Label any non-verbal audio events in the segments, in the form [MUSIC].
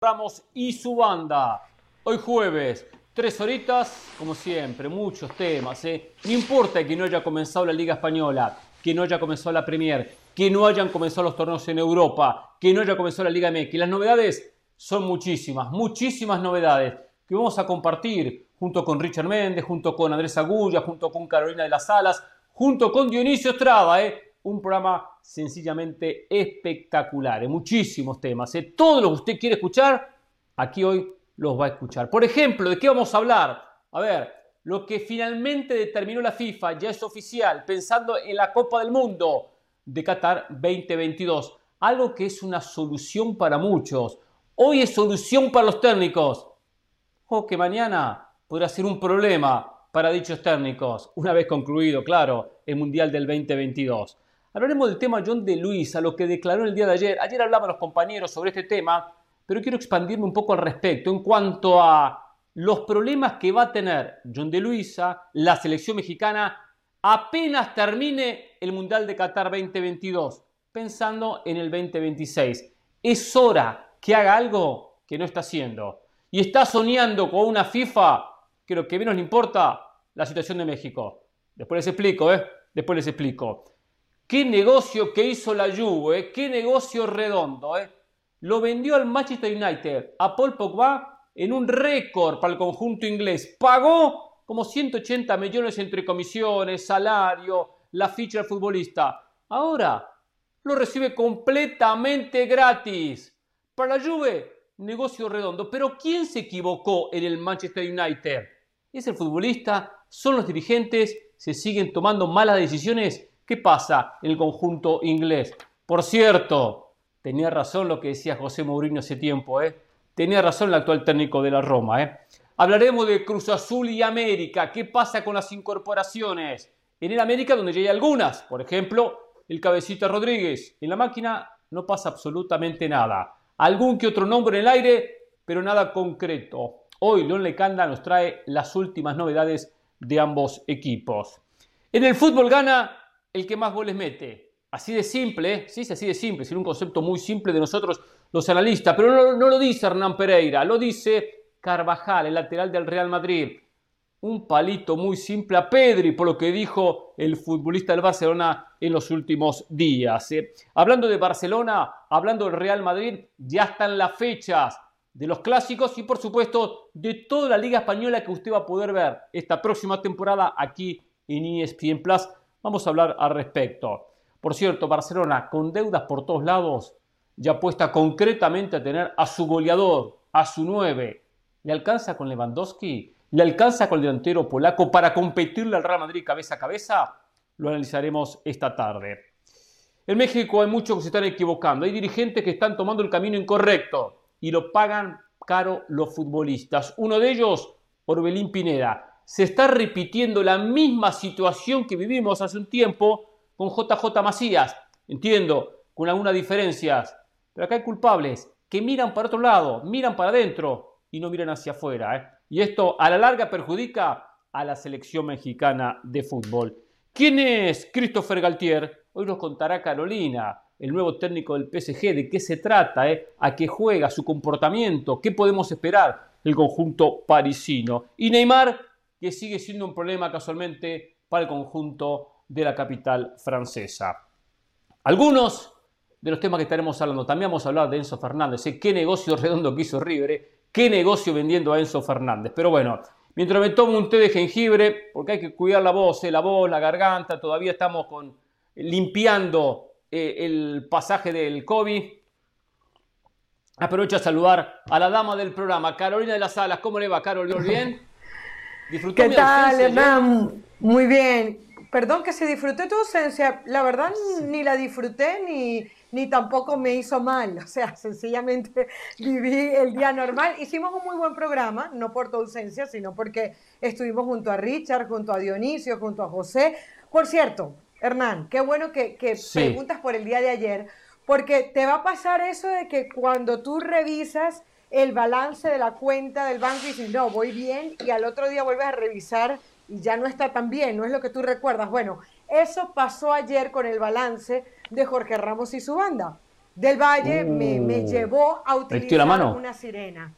Ramos y su banda. Hoy jueves, tres horitas, como siempre, muchos temas. ¿eh? No importa que no haya comenzado la Liga Española, que no haya comenzado la Premier, que no hayan comenzado los torneos en Europa, que no haya comenzado la Liga MX. Las novedades son muchísimas, muchísimas novedades que vamos a compartir junto con Richard Méndez, junto con Andrés Agulla, junto con Carolina de las Alas, junto con Dionisio Estrada. ¿eh? Un programa sencillamente espectacular, muchísimos temas. ¿eh? Todo lo que usted quiere escuchar, aquí hoy los va a escuchar. Por ejemplo, ¿de qué vamos a hablar? A ver, lo que finalmente determinó la FIFA ya es oficial, pensando en la Copa del Mundo de Qatar 2022. Algo que es una solución para muchos. Hoy es solución para los técnicos. O que mañana podrá ser un problema para dichos técnicos, una vez concluido, claro, el Mundial del 2022. Hablaremos del tema John de Luis, a lo que declaró el día de ayer. Ayer hablaban los compañeros sobre este tema, pero quiero expandirme un poco al respecto en cuanto a los problemas que va a tener John de Luisa, la selección mexicana, apenas termine el Mundial de Qatar 2022, pensando en el 2026. Es hora que haga algo que no está haciendo. Y está soñando con una FIFA que lo que menos le importa, la situación de México. Después les explico, ¿eh? Después les explico. Qué negocio que hizo la Juve, qué negocio redondo. Eh. Lo vendió al Manchester United a Paul Pogba en un récord para el conjunto inglés. Pagó como 180 millones entre comisiones, salario, la ficha del futbolista. Ahora lo recibe completamente gratis. Para la Juve, negocio redondo. Pero ¿quién se equivocó en el Manchester United? ¿Es el futbolista? ¿Son los dirigentes? ¿Se siguen tomando malas decisiones? ¿Qué pasa en el conjunto inglés? Por cierto, tenía razón lo que decía José Mourinho hace tiempo, ¿eh? Tenía razón el actual técnico de la Roma, ¿eh? Hablaremos de Cruz Azul y América. ¿Qué pasa con las incorporaciones? En el América donde ya hay algunas, por ejemplo, el cabecita Rodríguez. En la máquina no pasa absolutamente nada. Algún que otro nombre en el aire, pero nada concreto. Hoy León Lecanda nos trae las últimas novedades de ambos equipos. En el fútbol gana el que más goles mete. Así de simple, ¿eh? sí, es así de simple, es un concepto muy simple de nosotros los analistas, pero no, lo dice Hernán Pereira, lo dice Carvajal, el lateral del Real Madrid. Un palito muy simple a Pedri, por lo que dijo el futbolista del Barcelona en los últimos días. ¿eh? Hablando de Barcelona, hablando del Real Madrid, ya están las fechas de los clásicos y por supuesto de toda la Liga Española que usted va a poder ver esta próxima temporada aquí en ESPN Plus Vamos a hablar al respecto. Por cierto, Barcelona, con deudas por todos lados, ya apuesta concretamente a tener a su goleador, a su 9. ¿Le alcanza con Lewandowski? ¿Le alcanza con el delantero polaco para competirle al Real Madrid cabeza a cabeza? Lo analizaremos esta tarde. En México hay muchos que se están equivocando. Hay dirigentes que están tomando el camino incorrecto y lo pagan caro los futbolistas. Uno de ellos, Orbelín Pineda se está repitiendo la misma situación que vivimos hace un tiempo con JJ Macías. Entiendo, con algunas diferencias, pero acá hay culpables que miran para otro lado, miran para adentro y no miran hacia afuera. ¿eh? Y esto a la larga perjudica a la selección mexicana de fútbol. ¿Quién es Christopher Galtier? Hoy nos contará Carolina, el nuevo técnico del PSG, de qué se trata, ¿eh? a qué juega, su comportamiento, qué podemos esperar del conjunto parisino. Y Neymar que sigue siendo un problema casualmente para el conjunto de la capital francesa. Algunos de los temas que estaremos hablando, también vamos a hablar de Enzo Fernández, ¿eh? qué negocio [LAUGHS] redondo que hizo River, ¿eh? qué negocio vendiendo a Enzo Fernández. Pero bueno, mientras me tomo un té de jengibre, porque hay que cuidar la voz, ¿eh? la voz, la garganta, todavía estamos con, limpiando el pasaje del COVID. Aprovecho a saludar a la dama del programa, Carolina de las Alas. ¿Cómo le va, Carol? ¿Bien? ¿Qué tal, Hernán? Muy bien. Perdón que se disfruté tu ausencia. La verdad, ni la disfruté ni, ni tampoco me hizo mal. O sea, [LAUGHS] sencillamente viví el día normal. Hicimos un muy buen programa, no por tu ausencia, sino porque estuvimos junto a Richard, junto a Dionisio, junto a José. Por cierto, Hernán, qué bueno que, que preguntas por el día de ayer, porque te va a pasar eso de que cuando tú revisas el balance de la cuenta del banco y dices, no, voy bien, y al otro día vuelves a revisar y ya no está tan bien, no es lo que tú recuerdas. Bueno, eso pasó ayer con el balance de Jorge Ramos y su banda. del Valle me, me, uh. llevó a utilizar una sirena.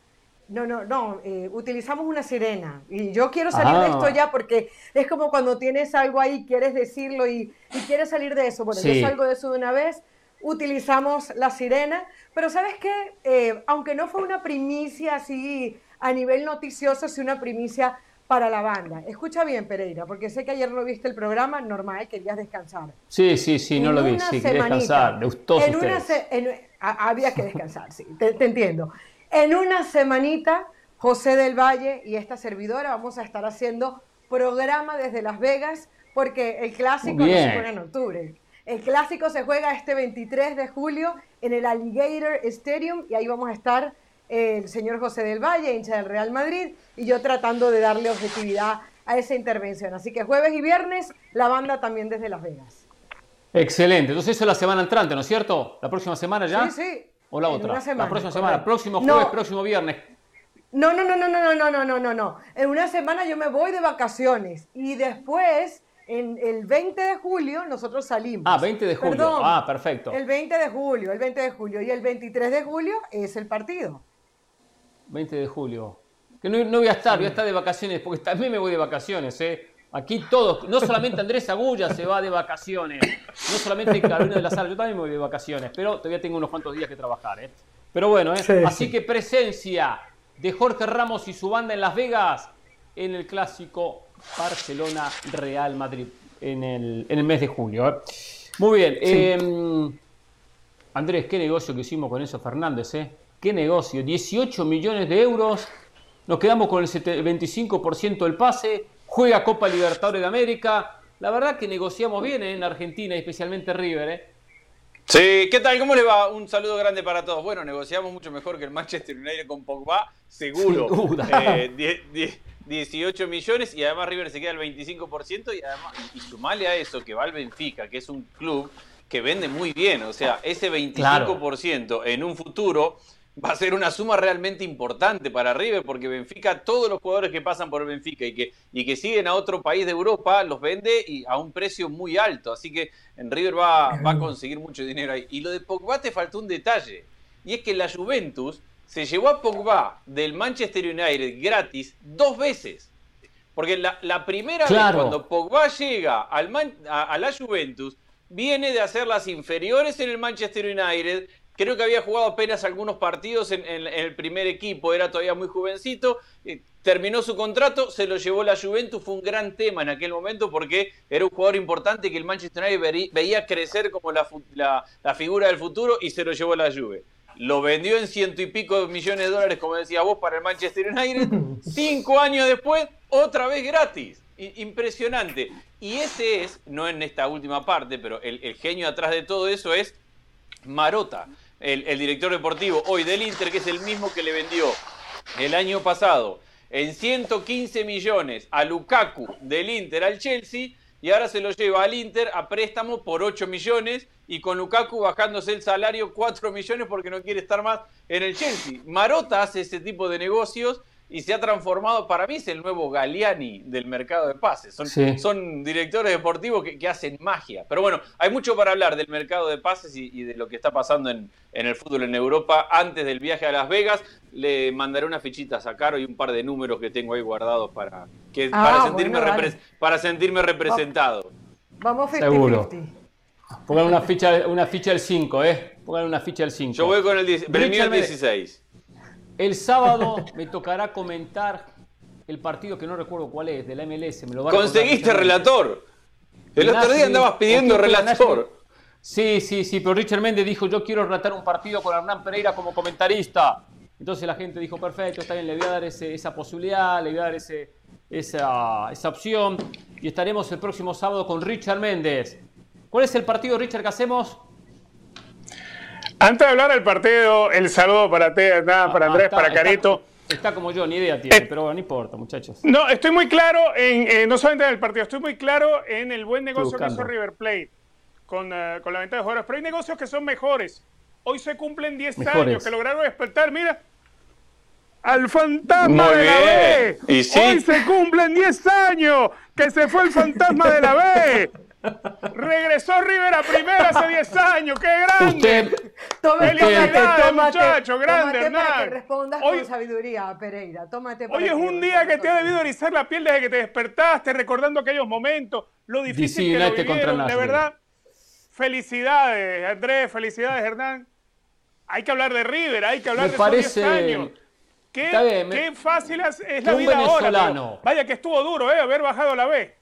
No, no, no, eh, utilizamos una sirena. Y yo quiero salir de esto ah. ya porque es como cuando tienes algo ahí, quieres decirlo y, quieres salir de eso. Bueno, yo salgo de eso de una vez, utilizamos la sirena, pero ¿sabes qué? Eh, aunque no fue una primicia así a nivel noticioso, sí una primicia para la banda. Escucha bien, Pereira, porque sé que ayer no viste el programa, normal, querías descansar. Sí, sí, sí, no lo vi, sí, quería descansar, en una Había que descansar, sí, te entiendo. En una semanita, José del Valle y esta servidora vamos a estar haciendo programa desde Las Vegas porque el clásico no se juega en octubre. El clásico se juega este 23 de julio en el Alligator Stadium y ahí vamos a estar el señor José del Valle, hincha del Real Madrid, y yo tratando de darle objetividad a esa intervención. Así que jueves y viernes, la banda también desde Las Vegas. Excelente. Entonces eso es la semana entrante, ¿no es cierto? ¿La próxima semana ya? Sí, sí. ¿O la otra? la próxima semana, próximo jueves, próximo viernes. No, no, no, no, no, no, no, no, no, no. En una semana yo me voy de vacaciones y después, en el 20 de julio, nosotros salimos. Ah, 20 de julio. ah, perfecto. El 20 de julio, el 20 de julio. Y el 23 de julio es el partido. 20 de julio. Que no, no voy a estar, voy a estar de vacaciones, porque también me voy de vacaciones, ¿eh? Aquí todos, no solamente Andrés Agulla se va de vacaciones, no solamente Carolina de la Sala, yo también me voy de vacaciones, pero todavía tengo unos cuantos días que trabajar. ¿eh? Pero bueno, ¿eh? así que presencia de Jorge Ramos y su banda en Las Vegas en el clásico Barcelona-Real Madrid en el, en el, mes de julio. ¿eh? Muy bien. Em, Andrés, qué negocio que hicimos con eso Fernández, ¿eh? Qué negocio. 18 millones de euros. Nos quedamos con el 25% del pase juega Copa Libertadores de América. La verdad que negociamos bien ¿eh? en Argentina, especialmente River. ¿eh? Sí, ¿qué tal? ¿Cómo le va? Un saludo grande para todos. Bueno, negociamos mucho mejor que el Manchester United con Pogba, seguro. 18 eh, millones y además River se queda el 25% y además, y sumale a eso que va al Benfica, que es un club que vende muy bien, o sea, ese 25% en un futuro va a ser una suma realmente importante para River, porque Benfica, todos los jugadores que pasan por el Benfica y que, y que siguen a otro país de Europa, los vende y a un precio muy alto. Así que en River va, va a conseguir mucho dinero ahí. Y lo de Pogba te faltó un detalle, y es que la Juventus se llevó a Pogba del Manchester United gratis dos veces. Porque la, primera vez cuando Pogba llega al a la Juventus, viene de hacer las inferiores en el Manchester United, Creo que había jugado apenas algunos partidos en, el primer equipo, era todavía muy jovencito. Eh, terminó su contrato, se lo llevó la Juventus, fue un gran tema en aquel momento porque era un jugador importante que el Manchester United veía crecer como la, figura del futuro y se lo llevó la Juve. Lo vendió en ciento y pico millones de dólares, como decía vos, para el Manchester United. [LAUGHS] Cinco años después, otra vez gratis. Impresionante. Y ese es, no en esta última parte, pero el, el genio atrás de todo eso es Marota el, director deportivo hoy del Inter, que es el mismo que le vendió el año pasado en 115 millones a Lukaku del Inter al Chelsea y ahora se lo lleva al Inter a préstamo por 8 millones y con Lukaku bajándose el salario 4 millones porque no quiere estar más en el Chelsea. Marota hace ese tipo de negocios y se ha transformado, para mí es el nuevo Galiani del mercado de pases. Son, son directores deportivos que, hacen magia. Pero bueno, hay mucho para hablar del mercado de pases y, de lo que está pasando en, el fútbol en Europa. Antes del viaje a Las Vegas, le mandaré una fichita a Sacaro y un par de números que tengo ahí guardados para, que, ah, para, sentirme, para sentirme representado. Vamos 50 Seguro. Pongan una ficha, una ficha del 5, ¿eh? Pongan una ficha del 5. Yo voy con el, 16. El sábado me tocará comentar el partido que no recuerdo cuál es, de la MLS. Me lo Conseguiste relator. El otro día andabas pidiendo relator. Sí, sí, sí, pero Richard Méndez dijo, yo quiero relatar un partido con Hernán Pereira como comentarista. Entonces la gente dijo, perfecto, está bien, le voy a dar esa posibilidad, le voy a dar ese, esa, esa opción. Y estaremos el próximo sábado con Richard Méndez. ¿Cuál es el partido, Richard, que hacemos? Antes de hablar del partido, el saludo para ti, nada, para Andrés, para Carito. Está, como yo, ni idea tiene, eh, pero no importa, muchachos. No, estoy muy claro en, eh, no solamente en el partido, estoy muy claro en el buen negocio que hizo River Plate con, eh, con la venta de jugadores. Pero hay negocios que son mejores. Hoy se cumplen 10 años que lograron despertar, mira, al fantasma de la B. Hoy se cumplen 10 años que se fue el fantasma de la B. Regresó River a primera hace 10 años. ¡Qué grande! Usted, tómate, tómate, muchacho, grande, tómate para que respondas hoy, con sabiduría, Pereira. Tómate Hoy es un día que te ha debido erizar la piel desde que te despertaste, recordando aquellos momentos, lo difícil que lo vivieron, de verdad. Felicidades, Andrés, felicidades, Hernán. Hay que hablar de River, hay que hablar de parece... esos 10 años. Qué, qué fácil es, la vida ahora. vaya que estuvo duro, ¿eh? Haber bajado la B.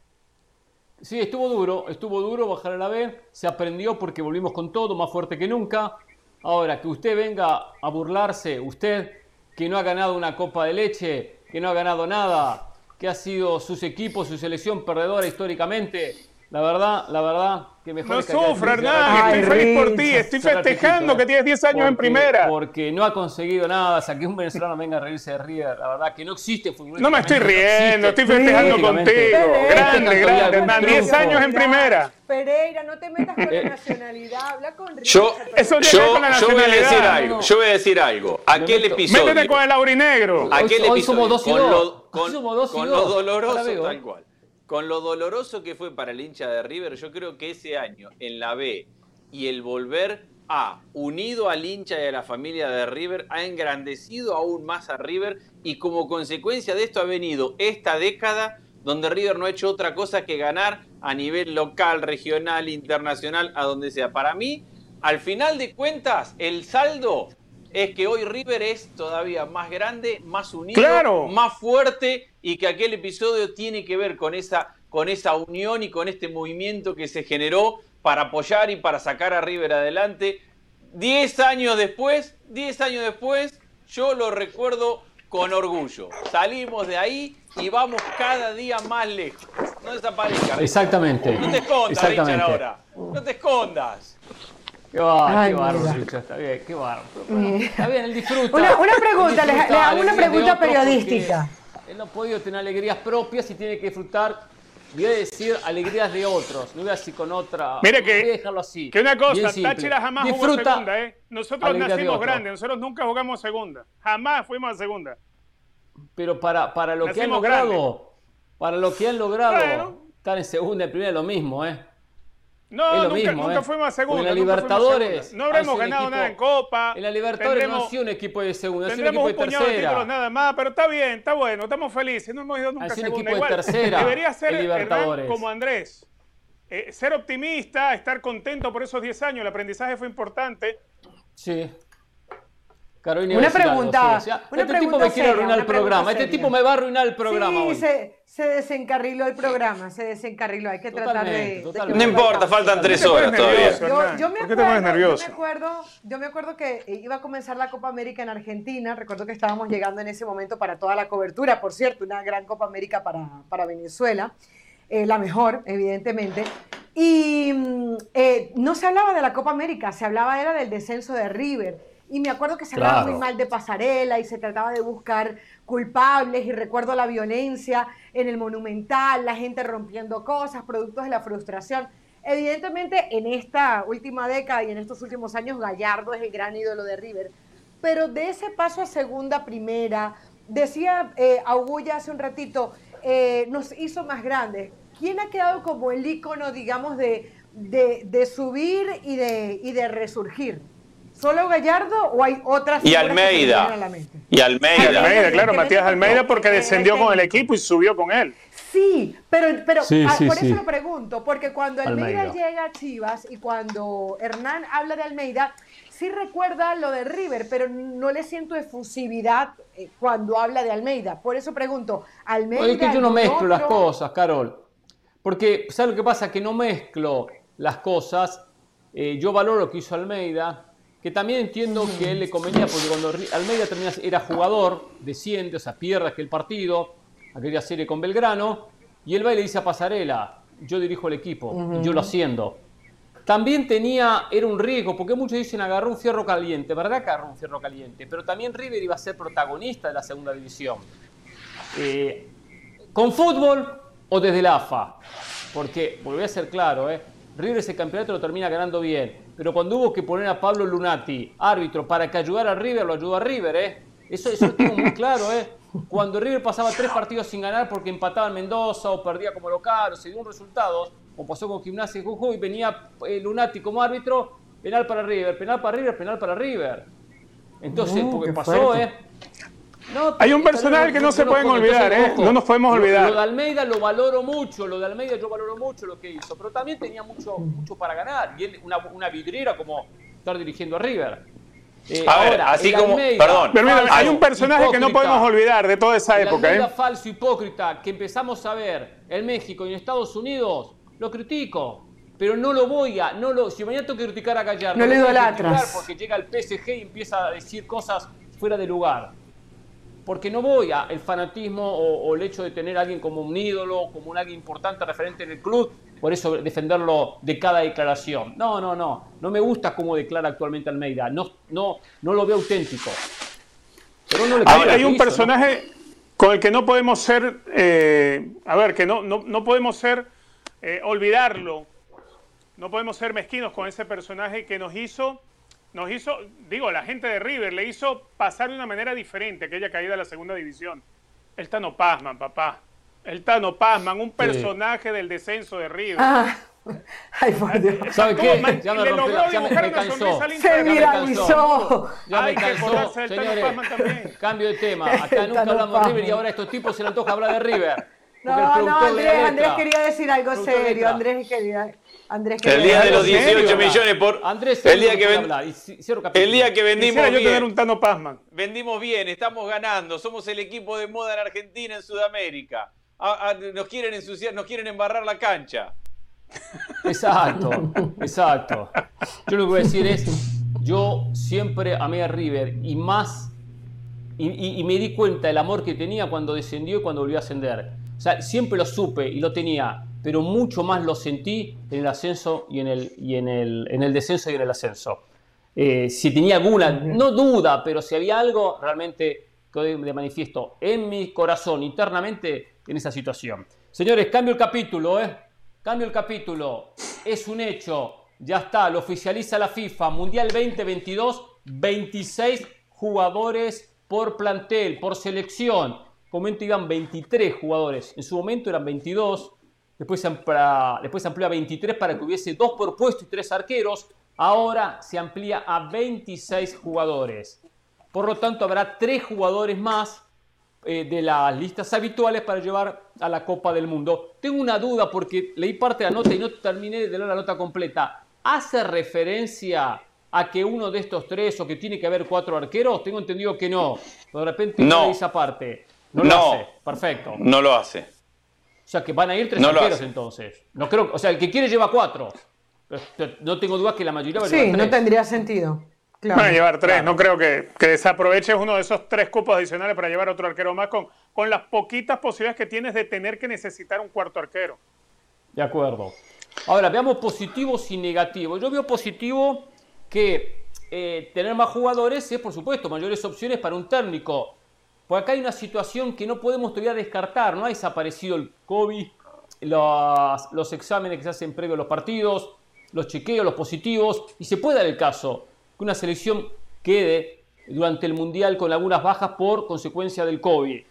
Sí, estuvo duro, estuvo duro bajar a la B, se aprendió porque volvimos con todo, más fuerte que nunca. Ahora, que usted venga a burlarse, usted que no ha ganado una copa de leche, que no ha ganado nada, que ha sido sus equipos, su selección perdedora históricamente, la verdad, la verdad, que mejor No sufra, Hernán, estoy feliz por ti, estoy festejando que tienes 10 años en primera. Porque no ha conseguido nada, o sea, que un venezolano venga a reírse de River, la verdad, que no existe fútbol. No me estoy riendo, estoy festejando contigo. Grande, grande, Hernán, 10 años en primera. Pereira, no te metas con la nacionalidad, habla con River. Yo, yo, yo voy a decir algo, yo voy a decir algo. Aquel episodio. Métete con el aurinegro. Aquel episodio. Hoy somos dos y dos. Con lo doloroso, tal cual con lo doloroso que fue para el hincha de River, yo creo que ese año en la B y el volver a, unido al hincha y a la familia de River, ha engrandecido aún más a River y como consecuencia de esto ha venido esta década donde River no ha hecho otra cosa que ganar a nivel local, regional, internacional, a donde sea. Para mí, al final de cuentas, el saldo es que hoy River es todavía más grande, más unido, más fuerte y que aquel episodio tiene que ver con esa, con esa unión y con este movimiento que se generó para apoyar y para sacar a River adelante. Diez años después, diez años después, yo lo recuerdo con orgullo. Salimos de ahí y vamos cada día más lejos. No desaparezca. Exactamente. No te escondas, Richard, ahora. No te escondas. Qué bárbaro, qué está bien, qué bárbaro. está bien, él disfruta. Una, una pregunta, le, hago una pregunta periodística. Él no ha podido tener alegrías propias y tiene que disfrutar, voy a decir, alegrías de otros. No voy a decir con otra. Mire que, voy a dejarlo así. Que una cosa, Táchira jamás jugó segunda, ¿eh? Nosotros nacimos grandes, nosotros nunca jugamos segunda. Jamás fuimos a segunda. Pero para, para lo que han logrado, para lo que han logrado, estar en segunda y primera es lo mismo, ¿eh? No, nunca, nunca ¿eh? fuimos a segunda. En la Libertadores. No habremos ganado nada en Copa. En la Libertadores no ha sido un equipo de segunda, ha sido un equipo de tercera. un títulos nada más, pero está bien, está bueno, estamos felices. No hemos ido nunca a segunda. un equipo de tercera. Debería ser Hernán como Andrés. Eh, ser optimista, estar contento por esos 10 años. El aprendizaje fue importante. Sí. Una pregunta. este tipo me quiere arruinar el programa. Este tipo me va a arruinar el programa. Sí, Se, se, desencarriló el programa. Se desencarriló. Hay que tratar de, No importa, faltan tres horas todavía. Yo, me acuerdo, Yo me, acuerdo, yo me acuerdo que iba a comenzar la Copa América en Argentina. Recuerdo que estábamos llegando en ese momento para toda la cobertura. Por cierto, una gran Copa América para, para Venezuela. Eh, la mejor, evidentemente. Y mm, eh, no se hablaba de la Copa América, se hablaba era del descenso de River y me acuerdo que se hablaba muy mal de pasarela y se trataba de buscar culpables y recuerdo la violencia en el monumental, la gente rompiendo cosas, productos de la frustración. Evidentemente en esta última década y en estos últimos años Gallardo es el gran ídolo de River, pero de ese paso a segunda, primera, decía eh, Augulla hace un ratito, eh, nos hizo más grandes. ¿Quién ha quedado como el ícono, digamos, de, de, subir y de, y de resurgir? ¿Solo Gallardo o hay otras y Almeida. Y Almeida. Y Almeida, claro, Matías Almeida porque descendió con el equipo y subió con él. Sí, pero, pero ah, por eso lo pregunto, porque cuando Almeida, llega a Chivas y cuando Hernán habla de Almeida, sí recuerda lo de River, pero no le siento efusividad eh, cuando habla de Almeida. Por eso pregunto, Almeida... Es que yo no mezclo las cosas, Carol. Porque, ¿sabes lo que pasa? Que no mezclo las cosas. Eh, yo valoro lo que hizo Almeida, que también entiendo que él le convenía, porque cuando Almeida termina, era jugador, desciende, o sea, pierde aquel partido, aquella serie con Belgrano, y él va y le dice a Pasarela, yo dirijo el equipo, y yo lo haciendo. También tenía, era un riesgo, porque muchos dicen agarró un fierro caliente, ¿verdad que agarró un fierro caliente? Pero también River iba a ser protagonista de la segunda división. Eh, ¿Con fútbol o desde la AFA? Porque, volví a ser claro, ¿eh? River ese campeonato lo termina ganando bien, pero cuando hubo que poner a Pablo Lunati, árbitro, para que ayudara a River, lo ayudó a River, ¿eh? Eso, eso estuvo muy claro, ¿eh? Cuando River pasaba tres partidos sin ganar porque empataba en Mendoza o perdía como local o se dio un resultado, como pasó con Gimnasia y Jujuy, venía el Lunati como árbitro, penal para River, penal para River, penal para River. Entonces, porque pasó, ¿eh? Hay un personaje que no se pueden olvidar, ¿eh? no nos podemos olvidar. Lo, de Almeida lo valoro mucho, lo de Almeida yo valoro mucho lo que hizo, pero también tenía mucho, mucho para ganar. Y él, una, una vidriera como estar dirigiendo a River. Eh, ahora, así como, perdón, hay un personaje que no podemos olvidar de toda esa época. El ¿eh? falso hipócrita que empezamos a ver en México y en Estados Unidos, lo critico. Pero no lo voy a, no lo, si mañana tengo que criticar a Gallardo, no le idolatras. Porque llega el PSG y empieza a decir cosas fuera de lugar porque no voy a el fanatismo o, el hecho de tener a alguien como un ídolo, como un alguien importante referente en el club, por eso defenderlo de cada declaración. No, no, no, no me gusta cómo declara actualmente Almeida, no, no, no lo veo auténtico. Pero no le hay, un personaje con el que no podemos ser, eh, a ver, que no, no, podemos ser, eh, olvidarlo, no podemos ser mezquinos con ese personaje que nos hizo nos hizo, digo, la gente de River le hizo pasar de una manera diferente aquella caída a la segunda división. El Tano Pazman, papá. El Tano Pazman, un personaje del descenso de River. Ah. [LAUGHS] Ay, por Dios. ¿Sabe qué? Ya me rompió, ya me, me cansó. Se viralizó. Ya me cansó. Señores, cambio de tema. [LAUGHS] Acá nunca hablamos de River y ahora a estos tipos se les antoja hablar de River. No, no, Andrés, Andrés quería decir algo serio. Andrés quería el día de los 18 millones por. Andrés, el día que, el día que vendimos bien. un Tano Pazman. Vendimos bien, estamos ganando, somos el equipo de moda en Argentina, en Sudamérica. nos quieren ensuciar, nos quieren embarrar la cancha. Exacto, exacto. Yo lo que voy a decir es, yo siempre amé a River y más, y, y me di cuenta del amor que tenía cuando descendió y cuando volvió a ascender. O sea, siempre lo supe y lo tenía pero mucho más lo sentí en el ascenso y en el, y en el, en el descenso y en el ascenso. Eh, si tenía alguna, no duda, pero si había algo realmente de manifiesto en mi corazón internamente en esa situación. Señores, cambio el capítulo, ¿eh? Cambio el capítulo. Es un hecho. Ya está, lo oficializa la FIFA. Mundial 2022, 26 jugadores por plantel, por selección. En momento iban 23 jugadores. En su momento eran 22 después se, amplía, después se amplió a 23 para que hubiese dos por puesto y tres arqueros, ahora se amplía a 26 jugadores. Por lo tanto, habrá tres jugadores más eh, de las listas habituales para llevar a la Copa del Mundo. Tengo una duda porque leí parte de la nota y no terminé de leer la nota completa. ¿Hace referencia a que uno de estos tres o que tiene que haber cuatro arqueros? Tengo entendido que no. de repente no esa parte. No lo hace. Perfecto. No lo hace. O sea que van a ir tres arqueros entonces. No creo, o sea, el que quiere lleva cuatro. No tengo dudas que la mayoría va a llevar Sí, no tendría sentido. Van a llevar tres. No creo que, que, desaproveches uno de esos tres cupos adicionales para llevar otro arquero más con, con las poquitas posibilidades que tienes de tener que necesitar un cuarto arquero. De acuerdo. Ahora, veamos positivos y negativos. Yo veo positivo que eh, tener más jugadores es, por supuesto, mayores opciones para un técnico. Porque acá hay una situación que no podemos todavía descartar. No ha desaparecido el COVID, los, exámenes que se hacen previo a los partidos, los chequeos, los positivos. Y se puede dar el caso que una selección quede durante el Mundial con algunas bajas por consecuencia del COVID.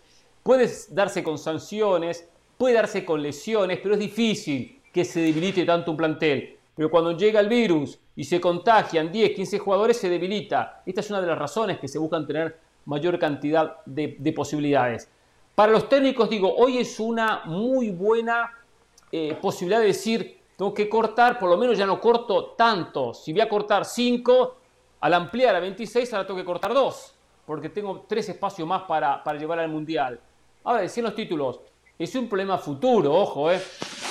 Puede darse con sanciones, puede darse con lesiones, pero es difícil que se debilite tanto un plantel. Pero cuando llega el virus y se contagian 10, 15 jugadores, se debilita. Esta es una de las razones que se buscan tener mayor cantidad de, posibilidades. Para los técnicos, digo, hoy es una muy buena eh, posibilidad de decir, tengo que cortar, por lo menos ya no corto tanto. Si voy a cortar 5, al ampliar a 26, ahora tengo que cortar 2, porque tengo tres espacios más para, para llevar al Mundial. Ahora, decían los títulos, es un problema futuro, ojo, eh,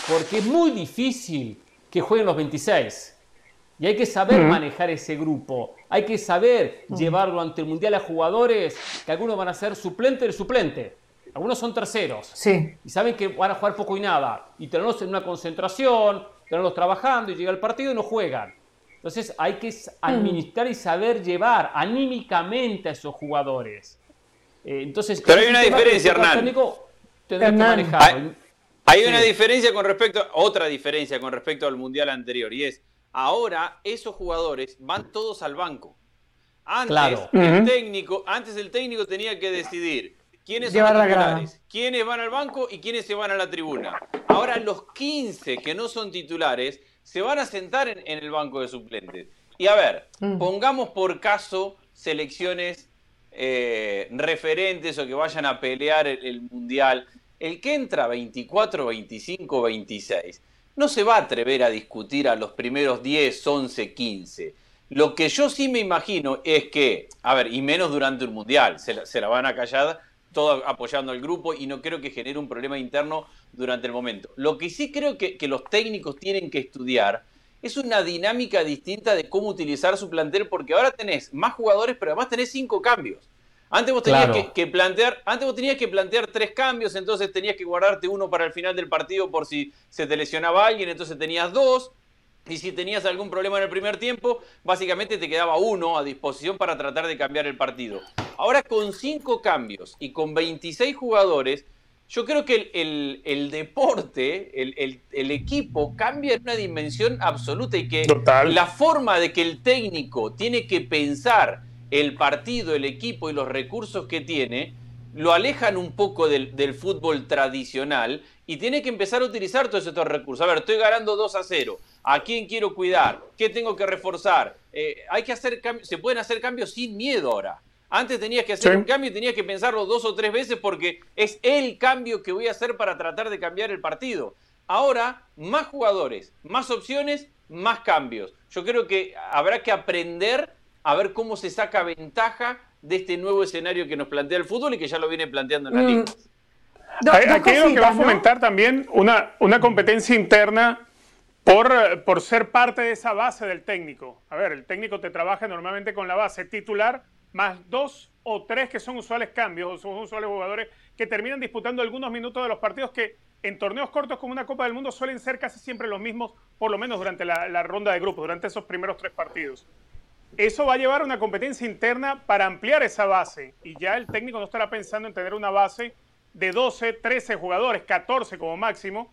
porque es muy difícil que jueguen los 26. Y hay que saber manejar ese grupo. Hay que saber llevarlo ante el Mundial a jugadores que algunos van a ser suplente del suplente. Algunos son terceros. Sí. Y saben que van a jugar poco y nada. Y tenerlos en una concentración, tenerlos trabajando y llega el partido y no juegan. Entonces hay que administrar y saber llevar anímicamente a esos jugadores. Eh, entonces, Pero hay una diferencia, Hernán. Hay, hay una diferencia con respecto, otra diferencia con respecto al Mundial anterior, y es Ahora esos jugadores van todos al banco. Antes, el técnico, antes el técnico tenía que decidir quiénes son los titulares, quiénes van al banco y quiénes se van a la tribuna. Ahora los 15 que no son titulares se van a sentar en, el banco de suplentes. Y a ver, mm. pongamos por caso selecciones eh, referentes o que vayan a pelear el, Mundial. El que entra 24, 25, 26 no se va a atrever a discutir a los primeros 10, 11, 15. Lo que yo sí me imagino es que, a ver, y menos durante un mundial, se la, se la van a callar todo apoyando al grupo y no creo que genere un problema interno durante el momento. Lo que sí creo que, los técnicos tienen que estudiar es una dinámica distinta de cómo utilizar su plantel, porque ahora tenés más jugadores, pero además tenés cinco cambios. Antes vos tenías que, plantear, antes vos tenías que plantear tres cambios, entonces tenías que guardarte uno para el final del partido por si se te lesionaba alguien, entonces tenías dos. Y si tenías algún problema en el primer tiempo, básicamente te quedaba uno a disposición para tratar de cambiar el partido. Ahora con cinco cambios y con 26 jugadores, yo creo que el, deporte, el, equipo cambia en una dimensión absoluta y que la forma de que el técnico tiene que pensar el partido, el equipo y los recursos que tiene, lo alejan un poco del, del fútbol tradicional y tiene que empezar a utilizar todos estos recursos. A ver, estoy ganando 2 a 0 ¿A quién quiero cuidar? ¿Qué tengo que reforzar? Eh, hay que hacer se pueden hacer cambios sin miedo ahora. Antes tenías que hacer un cambio y tenías que pensarlo dos o tres veces porque es el cambio que voy a hacer para tratar de cambiar el partido. Ahora, más jugadores, más opciones, más cambios. Yo creo que habrá que aprender a ver cómo se saca ventaja de este nuevo escenario que nos plantea el fútbol y que ya lo viene planteando en la mm. liga. Aquí lo que va a fomentar también una, una competencia interna por, por, ser parte de esa base del técnico. A ver, el técnico te trabaja normalmente con la base titular más dos o tres que son usuales cambios o son usuales jugadores que terminan disputando algunos minutos de los partidos que en torneos cortos como una Copa del Mundo suelen ser casi siempre los mismos, por lo menos durante la, la ronda de grupos, durante esos primeros tres partidos. Eso va a llevar a una competencia interna para ampliar esa base y ya el técnico no estará pensando en tener una base de 12, 13 jugadores, 14 como máximo,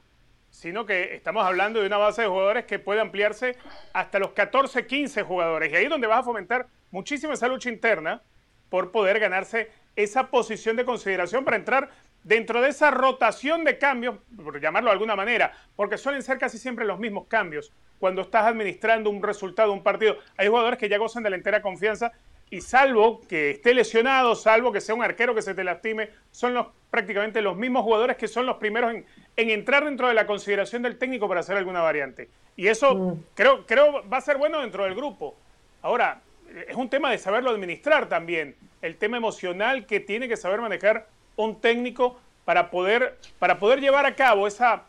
sino que estamos hablando de una base de jugadores que puede ampliarse hasta los 14, 15 jugadores. Y ahí es donde vas a fomentar muchísimo esa lucha interna por poder ganarse esa posición de consideración para entrar dentro de esa rotación de cambios, por llamarlo de alguna manera, porque suelen ser casi siempre los mismos cambios. Cuando estás administrando un resultado, un partido, hay jugadores que ya gozan de la entera confianza y salvo que esté lesionado, salvo que sea un arquero que se te lastime, son los, prácticamente los mismos jugadores que son los primeros en, entrar dentro de la consideración del técnico para hacer alguna variante. Y eso mm. creo, creo va a ser bueno dentro del grupo. Ahora, es un tema de saberlo administrar también, el tema emocional que tiene que saber manejar un técnico para poder, para poder llevar a cabo esa,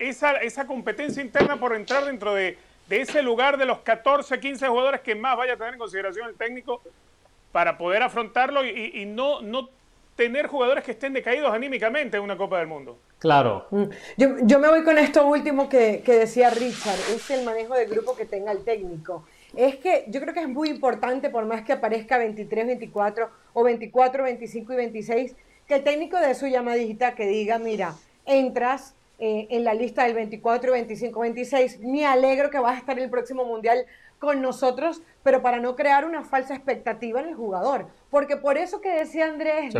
esa, esa competencia interna por entrar dentro de, de ese lugar de los 14, 15 jugadores que más vaya a tener en consideración el técnico para poder afrontarlo y, no, no tener jugadores que estén decaídos anímicamente en una Copa del Mundo. Claro. Mm. Yo, me voy con esto último que, decía Richard, es el manejo del grupo que tenga el técnico. Es que yo creo que es muy importante, por más que aparezca 23, 24 o 24, 25 y 26, que el técnico de su llamadita que diga, mira, entras eh, en la lista del 24, 25, 26, me alegro que vas a estar en el próximo Mundial con nosotros, pero para no crear una falsa expectativa en el jugador. Porque por eso que decía Andrés,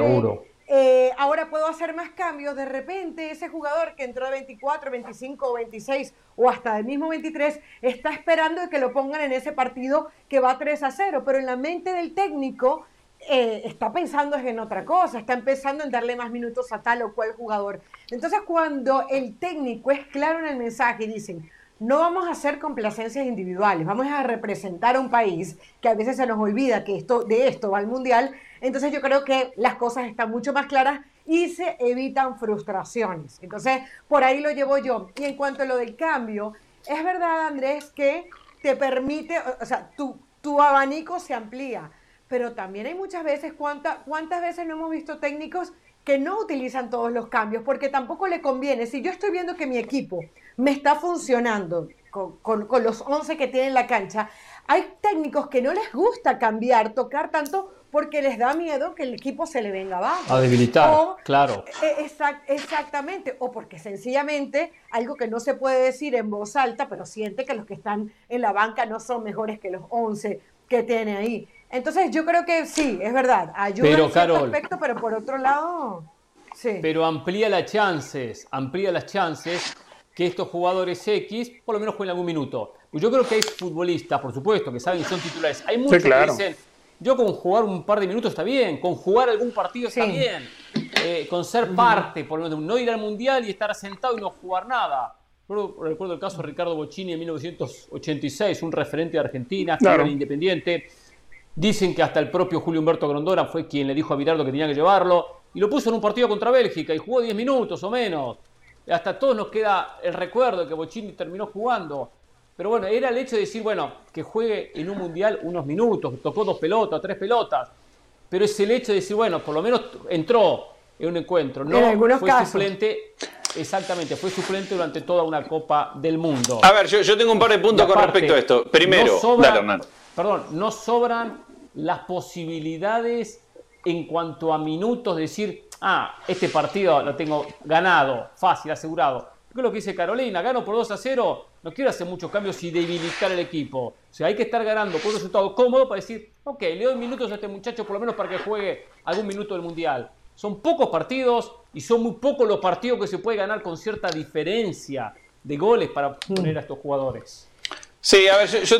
eh, ahora puedo hacer más cambios, de repente ese jugador que entró de 24, 25 26 o hasta el mismo 23 está esperando que lo pongan en ese partido que va 3 a 0, pero en la mente del técnico eh, está pensando en otra cosa, está empezando en darle más minutos a tal o cual jugador. Entonces cuando el técnico es claro en el mensaje y dicen, no vamos a hacer complacencias individuales, vamos a representar a un país que a veces se nos olvida que esto, de esto va al mundial. Entonces yo creo que las cosas están mucho más claras y se evitan frustraciones. Entonces por ahí lo llevo yo. Y en cuanto a lo del cambio, es verdad Andrés que te permite, o sea, tu, tu abanico se amplía, pero también hay muchas veces, ¿cuántas veces no hemos visto técnicos que no utilizan todos los cambios porque tampoco le conviene. Si yo estoy viendo que mi equipo me está funcionando con, los 11 que tiene en la cancha, hay técnicos que no les gusta cambiar, tocar tanto porque les da miedo que el equipo se le venga abajo. A debilitar, claro. E, exactamente, o porque sencillamente algo que no se puede decir en voz alta, pero siente que los que están en la banca no son mejores que los 11 que tiene ahí. Entonces yo creo que sí, es verdad, ayuda pero, en cierto aspecto, pero por otro lado, sí. Pero amplía las chances, amplía las chances que estos jugadores X por lo menos jueguen algún minuto. Yo creo que hay futbolistas, por supuesto, que saben que son titulares. Hay muchos que dicen, yo con jugar un par de minutos está bien, con jugar algún partido está bien, eh, con ser parte, por lo menos, no ir al Mundial y estar sentado y no jugar nada. Recuerdo, el caso de Ricardo Bocini en 1986, un referente de Argentina, claro. independiente. Dicen que hasta el propio Julio Humberto Grondona fue quien le dijo a Virardo que tenía que llevarlo y lo puso en un partido contra Bélgica y jugó 10 minutos o menos. Hasta todos nos queda el recuerdo de que Bocini terminó jugando. Pero bueno, era el hecho de decir, bueno, que juegue en un mundial unos minutos, tocó dos pelotas, tres pelotas. Pero es el hecho de decir, bueno, por lo menos entró en un encuentro. No fue suplente. Exactamente, fue suplente durante toda una Copa del Mundo. A ver, yo, tengo un par de puntos con respecto a esto. Primero, perdón, no sobran las posibilidades en cuanto a minutos, de decir, ah, este partido lo tengo ganado, fácil, asegurado. ¿Qué es lo que dice Carolina? Gano por 2 a 0, no quiero hacer muchos cambios y debilitar el equipo. O sea, hay que estar ganando con un resultado cómodo para decir, ok, le doy minutos a este muchacho por lo menos para que juegue algún minuto del Mundial. Son pocos partidos y son muy pocos los partidos que se puede ganar con cierta diferencia de goles para poner a estos jugadores. Sí, a ver, yo,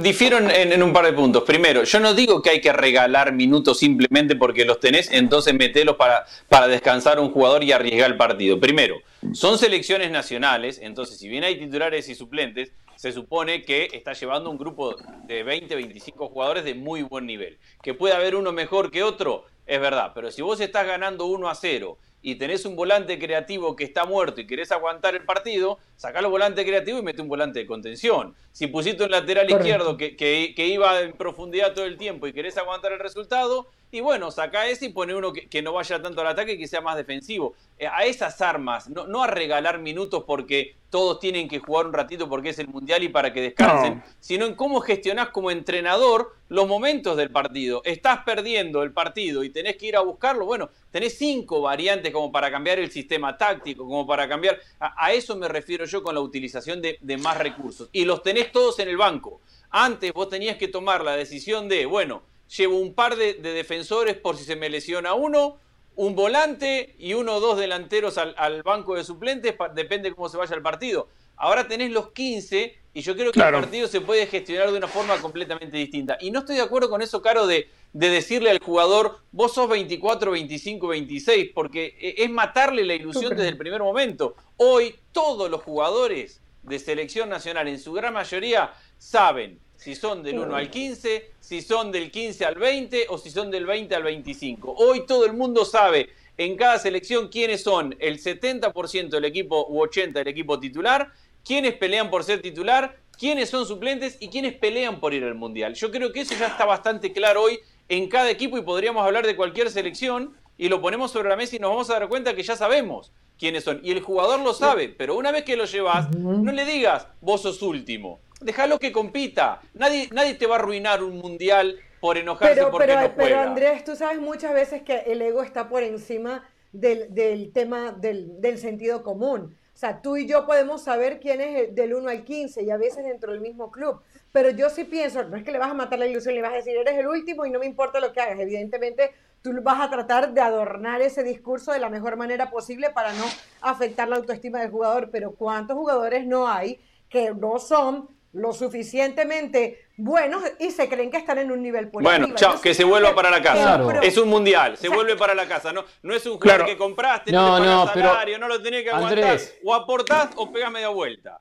difiero en, un par de puntos. Primero, yo no digo que hay que regalar minutos simplemente porque los tenés, entonces metelos para, para descansar un jugador y arriesgar el partido. Primero, son selecciones nacionales, entonces si bien hay titulares y suplentes, se supone que está llevando un grupo de 20, 25 jugadores de muy buen nivel. Que puede haber uno mejor que otro, es verdad, pero si vos estás ganando 1 a 0 y tenés un volante creativo que está muerto y querés aguantar el partido, sacá el volante creativo y mete un volante de contención. Si pusiste un lateral izquierdo que, que, iba en profundidad todo el tiempo y querés aguantar el resultado, y bueno, saca ese y pone uno que, no vaya tanto al ataque y que sea más defensivo. Eh, a esas armas, no, a regalar minutos porque todos tienen que jugar un ratito porque es el mundial y para que descansen, sino en cómo gestionás como entrenador los momentos del partido. Estás perdiendo el partido y tenés que ir a buscarlo. Bueno, tenés cinco variantes como para cambiar el sistema táctico, como para cambiar. A, eso me refiero yo con la utilización de, de más recursos. Y los tenés todos en el banco. Antes vos tenías que tomar la decisión de, bueno, llevo un par de, defensores por si se me lesiona uno, un volante y uno o dos delanteros al, banco de suplentes, depende cómo se vaya el partido. Ahora tenés los 15 y yo creo que el partido se puede gestionar de una forma completamente distinta. Y no estoy de acuerdo con eso, Caro, de, de decirle al jugador, vos sos 24, 25, 26, porque e, es matarle la ilusión desde el primer momento. Hoy todos los jugadores de selección nacional, en su gran mayoría, saben si son del 1 al 15, si son del 15 al 20 o si son del 20 al 25. Hoy todo el mundo sabe en cada selección quiénes son el 70% del equipo u 80% del equipo titular, quiénes pelean por ser titular, quiénes son suplentes y quiénes pelean por ir al Mundial. Yo creo que eso ya está bastante claro hoy en cada equipo y podríamos hablar de cualquier selección y lo ponemos sobre la mesa y nos vamos a dar cuenta que ya sabemos quiénes son. Y el jugador lo sabe, pero una vez que lo llevas, no le digas, vos sos último déjalo que compita. Nadie, nadie te va a arruinar un mundial por enojarse pero, porque pero, no juega. Pero Andrés, tú sabes muchas veces que el ego está por encima del, del tema del, del, sentido común. O sea, tú y yo podemos saber quién es del 1 al 15 y a veces dentro del mismo club. Pero yo sí pienso, no es que le vas a matar la ilusión, le vas a decir, eres el último y no me importa lo que hagas. Evidentemente, tú vas a tratar de adornar ese discurso de la mejor manera posible para no afectar la autoestima del jugador. Pero ¿cuántos jugadores no hay que no son lo suficientemente buenos y se creen que están en un nivel por Bueno, chao, que se vuelva para la casa. Es un mundial, se vuelve para la casa. No, no es un jugador que compraste, no, no, salario, no lo tenés que aguantar. o aportás o pegás media vuelta.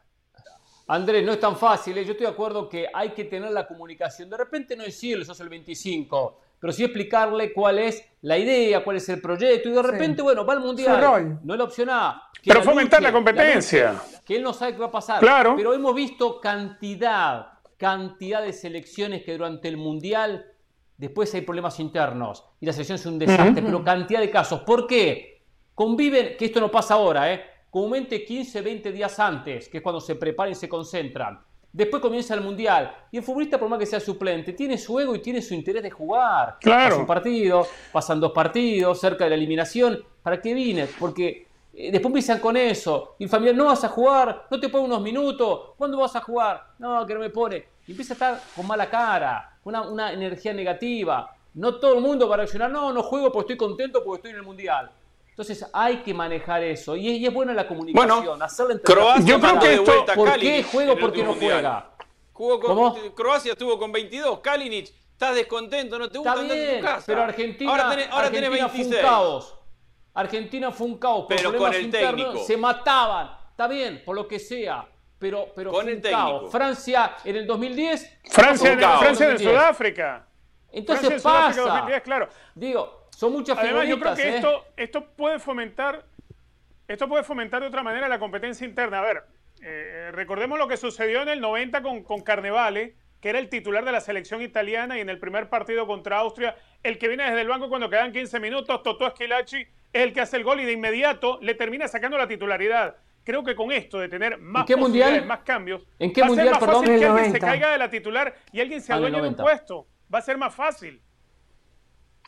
Andrés, no es tan fácil. ¿eh? Yo estoy de acuerdo que hay que tener la comunicación. De repente no decirle, sos el 25, pero sí explicarle cuál es la idea, cuál es el proyecto. Y de repente, bueno, va al mundial. No es la opción A. Pero fomentar la competencia. que él no sabe qué va a pasar. Claro. Pero hemos visto cantidad, cantidad de selecciones que durante el mundial después hay problemas internos y la selección es un desastre, pero cantidad de casos. ¿Por qué? Conviven, que esto no pasa ahora, ¿eh? comúnmente 15, 20 días antes, que es cuando se preparan y se concentran. Después comienza el mundial. Y el futbolista, por más que sea suplente, tiene su ego y tiene su interés de jugar. Claro. Pasa un partido, pasan dos partidos, cerca de la eliminación. ¿Para qué vine? Porque eh, después empiezan con eso. Y el familiar, no vas a jugar, no te pone unos minutos. ¿Cuándo vas a jugar? No, que no me pone. y empieza a estar con mala cara, una, una energía negativa. No todo el mundo va a reaccionar, no, no juego porque estoy contento porque estoy en el Mundial. Entonces hay que manejar eso. Y es, buena la comunicación, bueno, hacerle Croacia, yo creo que esto, ¿Por qué juego? ¿Por qué no juega? Croacia estuvo con 22, Kalinic, estás descontento, no te gusta bien, en tu casa. Pero Argentina, ahora tenés, ahora Argentina 26. Fue un caos. Argentina fue un caos. pero con el técnico. Se mataban. Está bien, por lo que sea. Pero, pero con el técnico. Caos. Francia en el 2010. Francia, en, Francia en Sudáfrica. Entonces pasa. 2010, claro. Digo, son muchas Además, yo creo que ¿eh? esto, esto puede fomentar esto puede fomentar de otra manera la competencia interna. A ver, eh, recordemos lo que sucedió en el 90 con, con Carnevale, que era el titular de la selección italiana y en el primer partido contra Austria, el que viene desde el banco cuando quedan 15 minutos, Totó Esquilachi es el que hace el gol y de inmediato le termina sacando la titularidad. Creo que con esto de tener más mundial? más cambios, ¿En qué va mundial, a ser más fácil que alguien se caiga de la titular y alguien se adueñe de un puesto. Va a ser más fácil.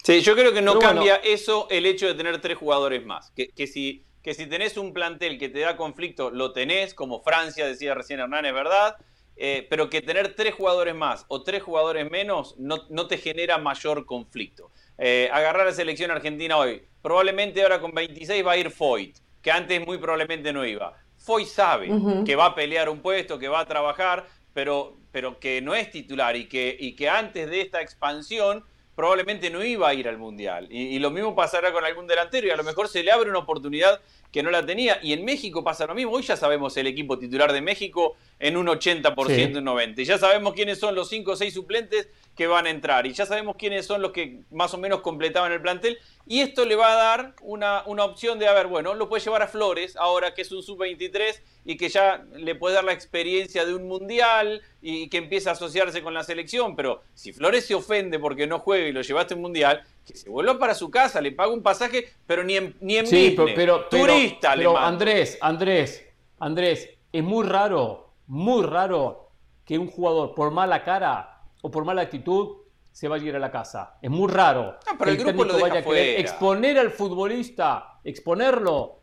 Sí, yo creo que no cambia eso el hecho de tener tres jugadores más. Que, que si que si tenés un plantel que te da conflicto, lo tenés, como Francia, decía recién Hernán, es verdad, eh, pero que tener tres jugadores más o tres jugadores menos no, no te genera mayor conflicto. Eh, agarrar la selección argentina hoy, probablemente ahora con 26 va a ir Foyt, que antes muy probablemente no iba. Foyt sabe que va a pelear un puesto, que va a trabajar, pero, pero que no es titular y que, y que antes de esta expansión probablemente no iba a ir al Mundial. Y, y, lo mismo pasará con algún delantero y a lo mejor se le abre una oportunidad que no la tenía. Y en México pasa lo mismo. Hoy ya sabemos el equipo titular de México en un 80%, un 90%. Y ya sabemos quiénes son los 5 o 6 suplentes que van a entrar. Y ya sabemos quiénes son los que más o menos completaban el plantel. Y esto le va a dar una, una opción de, a ver, bueno, lo puede llevar a Flores, ahora que es un sub-23 y que ya le puede dar la experiencia de un mundial y que empieza a asociarse con la selección. Pero si Flores se ofende porque no juega y lo llevaste a un mundial, que se vuelva para su casa, le paga un pasaje, pero ni en, ni en sí, pero, turista pero, Andrés, Andrés, Andrés, es muy raro, muy raro que un jugador por mala cara o por mala actitud se vaya a ir a la casa. Es muy raro. No, pero el, grupo lo vaya a exponer al futbolista, exponerlo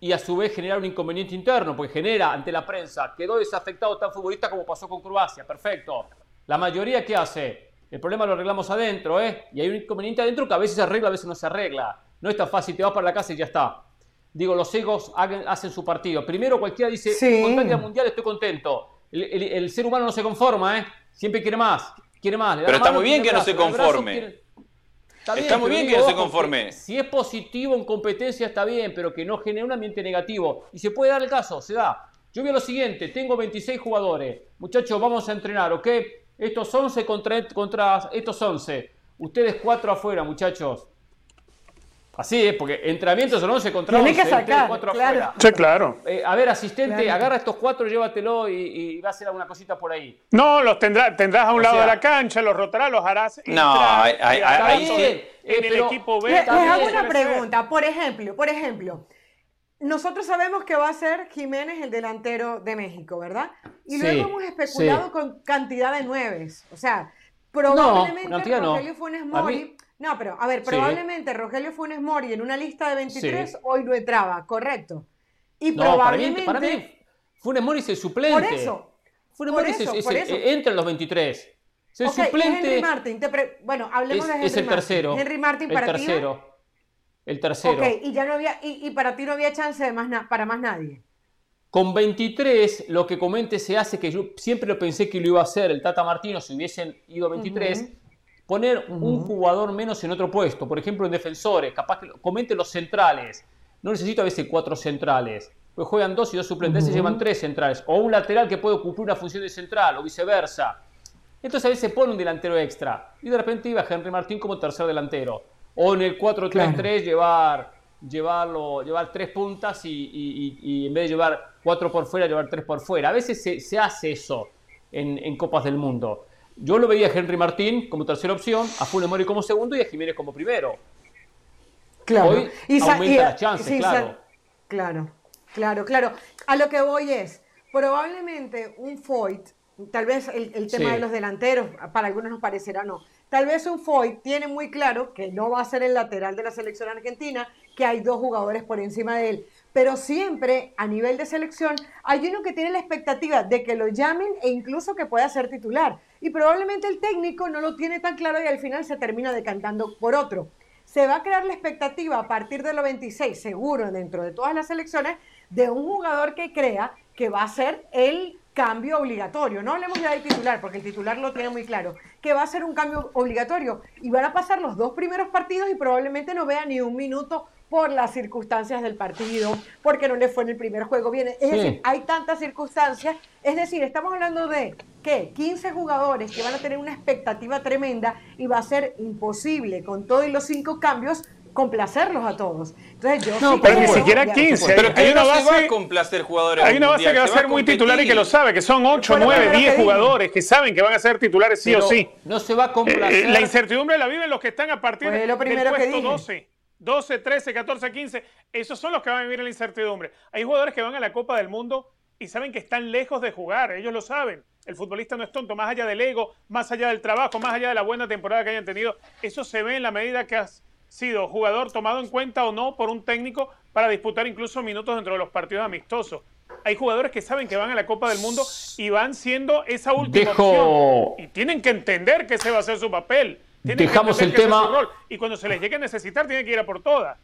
y a su vez generar un inconveniente interno, porque genera ante la prensa, quedó desafectado tan futbolista como pasó con Croacia, perfecto. La mayoría, ¿qué hace? El problema lo arreglamos adentro, ¿eh? Y hay un inconveniente adentro que a veces se arregla, a veces no se arregla. No es tan fácil, te vas para la casa y ya está. Digo, los egos hacen su partido. Primero cualquiera dice, sí. con mundial estoy contento. El, ser humano no se conforma, ¿eh? Siempre quiere más, quiere más. Pero está muy bien que no se conforme. Está, muy bien que no se conforme. Si es positivo en competencia está bien, pero que no genere un ambiente negativo. Y se puede dar el caso, se da. Yo veo lo siguiente, tengo 26 jugadores. Muchachos, vamos a entrenar, ¿ok? Estos 11 contra, contra estos 11. Ustedes cuatro afuera, muchachos. Así es, porque entrenamientos son 11 contra 11. Tiene que sacar, cuatro claro. Afuera. Sí, claro. Eh, a ver, asistente, agarra estos cuatro, llévatelo y, y, va a hacer alguna cosita por ahí. No, los tendrás, tendrás a un lado de la cancha, los rotarás, los harás. No, ahí sí. En el equipo B. Les, les hago una pregunta, por ejemplo, por ejemplo. Nosotros sabemos que va a ser Jiménez el delantero de México, ¿verdad? Y luego hemos especulado con cantidad de nueves. O sea, probablemente no, Rogelio no. Funes Mori. No, pero a ver, probablemente Rogelio Funes Mori en una lista de 23 hoy no entraba, correcto. Y probablemente. Para mí, para mí, Funes Mori es el suplente. Por eso. Funes Mori es, es, entra en los 23. Es el okay, suplente. Henry Martin. Pre... Bueno, hablemos de Henry Es el tercero. Henry Martin para el tercero. Ti, el tercero. Ok, y ya no había, y, y para ti no había chance de más para más nadie. Con 23, lo que comente se hace, que yo siempre lo pensé que lo iba a hacer el Tata Martino si hubiesen ido 23, uh -huh. Poner uh -huh. un jugador menos en otro puesto. Por ejemplo, en defensores, capaz que comente los centrales. No necesito a veces cuatro centrales. Pues juegan dos y dos suplentes, uh -huh. se llevan tres centrales. O un lateral que puede cumplir una función de central, o viceversa. Entonces a veces pone un delantero extra. Y de repente iba Henry Martín como tercer delantero o en el 4-3-3 claro. llevar, llevarlo, llevar tres puntas y, y, y, en vez de llevar cuatro por fuera, llevar tres por fuera. A veces se, se hace eso en, en, Copas del Mundo. Yo lo veía a Henry Martín como tercera opción, a Funes Mori como segundo y a Jiménez como primero. Claro. Hoy y aumenta las chances, sí, claro. Claro, claro, claro. A lo que voy es, probablemente un Foyt, tal vez el, el tema sí. de los delanteros, para algunos nos parecerá no, Tal vez un Foy tiene muy claro que no va a ser el lateral de la selección argentina, que hay dos jugadores por encima de él. Pero siempre a nivel de selección hay uno que tiene la expectativa de que lo llamen e incluso que pueda ser titular. Y probablemente el técnico no lo tiene tan claro y al final se termina decantando por otro. Se va a crear la expectativa a partir de los 26, seguro dentro de todas las selecciones, de un jugador que crea que va a ser el cambio obligatorio. No hablemos ya del titular, porque el titular lo tiene muy claro, que va a ser un cambio obligatorio. Y van a pasar los dos primeros partidos y probablemente no vea ni un minuto por las circunstancias del partido, porque no le fue en el primer juego. Viene, es decir, hay tantas circunstancias. Es decir, estamos hablando de que 15 jugadores que van a tener una expectativa tremenda y va a ser imposible con todos los cinco cambios complacerlos a todos. Entonces yo no, pero ni siquiera 15. Pero hay una base, va a complacer jugadores. Hay una base que va a ser muy titular y que lo sabe, que son 8, 9, 10 jugadores que saben que van a ser titulares sí o sí. No se va a complacer. Eh, la incertidumbre la viven los que están a partir de del puesto 12. 12, 13, 14, 15. Esos son los que van a vivir la incertidumbre. Hay jugadores que van a la Copa del Mundo y saben que están lejos de jugar. Ellos lo saben. El futbolista no es tonto. Más allá del ego, más allá del trabajo, más allá de la buena temporada que hayan tenido. Eso se ve en la medida que has sido jugador tomado en cuenta o no por un técnico para disputar incluso minutos dentro de los partidos amistosos. Hay jugadores que saben que van a la Copa del Mundo y van siendo esa última opción. Y tienen que entender que ese va a ser su papel. Dejamos el tema. Y cuando se les llegue a necesitar, tienen que ir a por todas.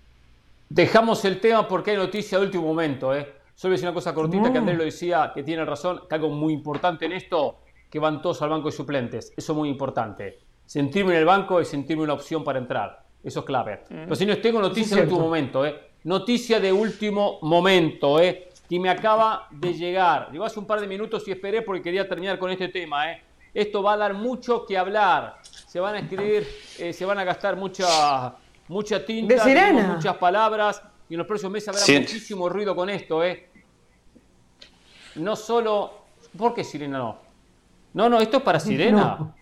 Dejamos el tema porque hay noticia de último momento. ¿eh? Solo decir una cosa cortita que Andrés lo decía, que tiene razón, que algo muy importante en esto, que van todos al banco de suplentes. Eso es muy importante. Sentirme en el banco es sentirme una opción para entrar. Eso es clave. Pero si no, tengo noticia de último momento, ¿eh? Noticia de último momento, ¿eh? Que me acaba de llegar. Llegó hace un par de minutos y esperé porque quería terminar con este tema, ¿eh? Esto va a dar mucho que hablar. Se van a escribir, eh, se van a gastar mucha, mucha tinta, muchas palabras y en los próximos meses habrá muchísimo ruido con esto, ¿eh? No solo. ¿Por qué Sirena no? No, no, esto es para [LAUGHS] Sirena.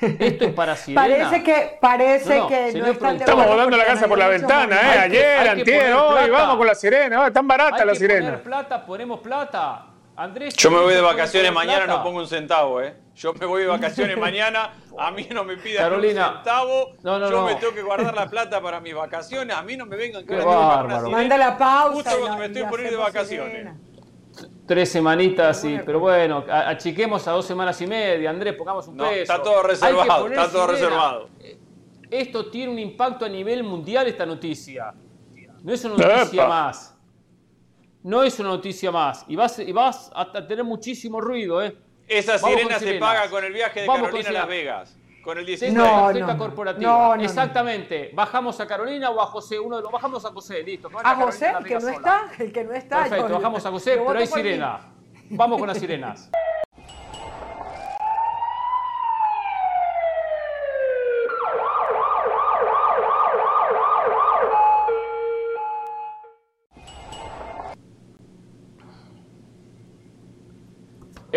Esto es para Sirena. Parece que, parece no, que no Estamos volando la casa por la ventana, ¿eh? Ayer, antier, hoy, vamos con la Sirena. Oh, tan barata la Sirena. Poner plata, ponemos plata. Andrés. Yo me voy de vacaciones mañana, no pongo un centavo, ¿eh? Yo me voy de vacaciones mañana, a mí no me pidan un centavo. yo me tengo que guardar la plata para mis vacaciones, a mí no me vengan que Manda la pausa. Justo cuando me estoy poniendo de vacaciones. Tres semanitas, sí, pero bueno, achiquemos a dos semanas y media, Andrés, pongamos un peso. Está todo reservado, está todo reservado. Esto tiene un impacto a nivel mundial, esta noticia. No es una noticia más. No es una noticia más. Y vas, y vas a tener muchísimo ruido, ¿eh? Esa sirena se paga con el viaje de Carolina a Las Vegas. Con el 16 no, no, corporativa. No, Exactamente. Bajamos a Carolina o a José, uno de los bajamos a José, listo. A, José, el que no está, el que no está. Perfecto, bajamos a José, pero hay sirena. Vamos con las sirenas. [LAUGHS]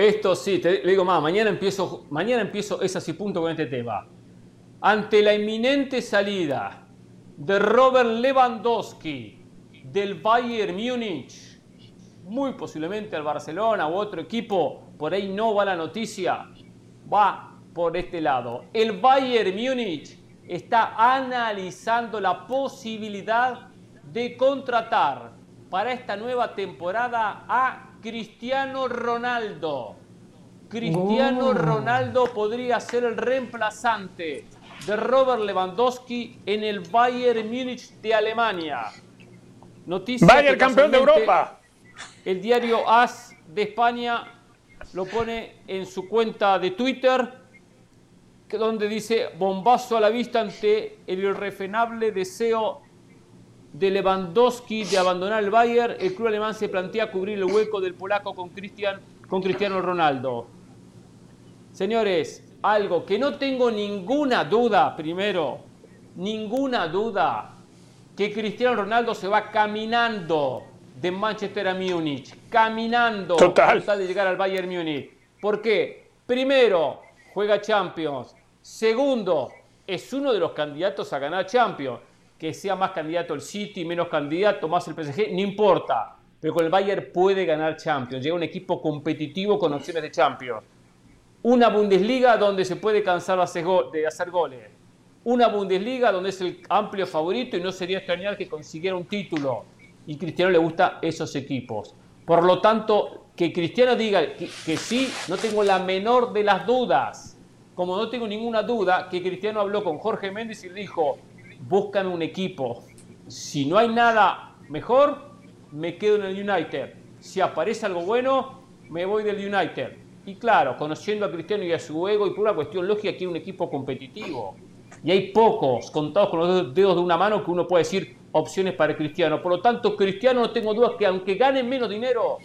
Esto sí, te digo más, mañana empiezo, mañana empiezo, es así punto con este tema. Ante la inminente salida de Robert Lewandowski del Bayern Múnich, muy posiblemente al Barcelona u otro equipo, por ahí no va la noticia, va por este lado. El Bayern Múnich está analizando la posibilidad de contratar para esta nueva temporada a Cristiano Ronaldo. Cristiano oh. Ronaldo podría ser el reemplazante de Robert Lewandowski en el Bayern Múnich de Alemania. Noticia Bayern campeón de Europa. El diario AS de España lo pone en su cuenta de Twitter, donde dice bombazo a la vista ante el irrefrenable deseo de Lewandowski de abandonar el Bayern, el club alemán se plantea cubrir el hueco del polaco con, Cristian, con Cristiano Ronaldo. Señores, algo que no tengo ninguna duda, primero, ninguna duda, que Cristiano Ronaldo se va caminando de Manchester a Múnich, caminando Total. de llegar al Bayern Múnich. ¿Por qué? Primero, juega Champions. Segundo, es uno de los candidatos a ganar Champions que sea más candidato el City, menos candidato, más el PSG, no importa. Pero con el Bayern puede ganar Champions. Llega un equipo competitivo con opciones de Champions. Una Bundesliga donde se puede cansar de hacer goles. Una Bundesliga donde es el amplio favorito y no sería extrañar que consiguiera un título. Y Cristiano le gusta esos equipos. Por lo tanto, que Cristiano diga que, que sí, no tengo la menor de las dudas. Como no tengo ninguna duda que Cristiano habló con Jorge Méndez y dijo, búscame un equipo. Si no hay nada mejor, me quedo en el United. Si aparece algo bueno, me voy del United. Y claro, conociendo a Cristiano y a su ego y por una cuestión lógica, quiere un equipo competitivo. Y hay pocos, contados con los dedos de una mano, que uno puede decir opciones para Cristiano. Por lo tanto, Cristiano no tengo dudas que aunque gane menos dinero,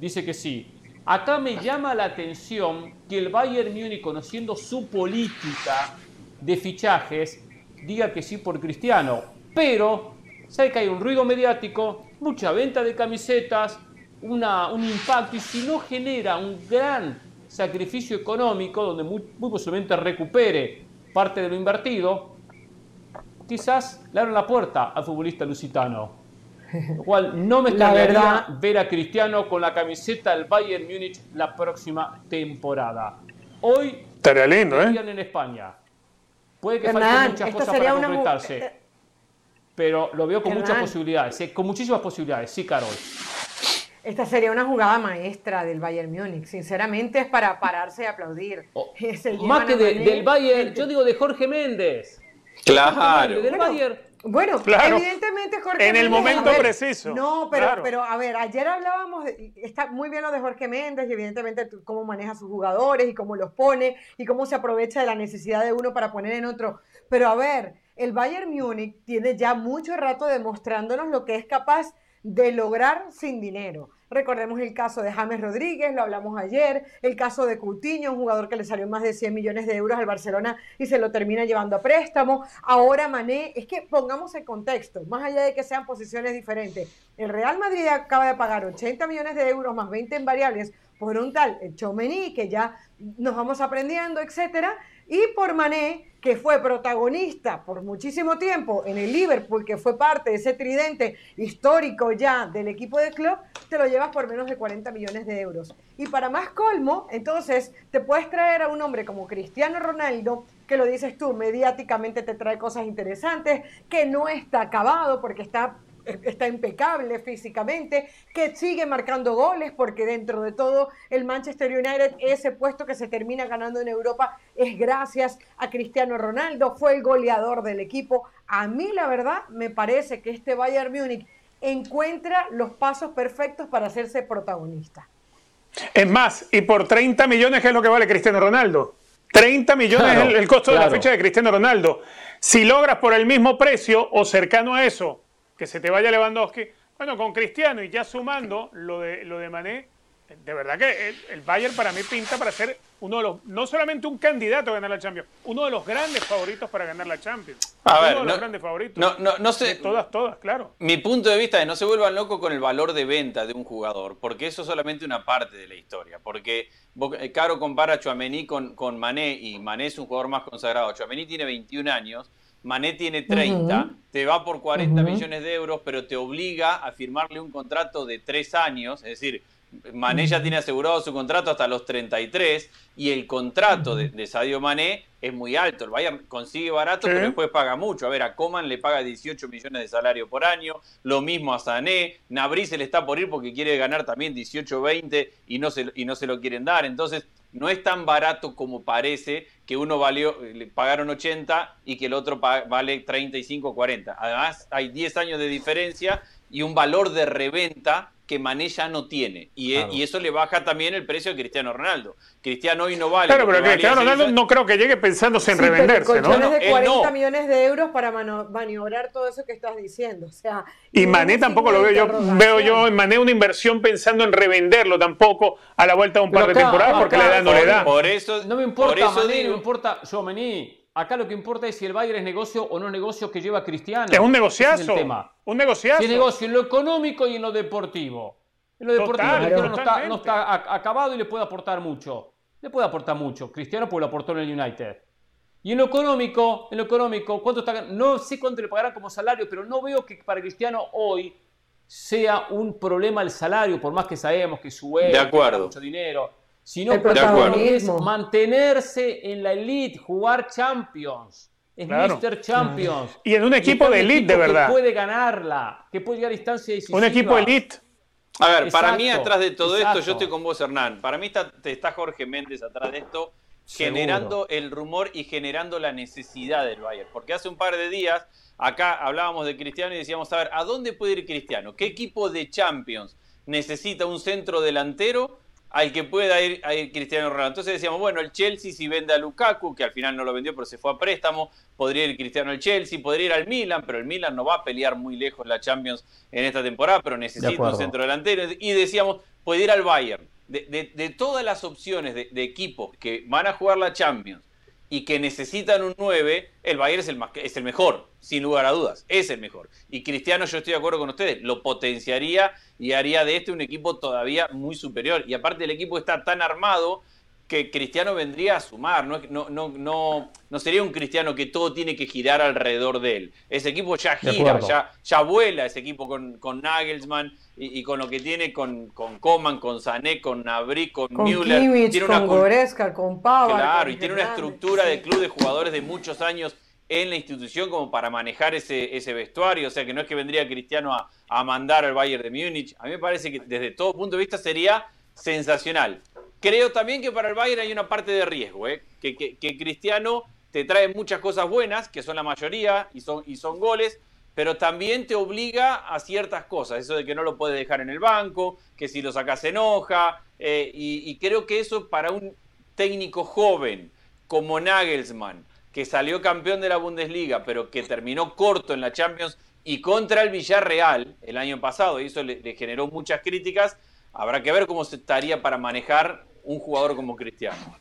dice que sí. Acá me llama la atención que el Bayern Múnich, conociendo su política de fichajes, diga que sí por Cristiano. Pero, sabe que hay un ruido mediático, mucha venta de camisetas, una, un impacto, y si no genera un gran sacrificio económico, donde muy, posiblemente recupere parte de lo invertido, quizás le abran la puerta al futbolista lusitano. Lo cual no me [LAUGHS] extrañaría ver a Cristiano con la camiseta del Bayern Múnich la próxima temporada. Hoy estaría lindo, ¿eh? en España. Puede que falten muchas cosas para completarse. Eh, pero lo veo con muchas posibilidades, eh, con muchísimas posibilidades, sí, Carol. Esta sería una jugada maestra del Bayern Múnich. Sinceramente es para pararse y aplaudir. Oh, [LAUGHS] más que del Bayern, yo digo de Jorge Méndez. Claro. del Bayern. Bueno, evidentemente Jorge En el momento preciso. No, pero, pero a ver, ayer hablábamos, está muy bien lo de Jorge Méndez y evidentemente cómo maneja a sus jugadores y cómo los pone y cómo se aprovecha de la necesidad de uno para poner en otro. Pero a ver, el Bayern Múnich tiene ya mucho rato demostrándonos lo que es capaz de lograr sin dinero. Recordemos el caso de James Rodríguez, lo hablamos ayer, el caso de Coutinho, un jugador que le salió más de 100 millones de euros al Barcelona y se lo termina llevando a préstamo. Ahora Mané, es que pongamos el contexto, más allá de que sean posiciones diferentes. El Real Madrid acaba de pagar 80 millones de euros más 20 en variables por un tal Chomení, que ya nos vamos aprendiendo, etcétera, y por Mané, que fue protagonista por muchísimo tiempo en el Liverpool, que fue parte de ese tridente histórico ya del equipo de club, te lo llevas por menos de 40 millones de euros. Y para más colmo, entonces te puedes traer a un hombre como Cristiano Ronaldo, que lo dices tú, mediáticamente te trae cosas interesantes, que no está acabado porque está está impecable físicamente, que sigue marcando goles, porque dentro de todo el Manchester United, ese puesto que se termina ganando en Europa es gracias a Cristiano Ronaldo, fue el goleador del equipo. A mí la verdad me parece que este Bayern Múnich encuentra los pasos perfectos para hacerse protagonista. Es más, y por 30 millones, ¿qué es lo que vale Cristiano Ronaldo? 30 millones es el, costo de la fecha de Cristiano Ronaldo. Si logras por el mismo precio o cercano a eso que se te vaya Lewandowski. Bueno, con Cristiano y ya sumando lo de, lo de Mané, de verdad que el, Bayern para mí pinta para ser uno de los, no solamente un candidato a ganar la Champions, uno de los grandes favoritos para ganar la Champions. A ver, uno de los grandes favoritos. No, no, no sé. todas, todas, claro. Mi punto de vista es no se vuelvan locos con el valor de venta de un jugador, porque eso es solamente una parte de la historia. Porque eh, Caro compara a Chuamení con, con Mané y Mané es un jugador más consagrado. Chuamení tiene 21 años Mané tiene 30, te va por 40 millones de euros, pero te obliga a firmarle un contrato de tres años, es decir, Mané ya tiene asegurado su contrato hasta los 33 y el contrato de, Sadio Mané es muy alto. El Bayern consigue barato, pero después paga mucho. A ver, a Coman le paga 18 millones de salario por año, lo mismo a Sané. Nabri se le está por ir porque quiere ganar también 18, 20 y no se, y no se lo quieren dar. Entonces, no es tan barato como parece que uno valió, le pagaron 80 y que el otro vale 35 40. Además, hay 10 años de diferencia y un valor de reventa que Mané ya no tiene. Y, e, y, eso le baja también el precio de Cristiano Ronaldo. Cristiano hoy no vale. Claro, pero Cristiano Ronaldo no creo que llegue pensándose en revenderse, ¿no? de 40 millones de euros para maniobrar todo eso que estás diciendo. O sea, y Mané tampoco lo veo yo. Veo yo en Mané una inversión pensando en revenderlo tampoco a la vuelta de un par de temporadas porque le da no le da. Por eso, no me importa, Mané, no me importa, yo, Mané Acá lo que importa es si el Bayern es negocio o no negocio que lleva Cristiano. Es un negociazo. un negociazo. Si es negocio en lo económico y en lo deportivo. En lo deportivo Cristiano no está, acabado y le puede aportar mucho. Le puede aportar mucho. Cristiano pues lo aportó en el United. Y en lo económico, en lo económico, ¿cuánto está No sé cuánto le pagarán como salario, pero no veo que para Cristiano hoy sea un problema el salario, por más que sabemos que su de acuerdo. mucho dinero. Sino es mantenerse en la elite, jugar Champions. Es Mr. Champions. Y en un equipo de elite, de verdad. Que puede ganarla, que puede llegar a instancia decisiva. Un equipo elite. A ver, para mí atrás de todo esto, yo estoy con vos, Hernán. Para mí está, está Jorge Méndez atrás de esto, generando el rumor y generando la necesidad del Bayern. Porque hace un par de días acá hablábamos de Cristiano y decíamos, a ver, ¿a dónde puede ir Cristiano? ¿Qué equipo de Champions necesita un centro delantero al que pueda ir, Cristiano Ronaldo. Entonces decíamos, bueno, el Chelsea si vende a Lukaku, que al final no lo vendió pero se fue a préstamo, podría ir Cristiano al Chelsea, podría ir al Milan, pero el Milan no va a pelear muy lejos la Champions en esta temporada, pero necesita un centro delantero. Y decíamos, puede ir al Bayern. De, todas las opciones de, de equipos que van a jugar la Champions, y que necesitan un 9, el Bayern es el, más, es el mejor, sin lugar a dudas, es el mejor. Y Cristiano, yo estoy de acuerdo con ustedes, lo potenciaría y haría de este un equipo todavía muy superior. Y aparte el equipo está tan armado que Cristiano vendría a sumar, no, no, no, no, sería un Cristiano que todo tiene que girar alrededor de él. Ese equipo ya gira, ya, ya vuela ese equipo con, con Nagelsmann y, con lo que tiene con, con Coman, con Sané, con Nabri, con, Müller. tiene una, con Goretzka, con Pava. Claro, y tiene una estructura de club de jugadores de muchos años en la institución como para manejar ese, ese vestuario, o sea que no es que vendría Cristiano a, a mandar al Bayern de Múnich. A mí me parece que desde todo punto de vista sería sensacional. Creo también que para el Bayern hay una parte de riesgo, ¿eh? que, Cristiano te trae muchas cosas buenas, que son la mayoría y son, goles, pero también te obliga a ciertas cosas, eso de que no lo puedes dejar en el banco, que si lo sacas se enoja, eh, y, creo que eso para un técnico joven como Nagelsmann, que salió campeón de la Bundesliga, pero que terminó corto en la Champions y contra el Villarreal el año pasado, y eso le, le generó muchas críticas, habrá que ver cómo se estaría para manejar un jugador como Cristiano.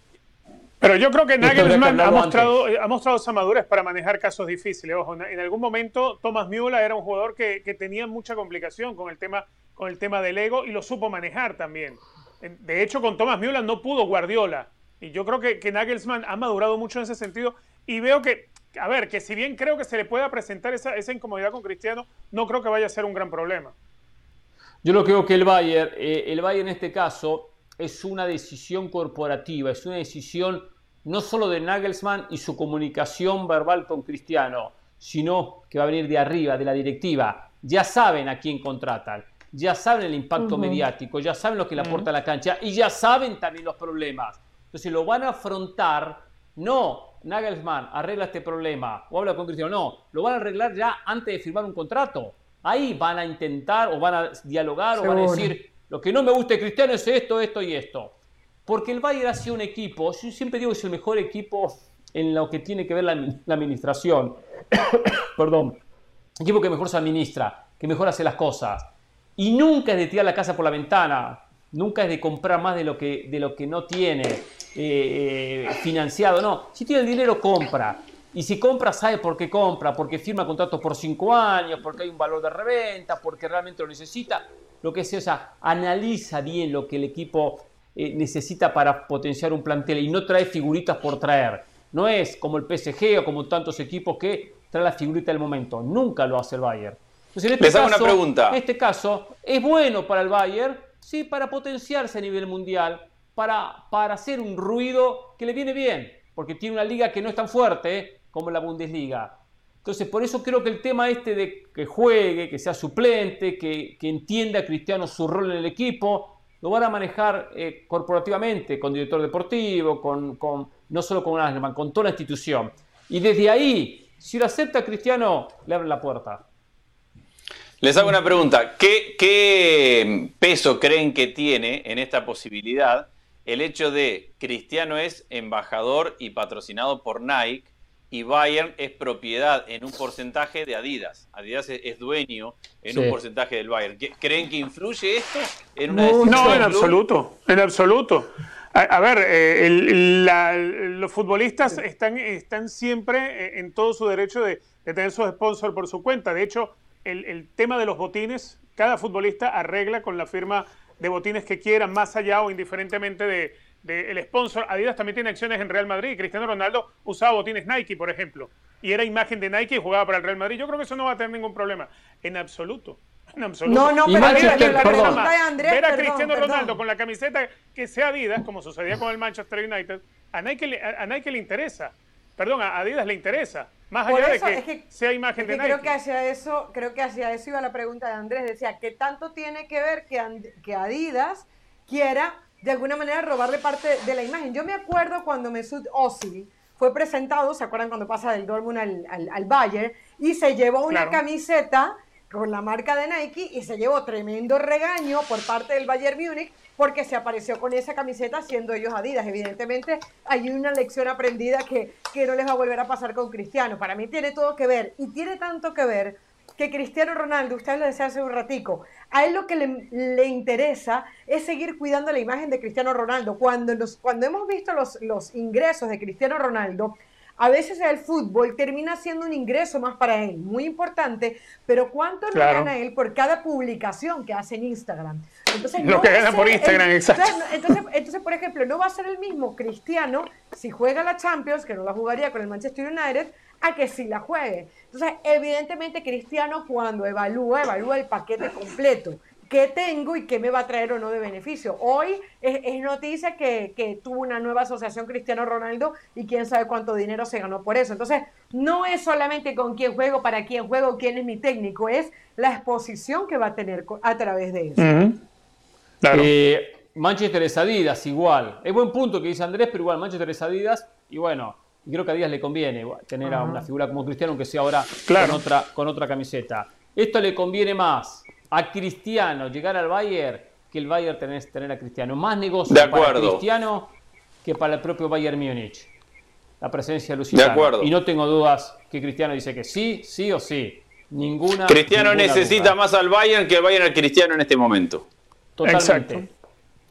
Pero yo creo que Nagelsmann ha mostrado, ha mostrado esa madurez para manejar casos difíciles. Ojo, en algún momento Thomas Müller era un jugador que, tenía mucha complicación con el, tema, con el tema del ego y lo supo manejar también. De hecho, con Thomas Müller no pudo Guardiola. Y yo creo que, que Nagelsmann ha madurado mucho en ese sentido. Y veo que, a ver, que si bien creo que se le pueda presentar esa, esa incomodidad con Cristiano, no creo que vaya a ser un gran problema. Yo lo creo que el Bayern, eh, el Bayern en este caso, es una decisión corporativa, es una decisión no solo de Nagelsmann y su comunicación verbal con Cristiano, sino que va a venir de arriba, de la directiva. Ya saben a quién contratan, ya saben el impacto mediático, ya saben lo que le aporta a la cancha y ya saben también los problemas. Entonces lo van a afrontar, no, Nagelsmann, arregla este problema o habla con Cristiano, no, lo van a arreglar ya antes de firmar un contrato. Ahí van a intentar o van a dialogar o van a decir, lo que no me gusta de Cristiano es esto, esto y esto. Porque el Bayern ha sido un equipo, yo siempre digo que es el mejor equipo en lo que tiene que ver la, administración. [COUGHS] Perdón. Equipo que mejor se administra, que mejor hace las cosas. Y nunca es de tirar la casa por la ventana, nunca es de comprar más de lo que, de lo que no tiene eh, eh, financiado. No, si tiene el dinero, compra. Y si compra, sabe por qué compra, porque firma contratos por cinco años, porque hay un valor de reventa, porque realmente lo necesita lo que sea, o sea, analiza bien lo que el equipo eh, necesita para potenciar un plantel y no trae figuritas por traer. No es como el PSG o como tantos equipos que trae la figurita del momento. Nunca lo hace el Bayern. Entonces, en este caso, una pregunta. En este caso, es bueno para el Bayern, sí, para potenciarse a nivel mundial, para, para hacer un ruido que le viene bien, porque tiene una liga que no es tan fuerte eh, como la Bundesliga. Entonces, por eso creo que el tema este de que juegue, que sea suplente, que, entienda a Cristiano su rol en el equipo, lo van a manejar eh, corporativamente, con director deportivo, con, no solo con Asnerman, con toda la institución. Y desde ahí, si lo acepta Cristiano, le abre la puerta. Les hago una pregunta. ¿Qué, ¿Qué, peso creen que tiene en esta posibilidad el hecho de Cristiano es embajador y patrocinado por Nike y Bayern es propiedad en un porcentaje de Adidas. Adidas es, dueño en un porcentaje del Bayern. ¿Creen que influye esto en una no, No, en absoluto, en absoluto. A, ver, eh, los futbolistas están, están siempre eh, en todo su derecho de, tener sus sponsors por su cuenta. De hecho, el, el tema de los botines, cada futbolista arregla con la firma de botines que quieran, más allá o indiferentemente de, del sponsor. Adidas también tiene acciones en Real Madrid. Cristiano Ronaldo usaba botines Nike, por ejemplo, y era imagen de Nike y jugaba para el Real Madrid. Yo creo que eso no va a tener ningún problema, en absoluto. [LAUGHS] No, no, no, pero, Manchester, la pregunta de Andrés, ver a Cristiano Ronaldo con la camiseta que sea Adidas, como sucedía con el Manchester United, a Nike, a Nike le interesa. Perdón, a Adidas le interesa. Más allá de que, sea imagen de Nike. Creo que hacia eso, creo que hacia eso iba la pregunta de Andrés. Decía, ¿qué tanto tiene que ver que, que Adidas quiera de alguna manera robarle parte de la imagen? Yo me acuerdo cuando Mesut Ozil fue presentado, ¿se acuerdan cuando pasa del Dortmund al, al, Bayern? Y se llevó una camiseta con la marca de Nike y se llevó tremendo regaño por parte del Bayern Múnich porque se apareció con esa camiseta siendo ellos Adidas. Evidentemente hay una lección aprendida que, que no les va a volver a pasar con Cristiano. Para mí tiene todo que ver y tiene tanto que ver que Cristiano Ronaldo, usted lo decía hace un ratico, a él lo que le, interesa es seguir cuidando la imagen de Cristiano Ronaldo. Cuando, los, cuando hemos visto los, los ingresos de Cristiano Ronaldo, a veces el fútbol termina siendo un ingreso más para él, muy importante, pero ¿cuánto le gana él por cada publicación que hace en Instagram? Entonces, Lo que gana por Instagram, exacto. Entonces, entonces, por ejemplo, no va a ser el mismo Cristiano si juega la Champions, que no la jugaría con el Manchester United, a que si la juegue. Entonces, evidentemente, Cristiano cuando evalúa, evalúa el paquete completo qué tengo y qué me va a traer o no de beneficio. Hoy es, noticia que, tuvo una nueva asociación Cristiano Ronaldo y quién sabe cuánto dinero se ganó por eso. Entonces, no es solamente con quién juego, para quién juego, quién es mi técnico, es la exposición que va a tener a través de eso. Eh, Manchester es Adidas, igual. Es buen punto que dice Andrés, pero igual Manchester es Adidas y bueno, creo que a Adidas le conviene tener a una figura como Cristiano, aunque sea ahora con, otra, con otra camiseta. Esto le conviene más a Cristiano llegar al Bayern que el Bayern tener, tener a Cristiano. Más negocio para Cristiano que para el propio Bayern Múnich. La presencia de Luciano. De acuerdo. Y no tengo dudas que Cristiano dice que sí, sí o sí. Ninguna. Cristiano necesita más al Bayern que el Bayern al Cristiano en este momento. Totalmente.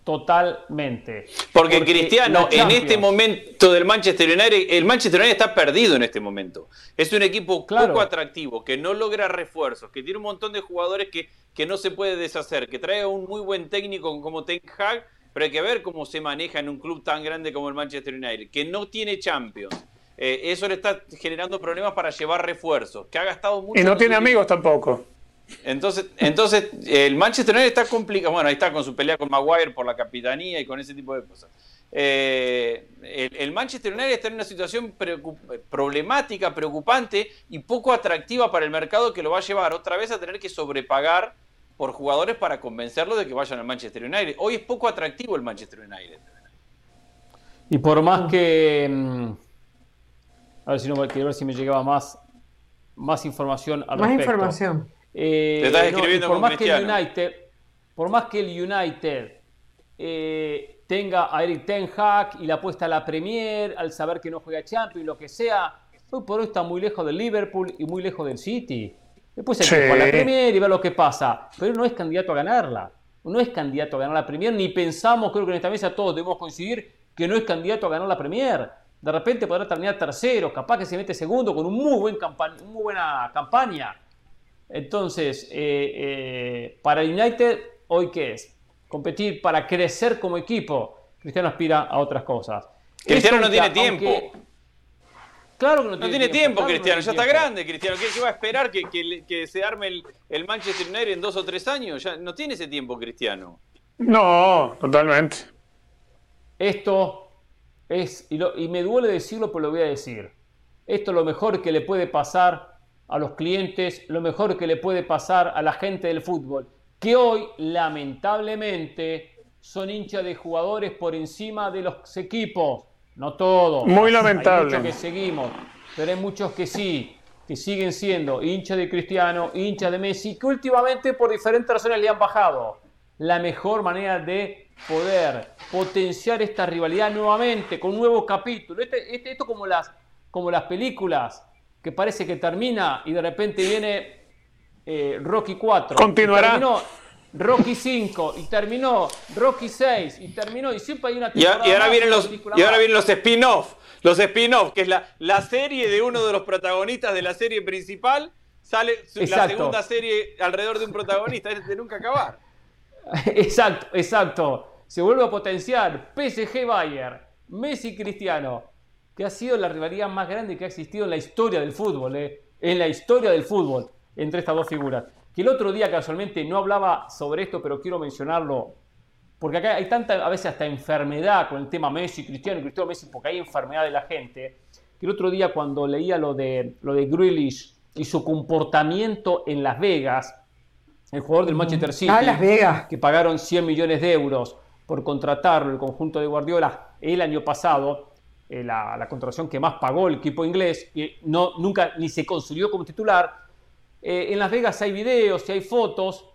Totalmente. Porque, Cristiano, en este momento del Manchester United, el Manchester United está perdido en este momento. Es un equipo poco atractivo, que no logra refuerzos, que tiene un montón de jugadores que, que no se puede deshacer, que trae un muy buen técnico como Ten Hag, pero hay que ver cómo se maneja en un club tan grande como el Manchester United, que no tiene Champions. Eh, eso le está generando problemas para llevar refuerzos, que ha gastado mucho. Y no tiene amigos tampoco. Entonces, entonces el Manchester United está complicado. Bueno, ahí está con su pelea con Maguire por la capitanía y con ese tipo de cosas. Eh, el, Manchester United está en una situación problemática, preocupante y poco atractiva para el mercado que lo va a llevar otra vez a tener que sobrepagar por jugadores para convencerlos de que vayan al Manchester United. Hoy es poco atractivo el Manchester United. Y por más que. Mm, a ver si no quiero ver si me llegaba más, más información al más información. Eh, estás escribiendo por más que el United, por más que el United eh, tenga a Eric Ten Hag y la apuesta a la Premier, al saber que no juega Champions, lo que sea, hoy por hoy está muy lejos del Liverpool y muy lejos del City. Después hay que jugar la Premier y ver lo que pasa. Pero no es candidato a ganarla. No es candidato a ganar la Premier, ni pensamos, creo que en esta mesa todos debemos coincidir, que no es candidato a ganar la Premier. De repente podrá terminar tercero, capaz que se mete segundo con un muy, buen muy buena campaña. Entonces, eh, eh, para United, ¿hoy qué es? Competir para crecer como equipo. Cristiano aspira a otras cosas. Cristiano no tiene tiempo. Claro que no, no tiene, tiempo, Cristiano. ya está grande, Cristiano. ¿Qué, va a esperar que, se arme el, Manchester United en dos o tres años? Ya no tiene ese tiempo, Cristiano. No, totalmente. Esto es, y, y me duele decirlo, pero lo voy a decir. Esto es lo mejor que le puede pasar a los clientes, lo mejor que le puede pasar a la gente del fútbol, que hoy lamentablemente son hinchas de jugadores por encima de los equipos. No todos. Muy lamentable. Hay muchos que seguimos, pero hay muchos que sí, que siguen siendo hinchas de Cristiano, hinchas de Messi, que últimamente por diferentes razones le han bajado. La mejor manera de poder potenciar esta rivalidad nuevamente con un nuevo capítulo. Este, este, esto como las, como las películas que parece que termina y de repente viene eh, Rocky 4. Continuará. terminó Rocky 5 y terminó Rocky 6 y terminó y siempre hay una y, ahora vienen los y ahora vienen los spin-off, los spin-off, que es la, la serie de uno de los protagonistas de la serie principal, sale la segunda serie alrededor de un protagonista, es de nunca acabar. [LAUGHS] Exacto, exacto. Se vuelve a potenciar PSG Bayern, Messi Cristiano que ha sido la rivalidad más grande que ha existido en la historia del fútbol, eh, en la historia del fútbol, entre estas dos figuras. que el otro día casualmente no hablaba sobre esto, pero quiero mencionarlo, porque acá hay tanta, a veces hasta enfermedad con el tema Messi, Cristiano y Cristiano Messi, porque hay enfermedad de la gente, que el otro día cuando leía lo de, lo de Grealish y su comportamiento en Las Vegas, el jugador del Manchester City, ah, Las Vegas. que pagaron 100 millones de euros por contratarlo, el conjunto de Guardiola, el año pasado, eh, la, la, contratación que más pagó el equipo inglés, y no, nunca ni se consolidó como titular. Eh, en Las Vegas hay videos y hay fotos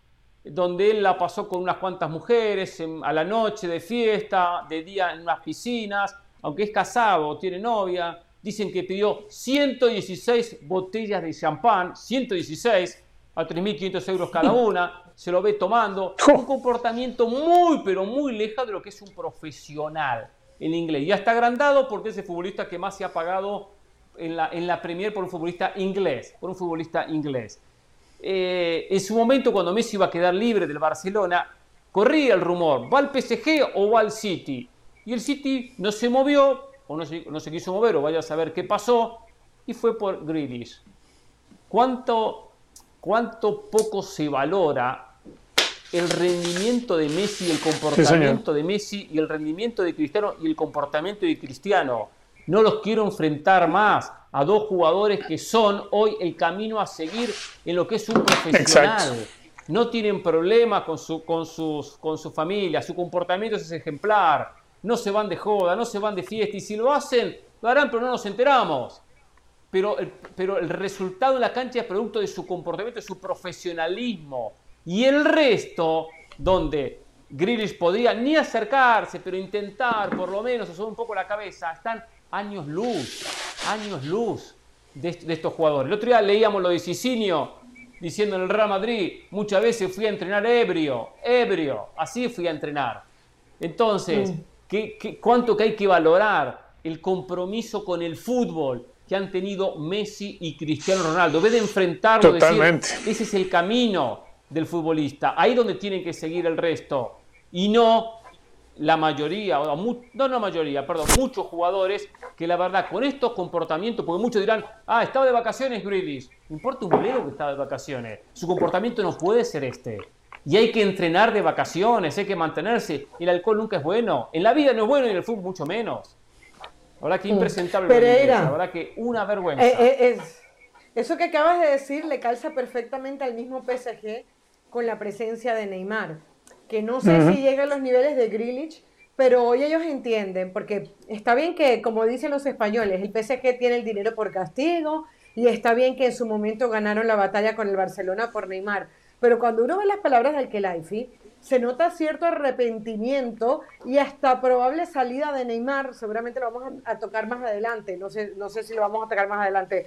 donde él la pasó con unas cuantas mujeres a la noche de fiesta, de día en unas piscinas, aunque es casado, tiene novia. Dicen que pidió 116 botellas de champán, 116, a 3.500 euros cada una, se lo ve tomando. Un comportamiento muy, pero muy lejos de lo que es un profesional en inglés. Ya está agrandado porque es el futbolista que más se ha pagado en la, en Premier por un futbolista inglés, por un futbolista inglés. Eh, en su momento, cuando Messi iba a quedar libre del Barcelona, corría el rumor, ¿va al PSG o va al City? Y el City no se movió, o no se, no se quiso mover, o vaya a saber qué pasó, y fue por Grealish. ¿Cuánto, ¿Cuánto poco se valora el rendimiento de Messi, el comportamiento de Messi y el rendimiento de Cristiano y el comportamiento de Cristiano. No los quiero enfrentar más a dos jugadores que son hoy el camino a seguir en lo que es un profesional. No tienen problemas con su, con, sus, con su familia, su comportamiento es ejemplar, no se van de joda, no se van de fiesta y si lo hacen, lo harán pero no nos enteramos. Pero el, pero el resultado en la cancha es producto de su comportamiento, de su profesionalismo, y el resto, donde Grealish podría ni acercarse, pero intentar por lo menos hacer un poco la cabeza, están años luz, años luz de, estos jugadores. El otro día leíamos lo de Sicinio diciendo en el Real Madrid, muchas veces fui a entrenar ebrio, ebrio, así fui a entrenar. Entonces, ¿qué, cuánto que hay que valorar el compromiso con el fútbol que han tenido Messi y Cristiano Ronaldo? Ve de enfrentarlo, Totalmente. Decir, ese es el camino del futbolista. Ahí donde tienen que seguir el resto. Y no la mayoría, o no la mayoría, perdón, muchos jugadores que la verdad con estos comportamientos, porque muchos dirán, ah, estaba de vacaciones Grealish, importa un bledo que estaba de vacaciones, su comportamiento no puede ser este. Y hay que entrenar de vacaciones, hay que mantenerse. El alcohol nunca es bueno. En la vida no es bueno y en el fútbol mucho menos. La verdad que impresentable. Pereira. La verdad que una vergüenza. Eh, eh, es, eso que acabas de decir le calza perfectamente al mismo PSG con la presencia de Neymar, que no sé si llega a los niveles de Grealish, pero hoy ellos entienden, porque está bien que, como dicen los españoles, el PSG tiene el dinero por castigo y está bien que en su momento ganaron la batalla con el Barcelona por Neymar, pero cuando uno ve las palabras del Kelaifi, se nota cierto arrepentimiento y hasta probable salida de Neymar, seguramente lo vamos a, a tocar más adelante, no sé, no sé si lo vamos a tocar más adelante,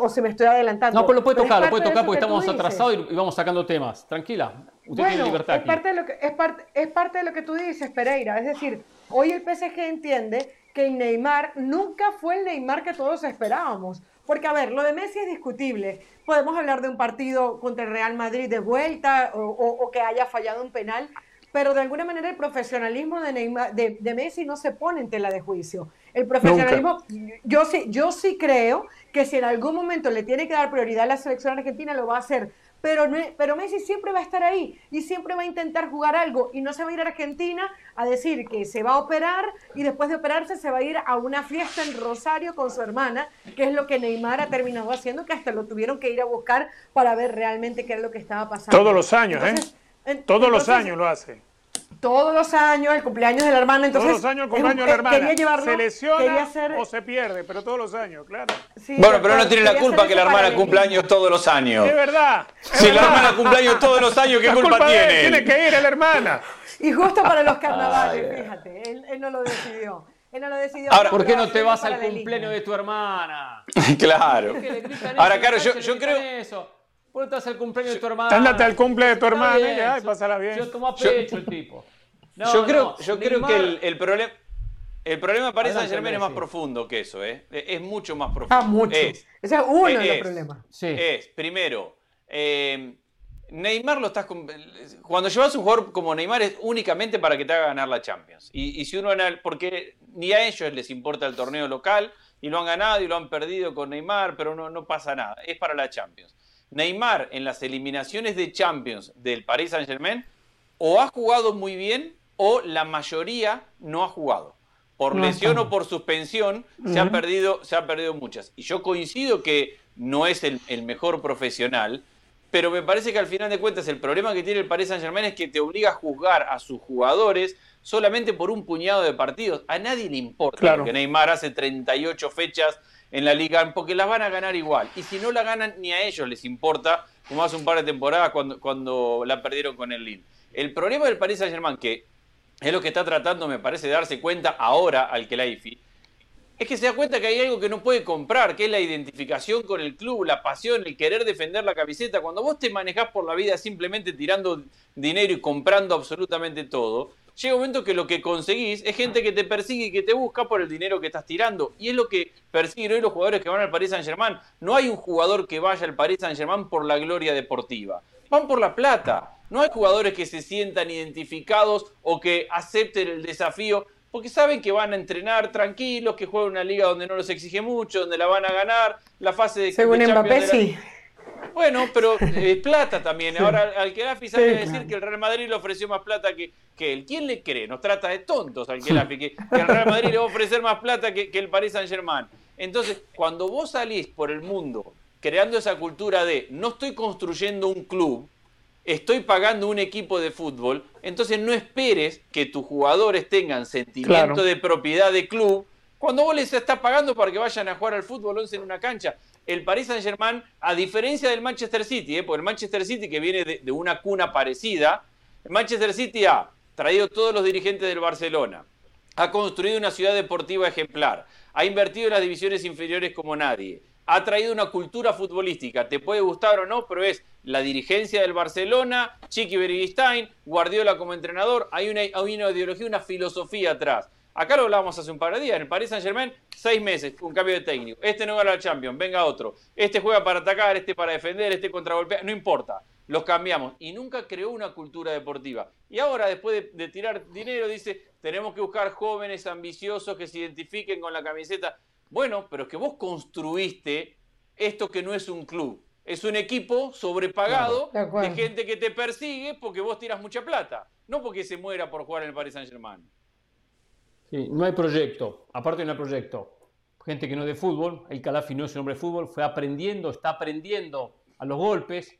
o se me estoy adelantando. No, pero lo puede tocar, lo puede tocar porque estamos atrasados y, vamos sacando temas. Tranquila, usted tiene libertad. Es, Parte de lo que, es, parte, es parte de lo que tú dices, Pereira. Es decir, hoy el PSG entiende que Neymar nunca fue el Neymar que todos esperábamos. Porque, a ver, lo de Messi es discutible. Podemos hablar de un partido contra el Real Madrid de vuelta o, o que haya fallado un penal, pero de alguna manera el profesionalismo de, Neymar, de, de, Messi no se pone en tela de juicio. El profesionalismo, yo sí, yo sí creo que si en algún momento le tiene que dar prioridad a la selección argentina, lo va a hacer. Pero, pero Messi siempre va a estar ahí y siempre va a intentar jugar algo y no se va a ir a Argentina a decir que se va a operar y después de operarse se va a ir a una fiesta en Rosario con su hermana, que es lo que Neymar ha terminado haciendo, que hasta lo tuvieron que ir a buscar para ver realmente qué era lo que estaba pasando. Todos los años, ¿eh? Todos los años lo hace. Todos los años, el cumpleaños de la hermana. Entonces, todos los años el cumpleaños de la hermana. Quería llevarlo, se lesiona o se pierde, pero todos los años, claro. bueno, pero no tiene la culpa que la hermana cumpleaños todos los años. Es verdad. si la hermana cumpleaños todos los años, ¿qué culpa, tiene? Tiene que ir a la hermana. Y justo para los carnavales, fíjate, él, él, no lo decidió. Él no lo decidió. Ahora, ¿por qué no te vas al cumpleaños de tu hermana? [LAUGHS] claro. Ahora, claro, yo, yo creo... Eso? ¿Por al cumpleaños de tu hermana? Ándate al cumple de tu hermana y ya, y pásala bien. Yo tomo a pecho el tipo [LAUGHS] yo creo, yo creo que el, el problema... El problema para Saint Germain es más profundo que eso, ¿eh? Es mucho más profundo. Ah, mucho. Ese es uno de los problemas. Sí. Es, primero, eh, Neymar lo estás. Cuando llevas un jugador como Neymar es únicamente para que te haga ganar la Champions. Y, y si uno gana. Porque ni a ellos les importa el torneo local, y lo han ganado y lo han perdido con Neymar, pero no, no pasa nada. Es para la Champions. Neymar en las eliminaciones de Champions del Paris Saint Germain o ha jugado muy bien o la mayoría no ha jugado. Por lesión o por suspensión se, ha perdido, se ha perdido muchas. Y yo coincido que no es el, mejor profesional, pero me parece que al final de cuentas el problema que tiene el Paris Saint Germain es que te obliga a juzgar a sus jugadores solamente por un puñado de partidos. A nadie le importa que Neymar hace 38 fechas en la liga, porque las van a ganar igual. Y si no la ganan, ni a ellos les importa, como hace un par de temporadas cuando, cuando la perdieron con el Lille. El problema del Paris Saint Germain, que es lo que está tratando, me parece, de darse cuenta ahora al Kelaifi, es que se da cuenta que hay algo que no puede comprar, que es la identificación con el club, la pasión, el querer defender la camiseta. Cuando vos te manejás por la vida simplemente tirando dinero y comprando absolutamente todo, llega un momento que lo que conseguís es gente que te persigue y que te busca por el dinero que estás tirando. Y es lo que persiguen hoy los jugadores que van al Paris Saint Germain. No hay un jugador que vaya al Paris Saint Germain por la gloria deportiva. Van por la plata. No hay jugadores que se sientan identificados o que acepten el desafío porque saben que van a entrenar tranquilos, que juegan una liga donde no los exige mucho, donde la van a ganar, la fase de... Según Mbappé, sí. Bueno, pero eh, plata también. Ahora, al Kelafi sale a decir que el Real Madrid le ofreció más plata que, que él. ¿Quién le cree? Nos trata de tontos al que, que el Real Madrid le va a ofrecer más plata que, que el Paris Saint-Germain. Entonces, cuando vos salís por el mundo creando esa cultura de no estoy construyendo un club, estoy pagando un equipo de fútbol, entonces no esperes que tus jugadores tengan sentimiento de propiedad de club cuando vos les estás pagando para que vayan a jugar al fútbol 11 en una cancha. El Paris Saint Germain, a diferencia del Manchester City, ¿eh? porque el Manchester City que viene de, una cuna parecida, el Manchester City ha traído todos los dirigentes del Barcelona, ha construido una ciudad deportiva ejemplar, ha invertido en las divisiones inferiores como nadie, ha traído una cultura futbolística, te puede gustar o no, pero es la dirigencia del Barcelona, Chiqui Bergstein, Guardiola como entrenador, hay una, hay una ideología, una filosofía atrás. Acá lo hablábamos hace un par de días, en el Paris Saint Germain, seis meses, un cambio de técnico. Este no gana la Champions, venga otro. Este juega para atacar, este para defender, este contra golpear, no importa. Los cambiamos. Y nunca creó una cultura deportiva. Y ahora, después de tirar dinero, dice, tenemos que buscar jóvenes ambiciosos que se identifiquen con la camiseta. Bueno, pero es que vos construiste esto que no es un club. Es un equipo sobrepagado de, gente que te persigue porque vos tiras mucha plata, no porque se muera por jugar en el Paris Saint Germain. Sí, no hay proyecto, aparte no hay proyecto. Gente que no es de fútbol, el Calafi no es un hombre de fútbol, fue aprendiendo, está aprendiendo a los golpes.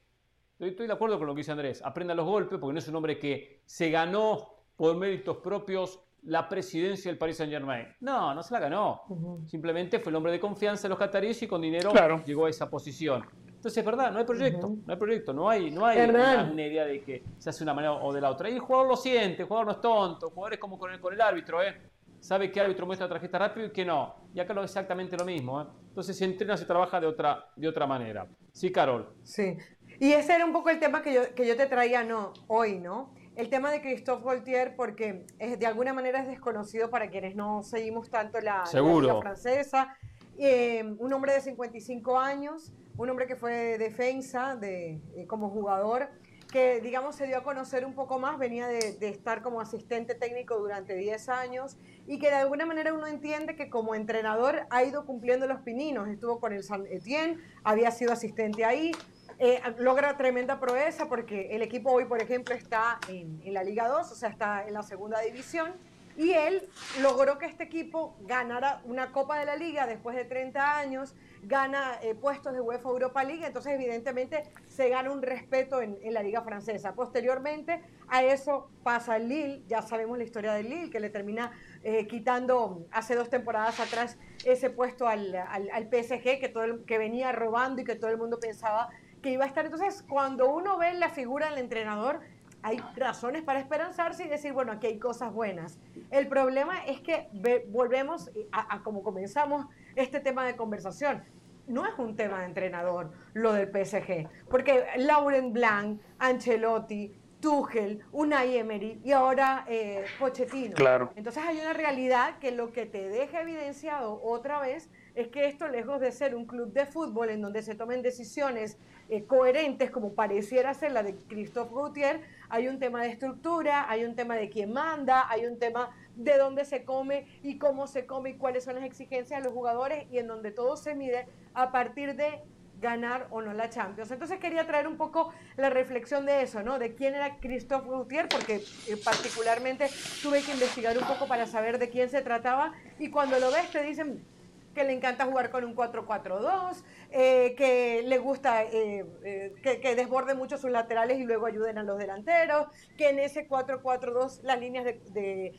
Estoy de acuerdo con lo que dice Andrés, aprende a los golpes porque no es un hombre que se ganó por méritos propios la presidencia del Paris Saint Germain. No, no se la ganó. Simplemente fue el hombre de confianza de los cataríes y con dinero llegó a esa posición. Entonces es verdad, no hay proyecto, no hay proyecto, no hay, no hay una, idea de que se hace de una manera o de la otra. Y el jugador lo siente, el jugador no es tonto, el jugador es como con el, con el árbitro, ¿eh? Sabe que el árbitro muestra tarjeta rápido y que no. Y acá lo es exactamente lo mismo, ¿eh? Entonces se entrena, se trabaja de otra, de otra manera. Sí, Carol. Sí. Y ese era un poco el tema que yo, que yo te traía no, hoy, ¿no? el tema de Christophe Gaultier, porque es, de alguna manera es desconocido para quienes no seguimos tanto la, la francesa. Eh, un hombre de 55 años, un hombre que fue defensa de, eh, como jugador, que digamos se dio a conocer un poco más, venía de, estar como asistente técnico durante 10 años y que de alguna manera uno entiende que como entrenador ha ido cumpliendo los pininos, estuvo con el San Etienne, había sido asistente ahí, eh, logra tremenda proeza porque el equipo hoy, por ejemplo, está en, la Liga 2, o sea, está en la segunda división. Y él logró que este equipo ganara una Copa de la Liga después de 30 años, gana eh, puestos de UEFA Europa League, entonces evidentemente se gana un respeto en, la Liga Francesa. Posteriormente a eso pasa el Lille, ya sabemos la historia del Lille, que le termina eh, quitando hace dos temporadas atrás ese puesto al, al, PSG que, todo el, que venía robando y que todo el mundo pensaba que iba a estar. Entonces, cuando uno ve la figura del entrenador, hay razones para esperanzarse y decir, bueno, aquí hay cosas buenas. El problema es que volvemos a, como comenzamos este tema de conversación. No es un tema de entrenador lo del PSG, porque Lauren Blanc, Ancelotti, Tuchel, Unai Emery y ahora eh, Pochettino. Claro. Entonces hay una realidad que lo que te deja evidenciado otra vez es que esto, lejos de ser un club de fútbol en donde se tomen decisiones eh, coherentes como pareciera ser la de Christophe Gautier, hay un tema de estructura, hay un tema de quién manda, hay un tema de dónde se come y cómo se come y cuáles son las exigencias de los jugadores y en donde todo se mide a partir de ganar o no la Champions. Entonces quería traer un poco la reflexión de eso, ¿no? De quién era Christophe Gautier, porque eh, particularmente tuve que investigar un poco para saber de quién se trataba y cuando lo ves te dicen que le encanta jugar con un 4-4-2, eh, que le gusta eh, eh, que, desborde mucho sus laterales y luego ayuden a los delanteros, que en ese 4-4-2 las líneas de,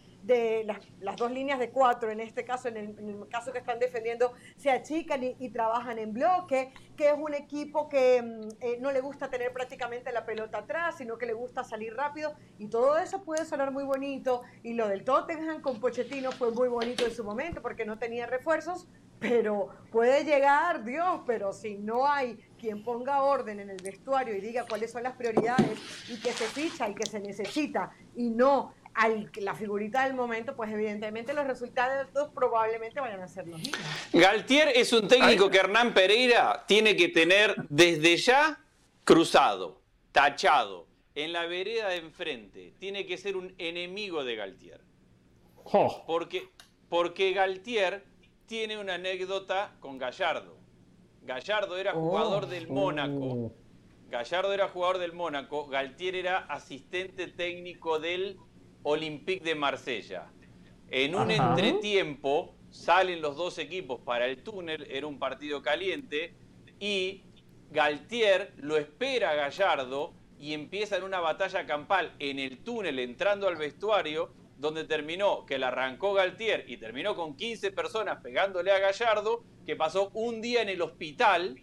las, dos líneas de cuatro, en este caso, en el, caso que están defendiendo, se achican y, trabajan en bloque, que es un equipo que mm, no le gusta tener prácticamente la pelota atrás, sino que le gusta salir rápido y todo eso puede sonar muy bonito y lo del Tottenham con Pochettino fue muy bonito en su momento porque no tenía refuerzos, pero puede llegar, Dios, pero si no hay quien ponga orden en el vestuario y diga cuáles son las prioridades y que se ficha y que se necesita y no al, la figurita del momento, pues evidentemente los resultados probablemente vayan a ser los mismos. Galtier es un técnico que Hernán Pereira tiene que tener desde ya cruzado, tachado, en la vereda de enfrente. Tiene que ser un enemigo de Galtier. Porque, porque Galtier tiene una anécdota con Gallardo. Gallardo era jugador oh. del Mónaco. Oh. Gallardo era jugador del Mónaco. Galtier era asistente técnico del Olympique de Marsella. En un entretiempo salen los dos equipos para el túnel, era un partido caliente, y Galtier lo espera a Gallardo y empiezan una batalla campal en el túnel entrando al vestuario donde terminó, que la arrancó Galtier y terminó con 15 personas pegándole a Gallardo, que pasó un día en el hospital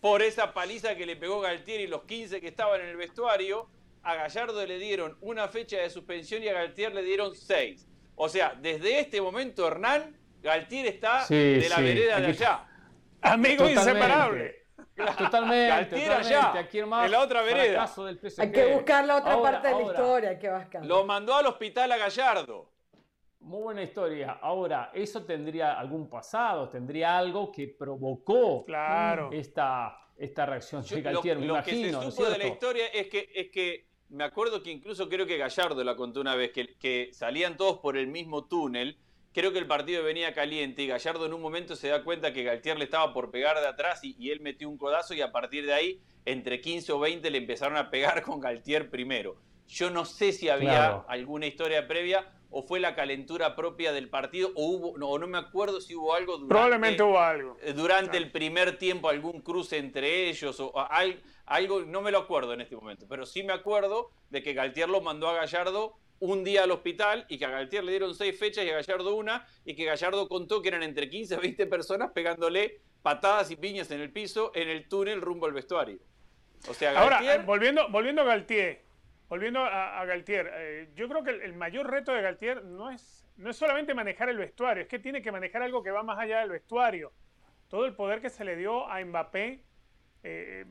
por esa paliza que le pegó Galtier y los 15 que estaban en el vestuario. A Gallardo le dieron una fecha de suspensión y a Galtier le dieron seis. O sea, desde este momento, Hernán, Galtier está de la vereda de allá. Amigo inseparable. Totalmente, en la otra vereda. Hay que buscar la otra parte de la historia que Lo mandó al hospital a Gallardo. Muy buena historia. Ahora, ¿eso tendría algún pasado? ¿Tendría algo que provocó claro. esta, esta reacción Yo, lo, que se supo de la historia es que, es que me acuerdo que incluso creo que Gallardo la contó una vez, que, que salían todos por el mismo túnel Creo que el partido venía caliente y Gallardo en un momento se da cuenta que Galtier le estaba por pegar de atrás y, él metió un codazo y a partir de ahí, entre 15 o 20 le empezaron a pegar con Galtier primero. Yo no sé si había alguna historia previa o fue la calentura propia del partido o hubo no, no me acuerdo si hubo algo durante, probablemente hubo algo eh, durante el primer tiempo algún cruce entre ellos o algo no me lo acuerdo en este momento pero sí me acuerdo de que Galtier lo mandó a Gallardo un día al hospital y que a Galtier le dieron seis fechas y a Gallardo una, y que Gallardo contó que eran entre 15 y 20 personas pegándole patadas y piñas en el piso en el túnel rumbo al vestuario. O sea, Galtier... Ahora, volviendo, volviendo a Galtier, volviendo a, Galtier, eh, yo creo que el, mayor reto de Galtier no es, no es solamente manejar el vestuario, es que tiene que manejar algo que va más allá del vestuario. Todo el poder que se le dio a Mbappé, eh,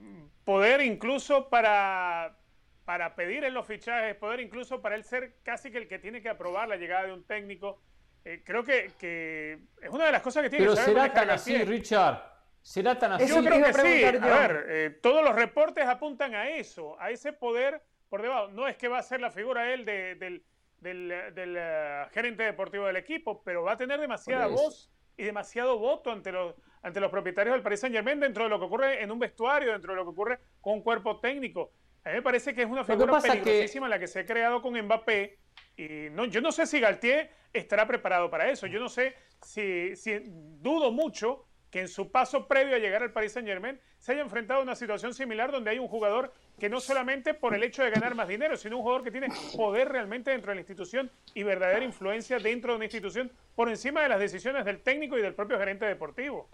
poder incluso para para pedir en los fichajes, poder incluso para él ser casi que el que tiene que aprobar la llegada de un técnico. Eh, creo que, es una de las cosas que tiene que saber. Pero será tan así, Richard. ¿Será tan así? Yo creo que sí. A ver, eh, todos los reportes apuntan a eso, a ese poder por debajo. No es que va a ser la figura él del, eh, gerente deportivo del equipo, pero va a tener demasiada voz y demasiado voto ante los, ante los propietarios del Paris Saint Germain dentro de lo que ocurre en un vestuario, dentro de lo que ocurre con un cuerpo técnico. A mí me parece que es una figura peligrosísima la que se ha creado con Mbappé. Y no, yo no sé si Galtier estará preparado para eso. Yo no sé si, si dudo mucho que en su paso previo a llegar al Paris Saint Germain se haya enfrentado a una situación similar donde hay un jugador que no solamente por el hecho de ganar más dinero, sino un jugador que tiene poder realmente dentro de la institución y verdadera influencia dentro de una institución por encima de las decisiones del técnico y del propio gerente deportivo.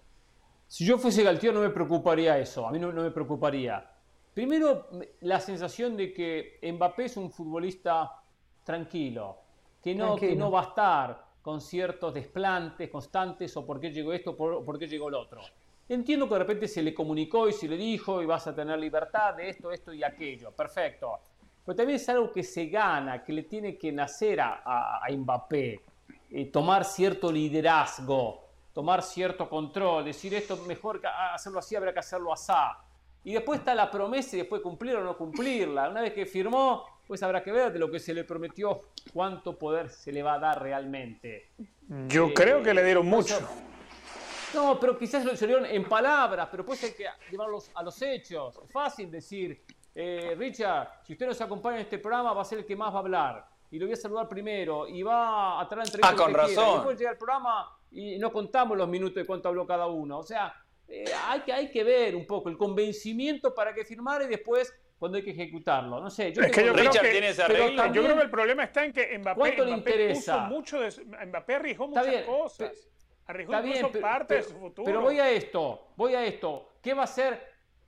Si yo fuese Galtier no me preocuparía eso, a mí no, no me preocuparía. Primero, la sensación de que Mbappé es un futbolista tranquilo, que no, que no va a estar con ciertos desplantes constantes o por qué llegó esto o por, qué llegó el otro. Entiendo que de repente se le comunicó y se le dijo y vas a tener libertad de esto, esto y aquello. Perfecto. Pero también es algo que se gana, que le tiene que nacer a, Mbappé. Eh, tomar cierto liderazgo, tomar cierto control, decir esto mejor que hacerlo así, habrá que hacerlo así. Y después está la promesa y después cumplir o no cumplirla. Una vez que firmó, pues habrá que ver de lo que se le prometió, cuánto poder se le va a dar realmente. Yo creo que le dieron mucho. No, pero quizás lo hicieron en palabras, pero después hay que llevarlos a los hechos. Es fácil decir, eh, Richard, si usted nos acompaña en este programa, va a ser el que más va a hablar. Y lo voy a saludar primero. Y va a traer entrevistas. Ah, con razón. Y después llega el programa y no contamos los minutos de cuánto habló cada uno. O sea, eh, hay, que, hay que ver un poco el convencimiento para que firmar y después cuando hay que ejecutarlo. No sé, yo, es que yo, creo que, tiene esa regla. yo creo que el problema está en que Mbappé, Mbappé le interesa? mucho de, Mbappé arriesgó muchas cosas. Arriesgó está bien, parte de su futuro. Pero voy a esto, voy a esto. ¿Qué va a hacer,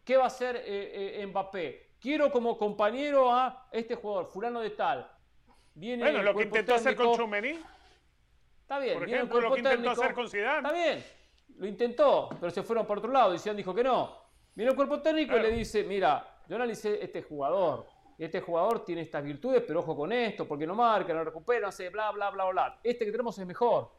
qué va a hacer eh, eh, Mbappé? Quiero como compañero a este jugador, fulano de tal. Viene bueno, lo que intentó hacer con Chumení. Está bien. Por ejemplo, lo que intentó hacer con Zidane. Está bien. Lo intentó, pero se fueron por otro lado Zidane dijo que no. Viene el cuerpo técnico y le dice, mira, yo analicé este jugador. Este jugador tiene estas virtudes, pero ojo con esto, porque no marca, no recupera, no sé, bla, bla, bla, bla. Este que tenemos es mejor.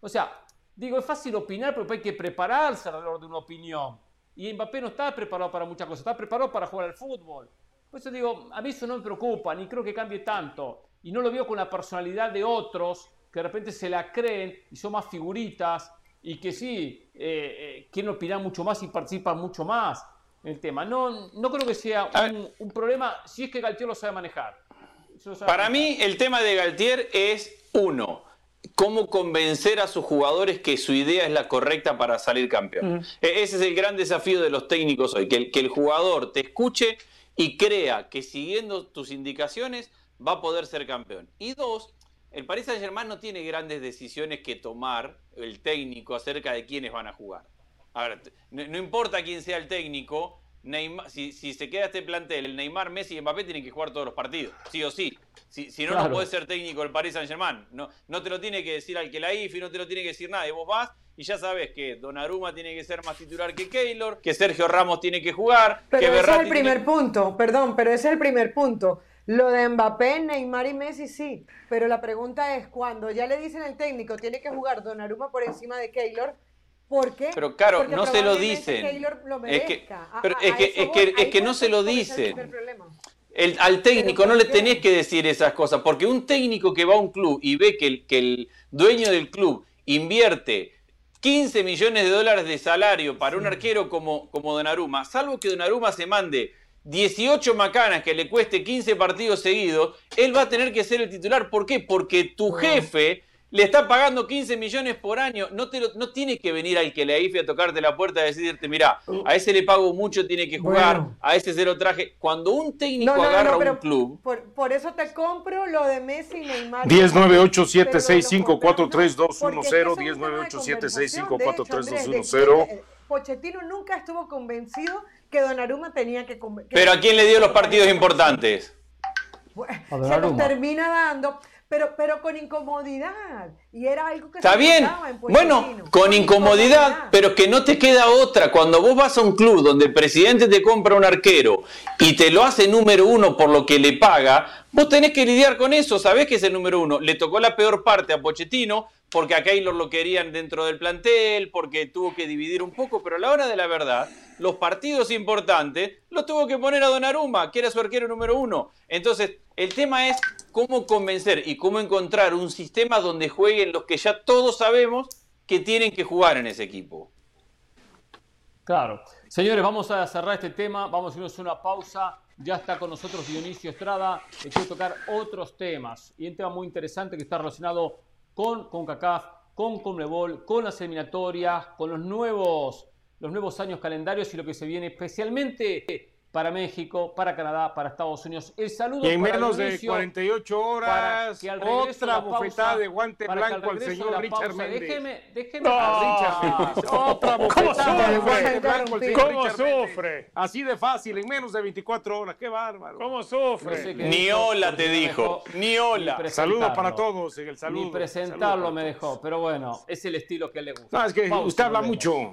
O sea, digo, es fácil opinar, pero hay que prepararse alrededor de una opinión. Y Mbappé no está preparado para muchas cosas, está preparado para jugar al fútbol. Por eso digo, a mí eso no me preocupa, ni creo que cambie tanto. Y no lo veo con la personalidad de otros que de repente se la creen y son más figuritas y que sí, eh, eh, quieren opinar mucho más y participan mucho más en el tema. No, no creo que sea un, problema si es que Galtier lo sabe manejar. Para mí el tema de Galtier es uno, cómo convencer a sus jugadores que su idea es la correcta para salir campeón. E-, ese es el gran desafío de los técnicos hoy, que el, que el jugador te escuche y crea que siguiendo tus indicaciones va a poder ser campeón. Y dos, el Paris Saint Germain no tiene grandes decisiones que tomar el técnico acerca de quiénes van a jugar. A ver, no, importa quién sea el técnico, si, se queda este plantel, el Neymar, Messi y Mbappé tienen que jugar todos los partidos, sí o sí. Si, si no, no puede ser técnico el Paris Saint Germain. No, no te lo tiene que decir al que la IFI, no te lo tiene que decir nadie. Vos vas y ya sabes que Donnarumma tiene que ser más titular que Keylor, que Sergio Ramos tiene que jugar. Pero ese es el primer punto, perdón, pero ese es el primer punto. Lo de Mbappé, Neymar y Messi sí, pero la pregunta es cuando ya le dicen al técnico tiene que jugar Donnarumma por encima de Keylor, ¿por qué? Pero claro, no se lo dicen. es que, es, que, no se lo dicen. al técnico no le tenés que decir esas cosas, porque un técnico que va a un club y ve que el, que el dueño del club invierte 15 millones de dólares de salario para un arquero como, como Donnarumma, salvo que Donnarumma se mande 18 macanas que le cueste 15 partidos seguidos, él va a tener que ser el titular. ¿Por qué? Porque tu jefe le está pagando 15 millones por año. No, te no tiene que venir al que le IFE a tocarte la puerta y decirte, mira, a ese le pago mucho, tiene que jugar, a ese se lo traje. Cuando un técnico agarra un club... Por, eso te compro lo de Messi y Neymar. 1098765432110, Pochettino nunca estuvo convencido que Donnarumma tenía que... Pero ¿a quién le dio los partidos importantes? se los termina dando, pero, pero con incomodidad. Y era algo que Está bien. bueno, con incomodidad, pero que no te queda otra. Cuando vos vas a un club donde el presidente te compra un arquero y te lo hace número uno por lo que le paga, vos tenés que lidiar con eso. Sabés que es el número uno. Le tocó la peor parte a Pochettino porque a Keylor lo querían dentro del plantel, porque tuvo que dividir un poco, pero a la hora de la verdad, los partidos importantes los tuvo que poner a Donnarumma, que era su arquero número uno. Entonces, el tema es cómo convencer y cómo encontrar un sistema donde jueguen los que ya todos sabemos que tienen que jugar en ese equipo. Claro. Señores, vamos a cerrar este tema, vamos a irnos una pausa. Ya está con nosotros Dionisio Estrada, que quiere tocar otros temas. Y un tema muy interesante que está relacionado con CONCACAF, con CONMEBOL, con las eliminatorias, con los nuevos, los nuevos años calendarios y lo que se viene especialmente para México, para Canadá, para Estados Unidos. El saludo y en menos de 48 horas, otra bufetada de guante blanco al señor Richard Méndez. Déjeme, déjeme. otra bufetada de guante blanco al señor ¿Cómo sufre? Así de fácil, en menos de 24 horas. ¡Qué bárbaro! ¿Cómo sufre? Ni hola te dijo, ni hola. Saludos para todos, el saludo. Ni presentarlo me dejó, pero bueno, es el estilo que le gusta. No, es que usted habla mucho.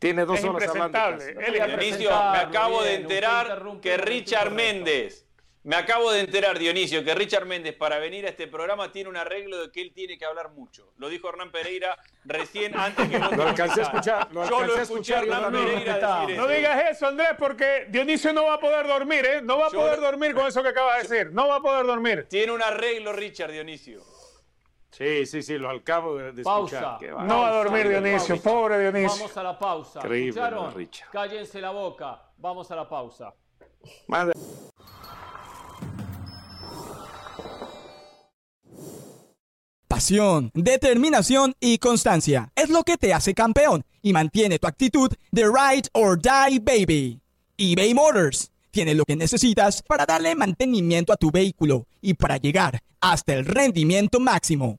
Tiene dos horas hablando. Dionisio, me acabo de enterar que Richard Méndez, me acabo de enterar, Dionisio, que Richard Méndez para venir a este programa tiene un arreglo de que él tiene que hablar mucho. Lo dijo Hernán Pereira recién [LAUGHS] antes que Lo alcancé a escuchar. Yo lo escuché a Hernán Pereira decir No digas eso, Andrés, porque Dionisio no va a poder dormir, ¿eh? No va a poder dormir con eso que acaba de decir. No va a poder dormir. Tiene un arreglo, Richard Dionisio. Sí, sí, sí, lo acabo de, pausa. escuchar. no a dormir, Dionisio, pobre Dionisio. Vamos a la pausa. Increíble, Cállense la boca. Vamos a la pausa. Madre. Pasión, determinación y constancia es lo que te hace campeón y mantiene tu actitud de ride or die baby. eBay Motors tiene lo que necesitas para darle mantenimiento a tu vehículo y para llegar hasta el rendimiento máximo.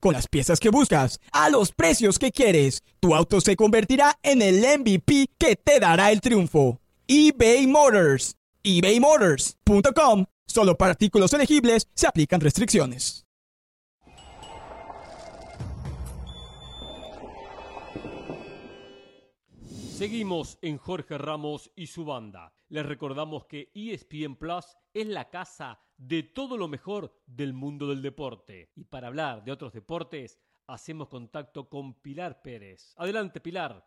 Con las piezas que buscas, a los precios que quieres, tu auto se convertirá en el MVP que te dará el triunfo. eBay Motors. ebaymotors.com. Solo para artículos elegibles se aplican restricciones. Seguimos en Jorge Ramos y su banda. Les recordamos que ESPN Plus es la casa de todo lo mejor del mundo del deporte. Y para hablar de otros deportes, hacemos contacto con Pilar Pérez. Adelante, Pilar.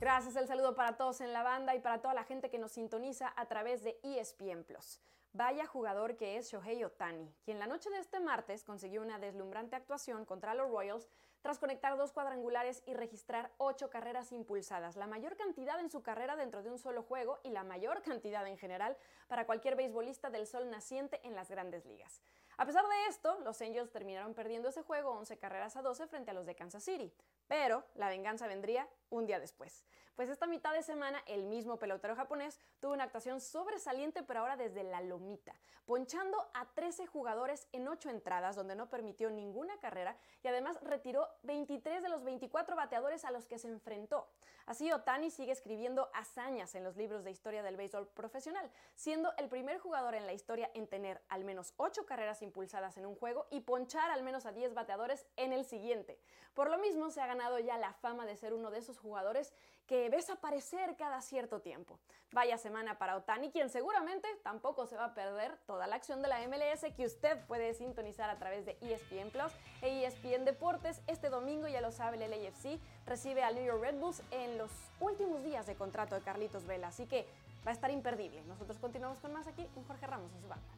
Gracias, el saludo para todos en la banda y para toda la gente que nos sintoniza a través de ESPN Plus. Vaya jugador que es Shohei Otani, quien la noche de este martes consiguió una deslumbrante actuación contra los Royals tras conectar dos cuadrangulares y registrar ocho carreras impulsadas, la mayor cantidad en su carrera dentro de un solo juego y la mayor cantidad en general para cualquier beisbolista del sol naciente en las grandes ligas. A pesar de esto, los Angels terminaron perdiendo ese juego 11 carreras a 12 frente a los de Kansas City, pero la venganza vendría un día después. Pues esta mitad de semana el mismo pelotero japonés tuvo una actuación sobresaliente pero ahora desde la lomita, ponchando a 13 jugadores en 8 entradas donde no permitió ninguna carrera y además retiró 23 de los 24 bateadores a los que se enfrentó. Así Otani sigue escribiendo hazañas en los libros de historia del béisbol profesional, siendo el primer jugador en la historia en tener al menos 8 carreras impulsadas en un juego y ponchar al menos a 10 bateadores en el siguiente. Por lo mismo se ha ganado ya la fama de ser uno de esos jugadores que ves aparecer cada cierto tiempo. Vaya semana para Otani, quien seguramente tampoco se va a perder toda la acción de la MLS que usted puede sintonizar a través de ESPN Plus e ESPN Deportes. Este domingo, ya lo sabe, el LAFC recibe al New York Red Bulls en los últimos días de contrato de Carlitos Vela, así que va a estar imperdible. Nosotros continuamos con más aquí un Jorge Ramos en su banda.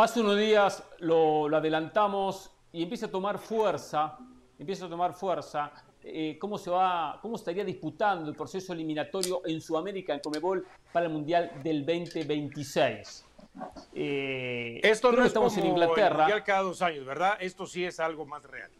Hace unos días lo, adelantamos y empieza a tomar fuerza, empieza a tomar fuerza eh, cómo se va, cómo estaría disputando el proceso eliminatorio en Sudamérica en Comebol para el Mundial del 2026. Eh, esto no estamos en Inglaterra. El mundial cada dos años, ¿verdad? Esto sí es algo más real.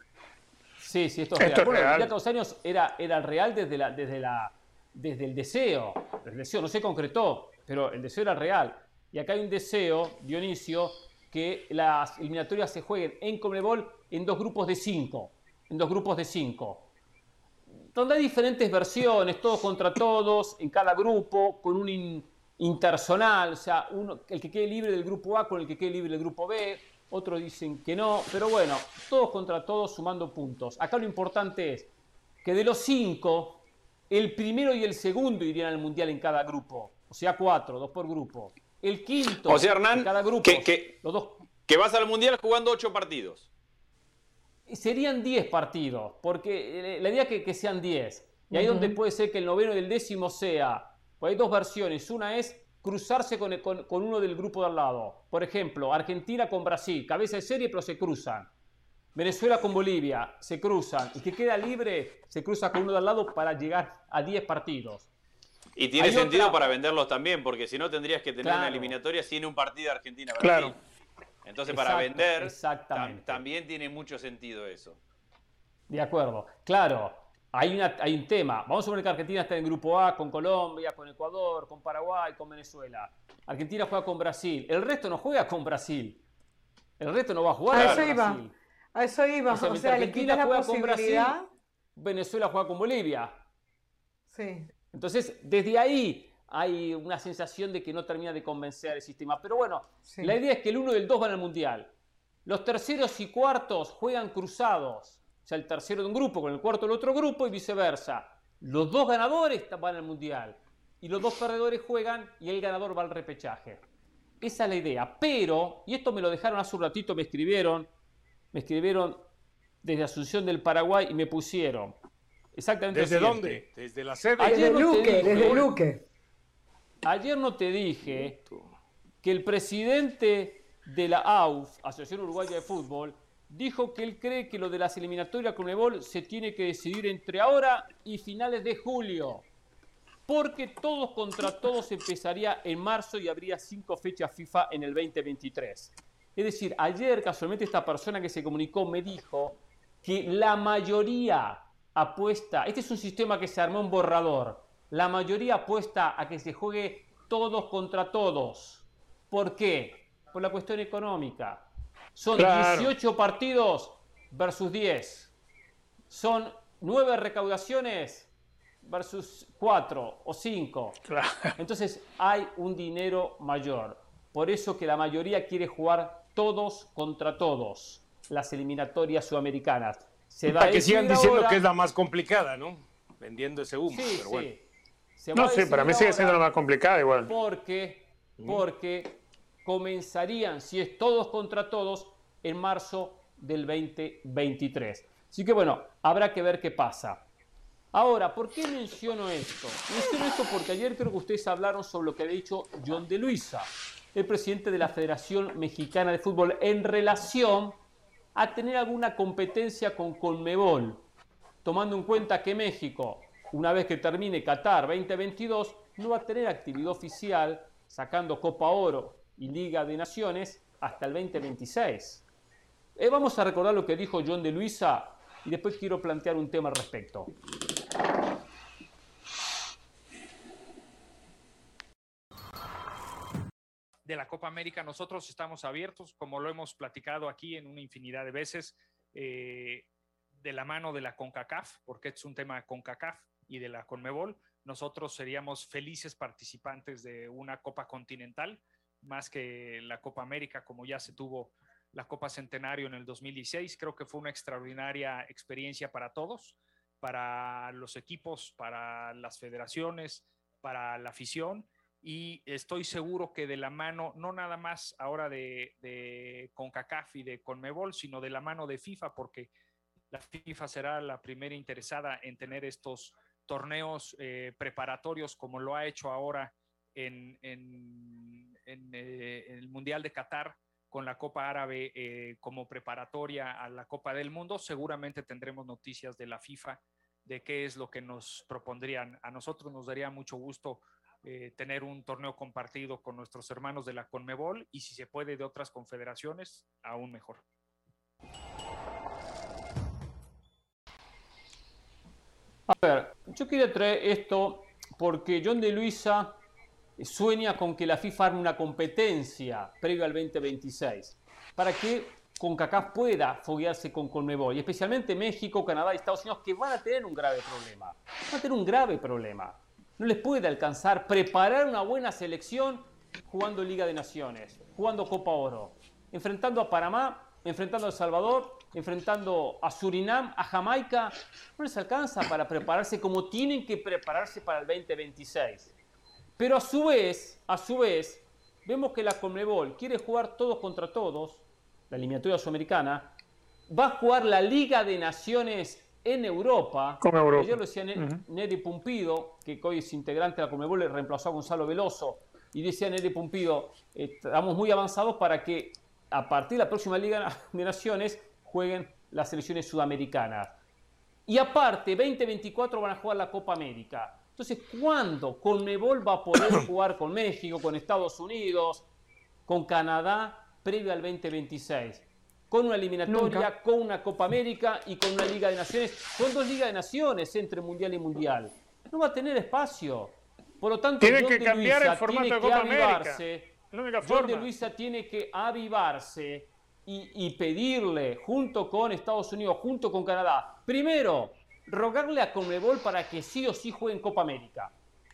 Sí, sí, esto es real. bueno, el Mundial cada dos años era, era real desde, la, desde, la, desde el deseo. El deseo no se concretó, pero el deseo era real. Y acá hay un deseo, Dionisio, que las eliminatorias se jueguen en Conmebol en dos grupos de cinco. En dos grupos de cinco. Donde hay diferentes versiones, todos contra todos, en cada grupo, con un intersonal, o sea, uno, el que quede libre del grupo A con el que quede libre del grupo B, otros dicen que no, pero bueno, todos contra todos sumando puntos. Acá lo importante es que de los cinco, el primero y el segundo irían al mundial en cada grupo, o sea, cuatro, dos por grupo. El quinto. O sea, Hernán, cada grupo. Que, los dos, que vas al Mundial jugando ocho partidos. Serían diez partidos, porque eh, la idea es que, sean diez. Y ahí donde puede ser que el noveno y el décimo sea. Pues hay dos versiones. Una es cruzarse con, con, uno del grupo de al lado. Por ejemplo, Argentina con Brasil. Cabeza de serie, pero se cruzan. Venezuela con Bolivia se cruzan y que queda libre se cruza con uno de al lado para llegar a 10 partidos. Y tiene sentido para venderlos también, porque si no tendrías que tener una eliminatoria sin un partido de Argentina. Claro. Entonces, para vender, también tiene mucho sentido eso. De acuerdo. Claro, hay, una, hay un tema. Vamos a suponer que Argentina está en grupo A con Colombia, con Ecuador, con Paraguay, con Venezuela. Argentina juega con Brasil. El resto no juega con Brasil. El resto no va a jugar. A eso iba. A eso iba. O sea, Argentina juega con Brasil. Venezuela juega con Bolivia. Sí. Entonces, desde ahí hay una sensación de que no termina de convencer el sistema. Pero bueno, la idea es que el uno y el dos van al Mundial. Los terceros y cuartos juegan cruzados. O sea, el tercero de un grupo con el cuarto del otro grupo y viceversa. Los dos ganadores van al Mundial. Y los dos perdedores juegan y el ganador va al repechaje. Esa es la idea. Pero, y esto me lo dejaron hace un ratito, me escribieron, me escribieron desde Asunción del Paraguay y me pusieron. Exactamente. ¿Desde dónde? Desde la sede. Ayer desde Luque, desde Luque. Ayer no te dije que el presidente de la AUF, Asociación Uruguaya de Fútbol, dijo que él cree que lo de las eliminatorias con Ebol se tiene que decidir entre ahora y finales de julio. Porque todos contra todos empezaría en marzo y habría cinco fechas FIFA en el 2023. Es decir, ayer casualmente esta persona que se comunicó me dijo que la mayoría apuesta, este es un sistema que se armó en borrador, la mayoría apuesta a que se juegue todos contra todos. ¿Por qué? Por la cuestión económica. Son 18 partidos versus 10. Son 9 recaudaciones versus 4 o 5. Entonces hay un dinero mayor. Por eso que la mayoría quiere jugar todos contra todos las eliminatorias sudamericanas. Se va Para que sigan diciendo que es la más complicada, ¿no? Vendiendo ese humo. Sí, pero bueno no, sí, para mí sigue siendo la más complicada igual. Porque, porque comenzarían, si es todos contra todos, en marzo del 2023. Así que bueno, habrá que ver qué pasa. Ahora, ¿por qué menciono esto? Menciono esto porque ayer creo que ustedes hablaron sobre lo que había dicho John de Luisa, el presidente de la Federación Mexicana de Fútbol, en relación a tener alguna competencia con Conmebol, tomando en cuenta que México una vez que termine Qatar 2022, no va a tener actividad oficial sacando Copa Oro y Liga de Naciones hasta el 2026. Eh, vamos a recordar lo que dijo John de Luisa y después quiero plantear un tema al respecto. De la Copa América nosotros estamos abiertos, como lo hemos platicado aquí en una infinidad de veces, eh, de la mano de la CONCACAF, porque es un tema CONCACAF y de la Conmebol, nosotros seríamos felices participantes de una Copa Continental, más que la Copa América, como ya se tuvo la Copa Centenario en el 2016. Creo que fue una extraordinaria experiencia para todos, para los equipos, para las federaciones, para la afición. Y estoy seguro que de la mano, no nada más ahora de, de CONCACAF y de CONMEBOL, sino de la mano de FIFA, porque la FIFA será la primera interesada en tener estos torneos eh, preparatorios como lo ha hecho ahora en, eh, el Mundial de Qatar con la Copa Árabe eh, como preparatoria a la Copa del Mundo, seguramente tendremos noticias de la FIFA de qué es lo que nos propondrían. A nosotros nos daría mucho gusto tener un torneo compartido con nuestros hermanos de la Conmebol y si se puede de otras confederaciones, aún mejor. A ver, yo quería traer esto porque John de Luisa sueña con que la FIFA arme una competencia previo al 2026 para que CONCACAF pueda foguearse con Conmebol y especialmente México, Canadá y Estados Unidos que van a tener un grave problema. Van a tener un grave problema. No les puede alcanzar preparar una buena selección jugando Liga de Naciones, jugando Copa Oro, enfrentando a Panamá, enfrentando a El Salvador enfrentando a Surinam, a Jamaica, no les alcanza para prepararse como tienen que prepararse para el 2026. Pero a su vez, a su vez, vemos que la Conmebol quiere jugar todos contra todos, la eliminatoria sudamericana, va a jugar la Liga de Naciones en Europa. Con Europa. Ayer lo decía Neri Pumpido, que hoy es integrante de la Conmebol, le reemplazó a Gonzalo Veloso, y decía Neri Pumpido, estamos muy avanzados para que a partir de la próxima Liga [LAUGHS] de Naciones jueguen las selecciones sudamericanas. Y aparte, 2024 van a jugar la Copa América. Entonces, ¿cuándo Conmebol va a poder [COUGHS] jugar con México, con Estados Unidos, con Canadá, previo al 2026? Con una eliminatoria, con una Copa América y con una Liga de Naciones. Son dos Ligas de Naciones entre Mundial y Mundial. No va a tener espacio. Por lo tanto, tiene que cambiar el formato de Copa América. John de Luisa tiene que avivarse y, pedirle, junto con Estados Unidos, junto con Canadá, primero, rogarle a Conmebol para que sí o sí juegue en Copa América.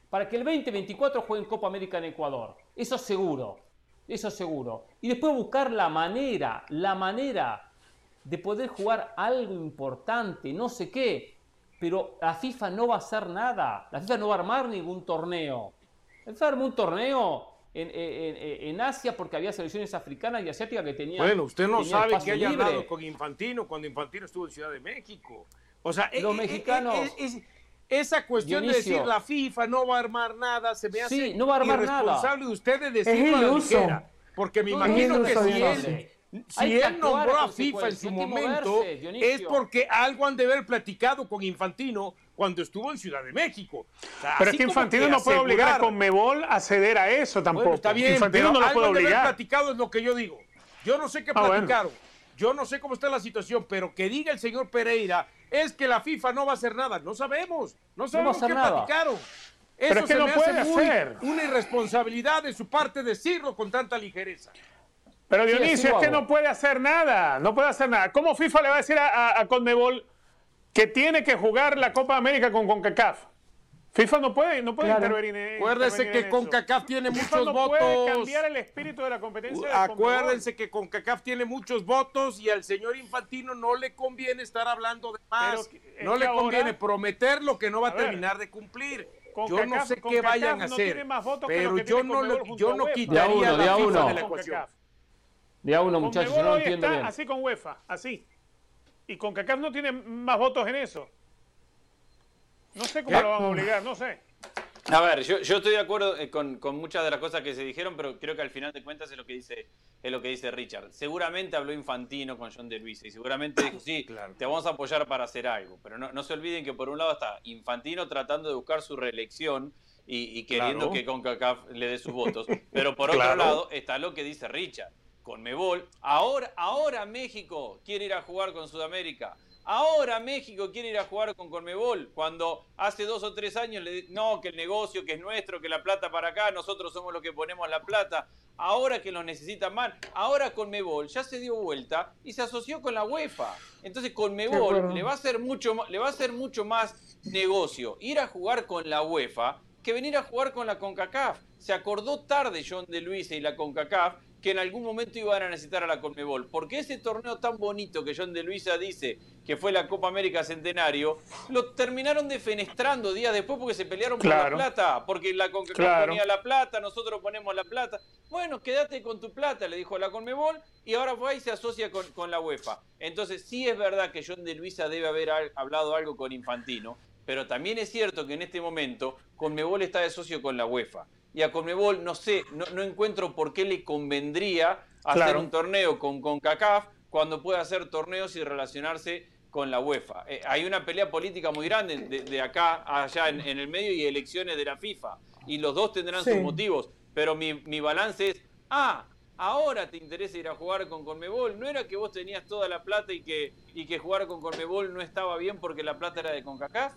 Para que el 2024 juegue en Copa América en Ecuador. Eso seguro. Eso seguro. Y después buscar la manera, la manera de poder jugar algo importante, no sé qué. Pero la FIFA no va a hacer nada. La FIFA no va a armar ningún torneo. La FIFA armó un torneo en, Asia porque había selecciones africanas y asiáticas que tenían. Bueno, usted no sabe que haya hablado con Infantino cuando Infantino estuvo en Ciudad de México. O sea, los eh, eh, mexicanos. Eh, esa cuestión de decir la FIFA no va a armar nada se me hace no va a armar irresponsable de usted de decirlo a la ligera. Porque me imagino que si él, si él nombró a FIFA en su momento, es porque algo han de haber platicado con Infantino cuando estuvo en Ciudad de México. pero es que Infantino no puede obligar a Conmebol a ceder a eso tampoco. está bien, Infantino no lo puede obligar. De haber platicado es lo que yo digo. Yo no sé qué ah, platicaron. Yo no sé cómo está la situación, pero que diga el señor Pereira es que la FIFA no va a hacer nada. No sabemos. No sabemos qué platicaron. Eso es que no puede hacer. una irresponsabilidad de su parte decirlo con tanta ligereza. Pero Dionisio, es que no puede hacer nada. No puede hacer nada. ¿Cómo FIFA le va a decir a, a Conmebol que tiene que jugar la Copa América con CONCACAF. FIFA no puede, no puede intervenir en Acuérdense que CONCACAF tiene muchos no votos. Puede cambiar el espíritu de la competencia. Acuérdense que CONCACAF tiene muchos votos y al señor Infantino no le conviene estar hablando de más. no le conviene prometer lo que no va a, terminar de cumplir. yo no sé qué vayan a hacer, pero yo no, yo no quitaría la FIFA de la ecuación. Día uno, muchachos, no entiendo bien. Así con UEFA, así. Y con CACAF no tiene más votos en eso. No sé cómo lo van a obligar, no sé. A ver, yo, estoy de acuerdo eh, con, muchas de las cosas que se dijeron, pero creo que al final de cuentas es lo que dice, es lo que dice Richard. Seguramente habló Infantino con John de Luis y seguramente dijo, sí, [COUGHS] te vamos a apoyar para hacer algo. Pero no, se olviden que por un lado está Infantino tratando de buscar su reelección y, queriendo que con CACAF le dé sus votos. [LAUGHS] Pero por otro lado está lo que dice Richard con Mebol. Ahora, ahora México quiere ir a jugar con Sudamérica. Ahora México quiere ir a jugar con Conmebol, cuando hace dos o tres años le no, que el negocio que es nuestro, que la plata para acá, nosotros somos los que ponemos la plata. Ahora que lo necesitan más, ahora Conmebol ya se dio vuelta y se asoció con la UEFA. Entonces Conmebol le va a hacer mucho le va a hacer mucho más negocio ir a jugar con la UEFA que venir a jugar con la CONCACAF. Se acordó tarde John de Luis y la CONCACAF que en algún momento iban a necesitar a la Conmebol. Porque ese torneo tan bonito que John de Luisa dice que fue la Copa América Centenario, lo terminaron defenestrando días después porque se pelearon por la plata. Porque la CONCACAF ponía la plata, nosotros ponemos la plata. Bueno, quédate con tu plata, le dijo la Conmebol, y ahora va y se asocia con, con la UEFA. Entonces, sí es verdad que John de Luisa debe haber hablado algo con Infantino, pero también es cierto que en este momento Conmebol está de socio con la UEFA y a Conmebol no sé, no, encuentro por qué le convendría hacer un torneo con CONCACAF cuando puede hacer torneos y relacionarse con la UEFA. Eh, hay una pelea política muy grande de, acá allá en, el medio y elecciones de la FIFA. Y los dos tendrán sus motivos. Pero mi, mi balance es, ah, ahora te interesa ir a jugar con Conmebol. ¿No era que vos tenías toda la plata y que, y que jugar con Conmebol no estaba bien porque la plata era de CONCACAF?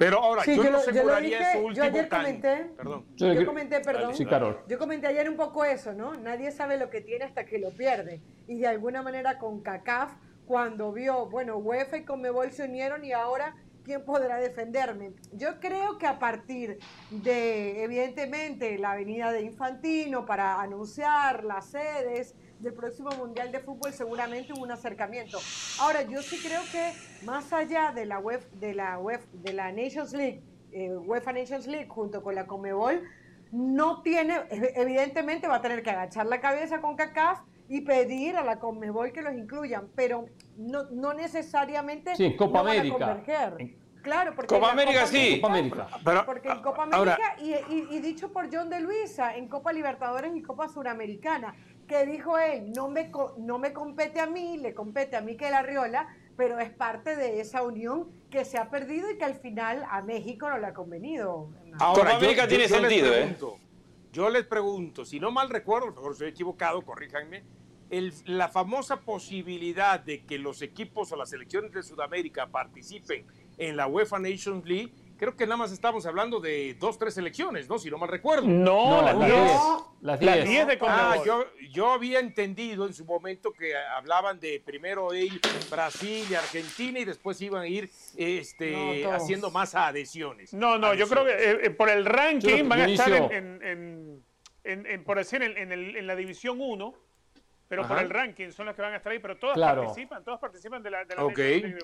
Pero ahora, yo, no aseguraría último yo ayer comenté, perdón. Yo, comenté, perdón. Sí, Yo comenté ayer un poco eso, ¿no? Nadie sabe lo que tiene hasta que lo pierde. Y de alguna manera con CACAF, cuando vio, bueno, UEFA y Conmebol se unieron y ahora, ¿quién podrá defenderme? Yo creo que a partir de, evidentemente, la venida de Infantino para anunciar las sedes, del próximo Mundial de Fútbol seguramente un acercamiento. Ahora, yo sí creo que más allá de la web de la web de la Nations League, eh, UEFA Nations League junto con la Comebol, no tiene, evidentemente va a tener que agachar la cabeza con CACAF y pedir a la Conmebol que los incluyan, pero no, no necesariamente sí, Copa América. Claro, porque Copa América sí. Copa América. Pero, porque en Copa América y, y, dicho por John de Luisa, en Copa Libertadores y Copa Suramericana que dijo él, no me, no me compete a mí, le compete a Miquel Arriola, pero es parte de esa unión que se ha perdido y que al final a México no le ha convenido. Ahora, América tiene sentido, ¿eh? Yo les pregunto, si no mal recuerdo, a lo mejor estoy equivocado, corríjanme, la famosa posibilidad de que los equipos o las selecciones de Sudamérica participen en la UEFA Nations League, creo que nada más estamos hablando de dos, tres selecciones, ¿no? Si no mal recuerdo. No, las 10. Las 10 de Ah, yo, yo había entendido en su momento que hablaban de primero ir Brasil y Argentina y después iban a ir este, haciendo más adhesiones. No, no, yo creo que eh, eh, por el ranking van a estar en, en, por decir, en, la división 1 pero por el ranking son los que van a estar ahí, pero todas participan, todas participan de la, de la Ok,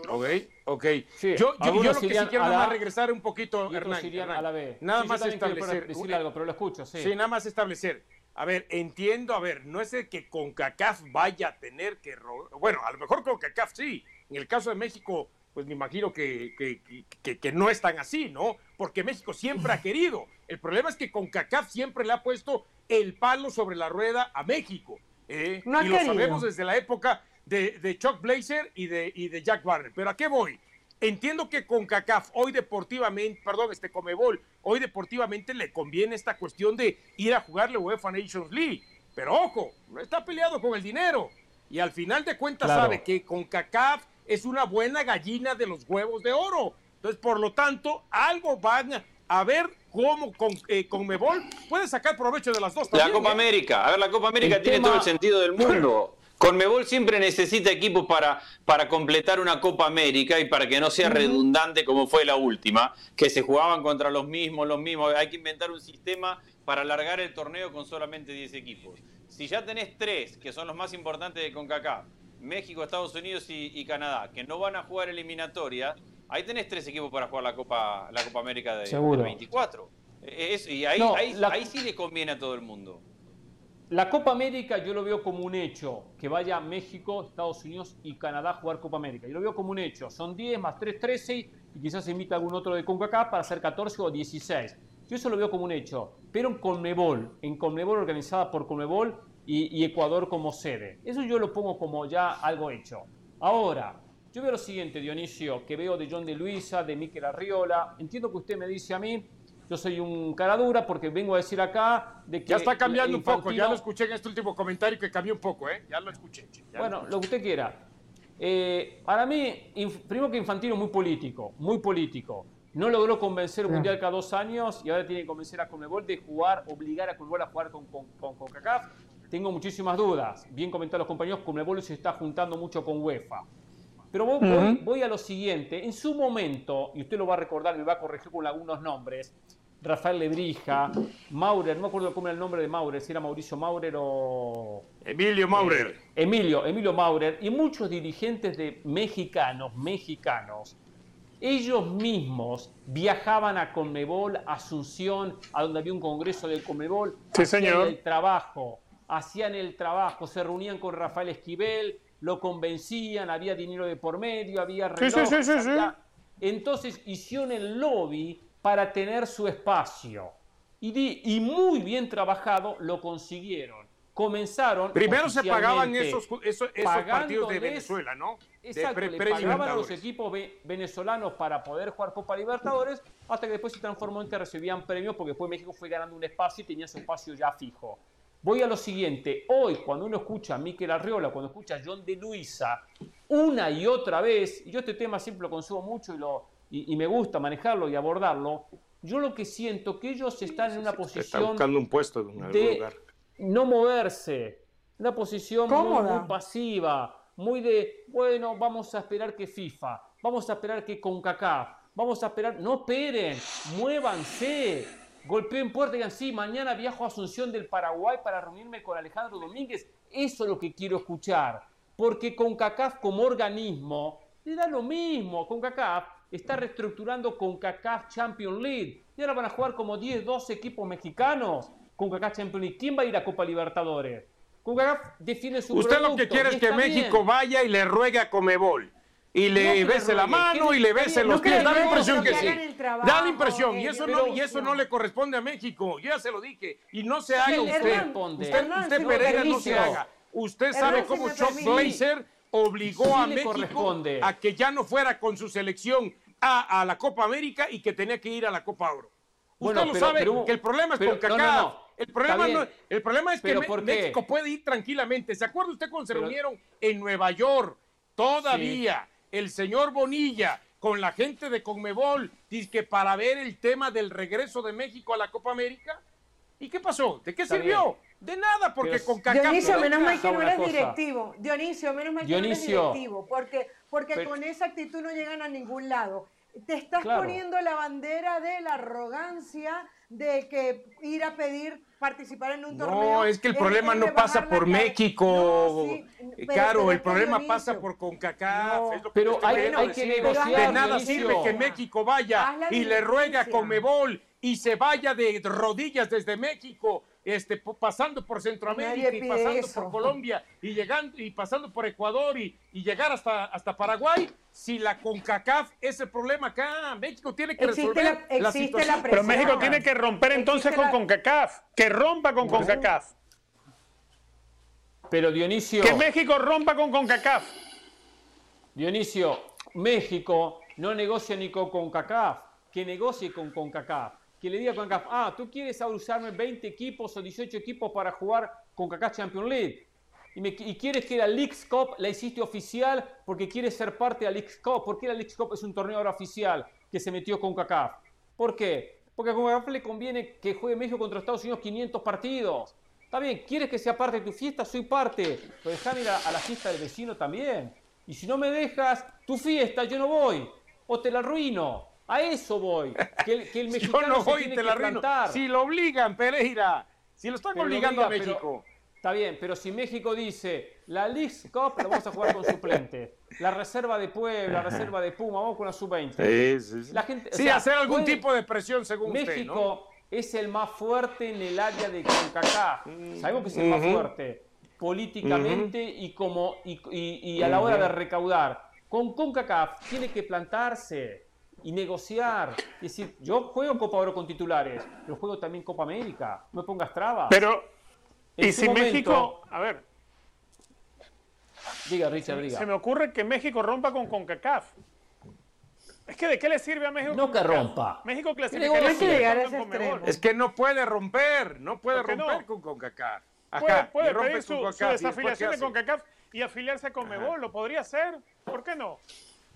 ok, ok. yo, yo, lo que sí quiero nada más regresar un poquito, Hernán, a la B. Nada más establecer. Decir algo, pero lo escucho, sí. Sí, nada más establecer. A ver, entiendo, a ver, no es el que CONCACAF vaya a tener que... Bueno, a lo mejor CONCACAF sí. En el caso de México, pues me imagino que, que, que, que, no es tan así, ¿no? Porque México siempre ha querido. El problema es que CONCACAF siempre le ha puesto el palo sobre la rueda a México. ¿Eh? y lo sabemos desde la época de, Chuck Blazer y de, y de Jack Warner. Pero ¿a qué voy? Entiendo que con CACAF hoy deportivamente, perdón, este Comebol, hoy deportivamente le conviene esta cuestión de ir a jugar la UEFA Nations League. Pero ojo, no está peleado con el dinero. Y al final de cuentas sabe que con CACAF es una buena gallina de los huevos de oro. Entonces, por lo tanto, algo van a ver cómo con, eh, Conmebol puede sacar provecho de las dos. la Copa ¿eh? América, a ver, la Copa América tiene todo el sentido del mundo. [CLEARS THROAT] Conmebol siempre necesita equipos para, para completar una Copa América y para que no sea redundante como fue la última, que se jugaban contra los mismos, los mismos. Hay que inventar un sistema para alargar el torneo con solamente 10 equipos. Si ya tenés tres, que son los más importantes de CONCACAF, México, Estados Unidos y, Canadá, que no van a jugar eliminatoria, ahí tenés tres equipos para jugar la Copa, la Copa América de, 24. y ahí, ahí, sí le conviene a todo el mundo. La Copa América yo lo veo como un hecho, que vaya México, Estados Unidos y Canadá a jugar Copa América. Yo lo veo como un hecho. Son 10 más 3, 13 y quizás se invita algún otro de CONCACAF para hacer 14 o 16. Yo eso lo veo como un hecho. Pero en Conmebol, en Conmebol organizada por Conmebol y, y Ecuador como sede. Eso yo lo pongo como ya algo hecho. Ahora, yo veo lo siguiente, Dionisio, que veo de John de Luisa, de Miquel Arriola. Entiendo que usted me dice a mí, yo soy un cara dura porque vengo a decir acá de que... Ya está cambiando un poco, ya lo escuché en este último comentario que cambió un poco, ¿eh? Ya lo escuché. bueno, lo, que usted quiera. Eh, para mí, primero que Infantino muy político, muy político. No logró convencer un mundial cada dos años y ahora tiene que convencer a Conmebol de jugar, obligar a Conmebol a jugar con, con, con, CACAF. Tengo muchísimas dudas. Bien comentaron los compañeros, Conmebol se está juntando mucho con UEFA. Pero voy, a lo siguiente. En su momento, y usted lo va a recordar, me va a corregir con algunos nombres, Rafael Lebrija, Maurer, no me acuerdo cómo era el nombre de Maurer, si era Mauricio Maurer o... Emilio Maurer. Eh, Emilio, Emilio Maurer, y muchos dirigentes de mexicanos, mexicanos, ellos mismos viajaban a Conmebol, Asunción, a donde había un congreso del Conmebol, sí, hacían el trabajo, hacían el trabajo, se reunían con Rafael Esquivel, lo convencían, había dinero de por medio, había reloj, sí, sí, sí, Entonces hicieron el lobby para tener su espacio. Y, y muy bien trabajado lo consiguieron. Comenzaron. Primero se pagaban esos, esos, partidos de Venezuela, ¿no? Exacto, le pagaban a los equipos venezolanos para poder jugar Copa Libertadores, hasta que después se transformó en que recibían premios, porque después México fue ganando un espacio y tenía su espacio ya fijo. Voy a lo siguiente. Hoy, cuando uno escucha a Miquel Arriola, cuando escucha a John de Luisa, una y otra vez, y yo este tema siempre lo consumo mucho y, lo, y, me gusta manejarlo y abordarlo, yo lo que siento que ellos están en una posición buscando un puesto de no moverse, una posición muy, pasiva, muy de, bueno, vamos a esperar que FIFA, vamos a esperar que CONCACAF, vamos a esperar, no esperen, muévanse, golpeen puerta y digan, sí, mañana viajo a Asunción del Paraguay para reunirme con Alejandro Domínguez. Eso es lo que quiero escuchar. Porque CONCACAF como organismo le da lo mismo. CONCACAF está reestructurando CONCACAF Champions League. Y ahora van a jugar como 10, 12 equipos mexicanos. CONCACAF Champions League. ¿Quién va a ir a Copa Libertadores? CONCACAF define su Usted lo que quiere es que México vaya y le ruegue a Comebol y le bese la mano y le bese los pies. Da la impresión que sí. Da la impresión. Y eso, no, y eso no le corresponde a México. Yo ya se lo dije. Y no se haga usted. Usted, usted Pereira no se haga. Usted sabe cómo Chuck Blazer obligó a México a que ya no fuera con su selección a, la Copa América y que tenía que ir a la Copa Oro. Usted lo sabe que el problema es con Kaká. El problema, no, el problema es que México puede ir tranquilamente. ¿Se acuerda usted cuando se reunieron en Nueva York? Todavía el señor Bonilla con la gente de Conmebol, dice que para ver el tema del regreso de México a la Copa América. ¿Y qué pasó? ¿De qué sirvió? De nada, porque con Kaká... Dionisio, menos mal que no eres directivo. Dionisio, menos mal que no eres directivo. Porque, porque con esa actitud no llegan a ningún lado. Te estás poniendo la bandera de la arrogancia de que ir a pedir participar en un torneo. No, es que el problema no pasa por México, Claro, el problema pasa por CONCACAF. pero hay, hay que negociar. De nada sirve que México vaya y le ruega a Conmebol y se vaya de rodillas desde México este, pasando por Centroamérica y pasando por Colombia y llegando y pasando por Ecuador y, llegar hasta, hasta Paraguay, si la CONCACAF es el problema acá, México tiene que resolver la, situación. Pero México tiene que romper entonces con CONCACAF, que rompa con CONCACAF. Pero Dionisio... Que México rompa con CONCACAF. Dionisio, México no negocia ni con CONCACAF, que negocie con CONCACAF que le diga con CACAF, ah, tú quieres usarme 20 equipos o 18 equipos para jugar con CACAF Champions League. Y, quieres que la Leagues Cup la hiciste oficial porque quieres ser parte de la Leagues Cup. ¿Por qué la Leagues Cup es un torneo ahora oficial que se metió con CACAF? ¿Por qué? Porque a CONCACAF le conviene que juegue México contra Estados Unidos 500 partidos. Está bien, ¿quieres que sea parte de tu fiesta? Soy parte. Pero déjame ir a, a la fiesta del vecino también. Y si no me dejas tu fiesta, yo no voy. O te la arruino. A eso voy. Que el, que el [LAUGHS] mexicano no voy, te la Si lo obligan, Pereira. Si lo están obligando a México. está bien, pero si México dice la League Cup la vamos a jugar con suplentes. La reserva de Puebla, la reserva de Puma, vamos con la sub-20. Sí, sí, sí. La gente, sí hacer algún tipo de presión según México usted, es el más fuerte en el área de CONCACAF. Mm. Sabemos que es el más fuerte políticamente y, como, y, y a la hora de recaudar. Con CONCACAF tiene que plantarse y negociar. Es decir, yo juego Copa Oro con titulares, pero juego también Copa América. No me pongas trabas. Pero, ¿y si México, a ver. Diga, Richard, diga. Se me ocurre que México rompa con CONCACAF. Es que de qué le sirve a México. No que rompa. México clasifica. Es que no puede romper, no puede romper con CONCACAF. puede, puede pedir su, desafiliación de CONCACAF y afiliarse con Mebol. ¿Lo podría hacer? ¿Por qué no?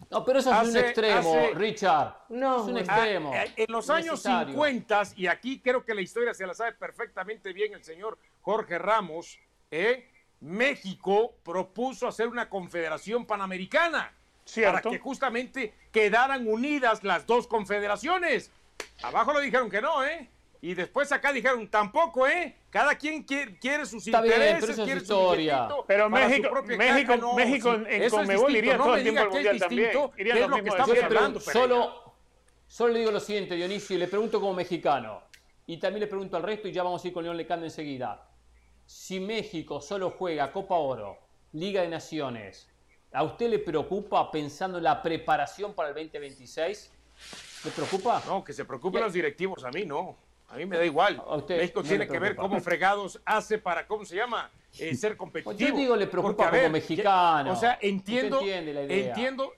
No, pero eso es un extremo, Richard. No, es un extremo. Ah, en los años 50, y aquí creo que la historia se la sabe perfectamente bien el señor Jorge Ramos, ¿eh? México propuso hacer una confederación panamericana. Para que justamente quedaran unidas las dos confederaciones. Abajo le dijeron que no, ¿eh? Y después acá dijeron, tampoco, ¿eh? Cada quien quiere, quiere sus Está intereses, bien, pero quiere historia. pero México, México, México en Conmebol iría todo el tiempo al Mundial también. Iría es lo que estamos hablando, solo, solo le digo lo siguiente, Dionisio, y le pregunto como mexicano, y también le pregunto al resto, y ya vamos a ir con León Lecanda enseguida. Si México solo juega Copa Oro, Liga de Naciones, ¿a usted le preocupa pensando en la preparación para el 2026? ¿Le preocupa? No, que se preocupen los directivos, a mí no. A mí me da igual. México tiene que ver cómo fregados hace para, ¿cómo se llama? Eh, ser competitivo. Yo digo, le preocupa como mexicano. O sea, entiendo, entiendo,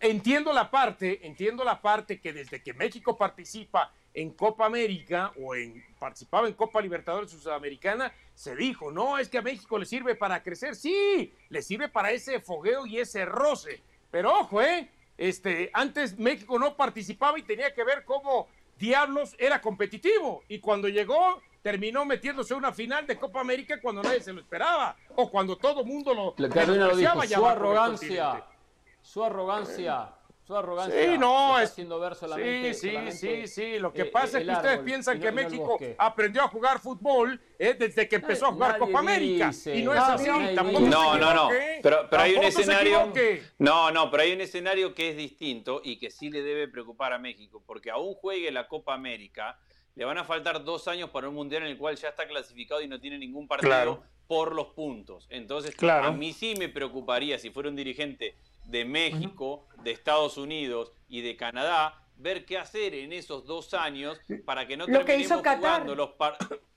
entiendo la parte, entiendo la parte que desde que México participa en Copa América o en participaba en Copa Libertadores Sudamericana, se dijo, no, es que a México le sirve para crecer. Sí, le sirve para ese fogueo y ese roce. Pero ojo, ¿eh? Este, antes México no participaba y tenía que ver cómo Diablos era competitivo y cuando llegó terminó metiéndose una final de Copa América cuando nadie se lo esperaba o cuando todo mundo lo, lo dijo, su arrogancia, su arrogancia su arrogancia. Sí, no, es haciendo ver solamente. Sí, sí, sí, sí. Lo que eh, pasa es que ustedes piensan que México aprendió a jugar fútbol eh, desde que empezó a jugar Copa América. Y no es así. no, no, no. Pero, pero hay un escenario. No, no, pero hay un escenario que es distinto y que sí le debe preocupar a México. Porque aún juegue la Copa América, le van a faltar dos años para un mundial en el cual ya está clasificado y no tiene ningún partido por los puntos. Entonces, a mí sí me preocuparía si fuera un dirigente de México, de Estados Unidos y de Canadá, ver qué hacer en esos dos años para que no lo que hizo jugando los [COUGHS]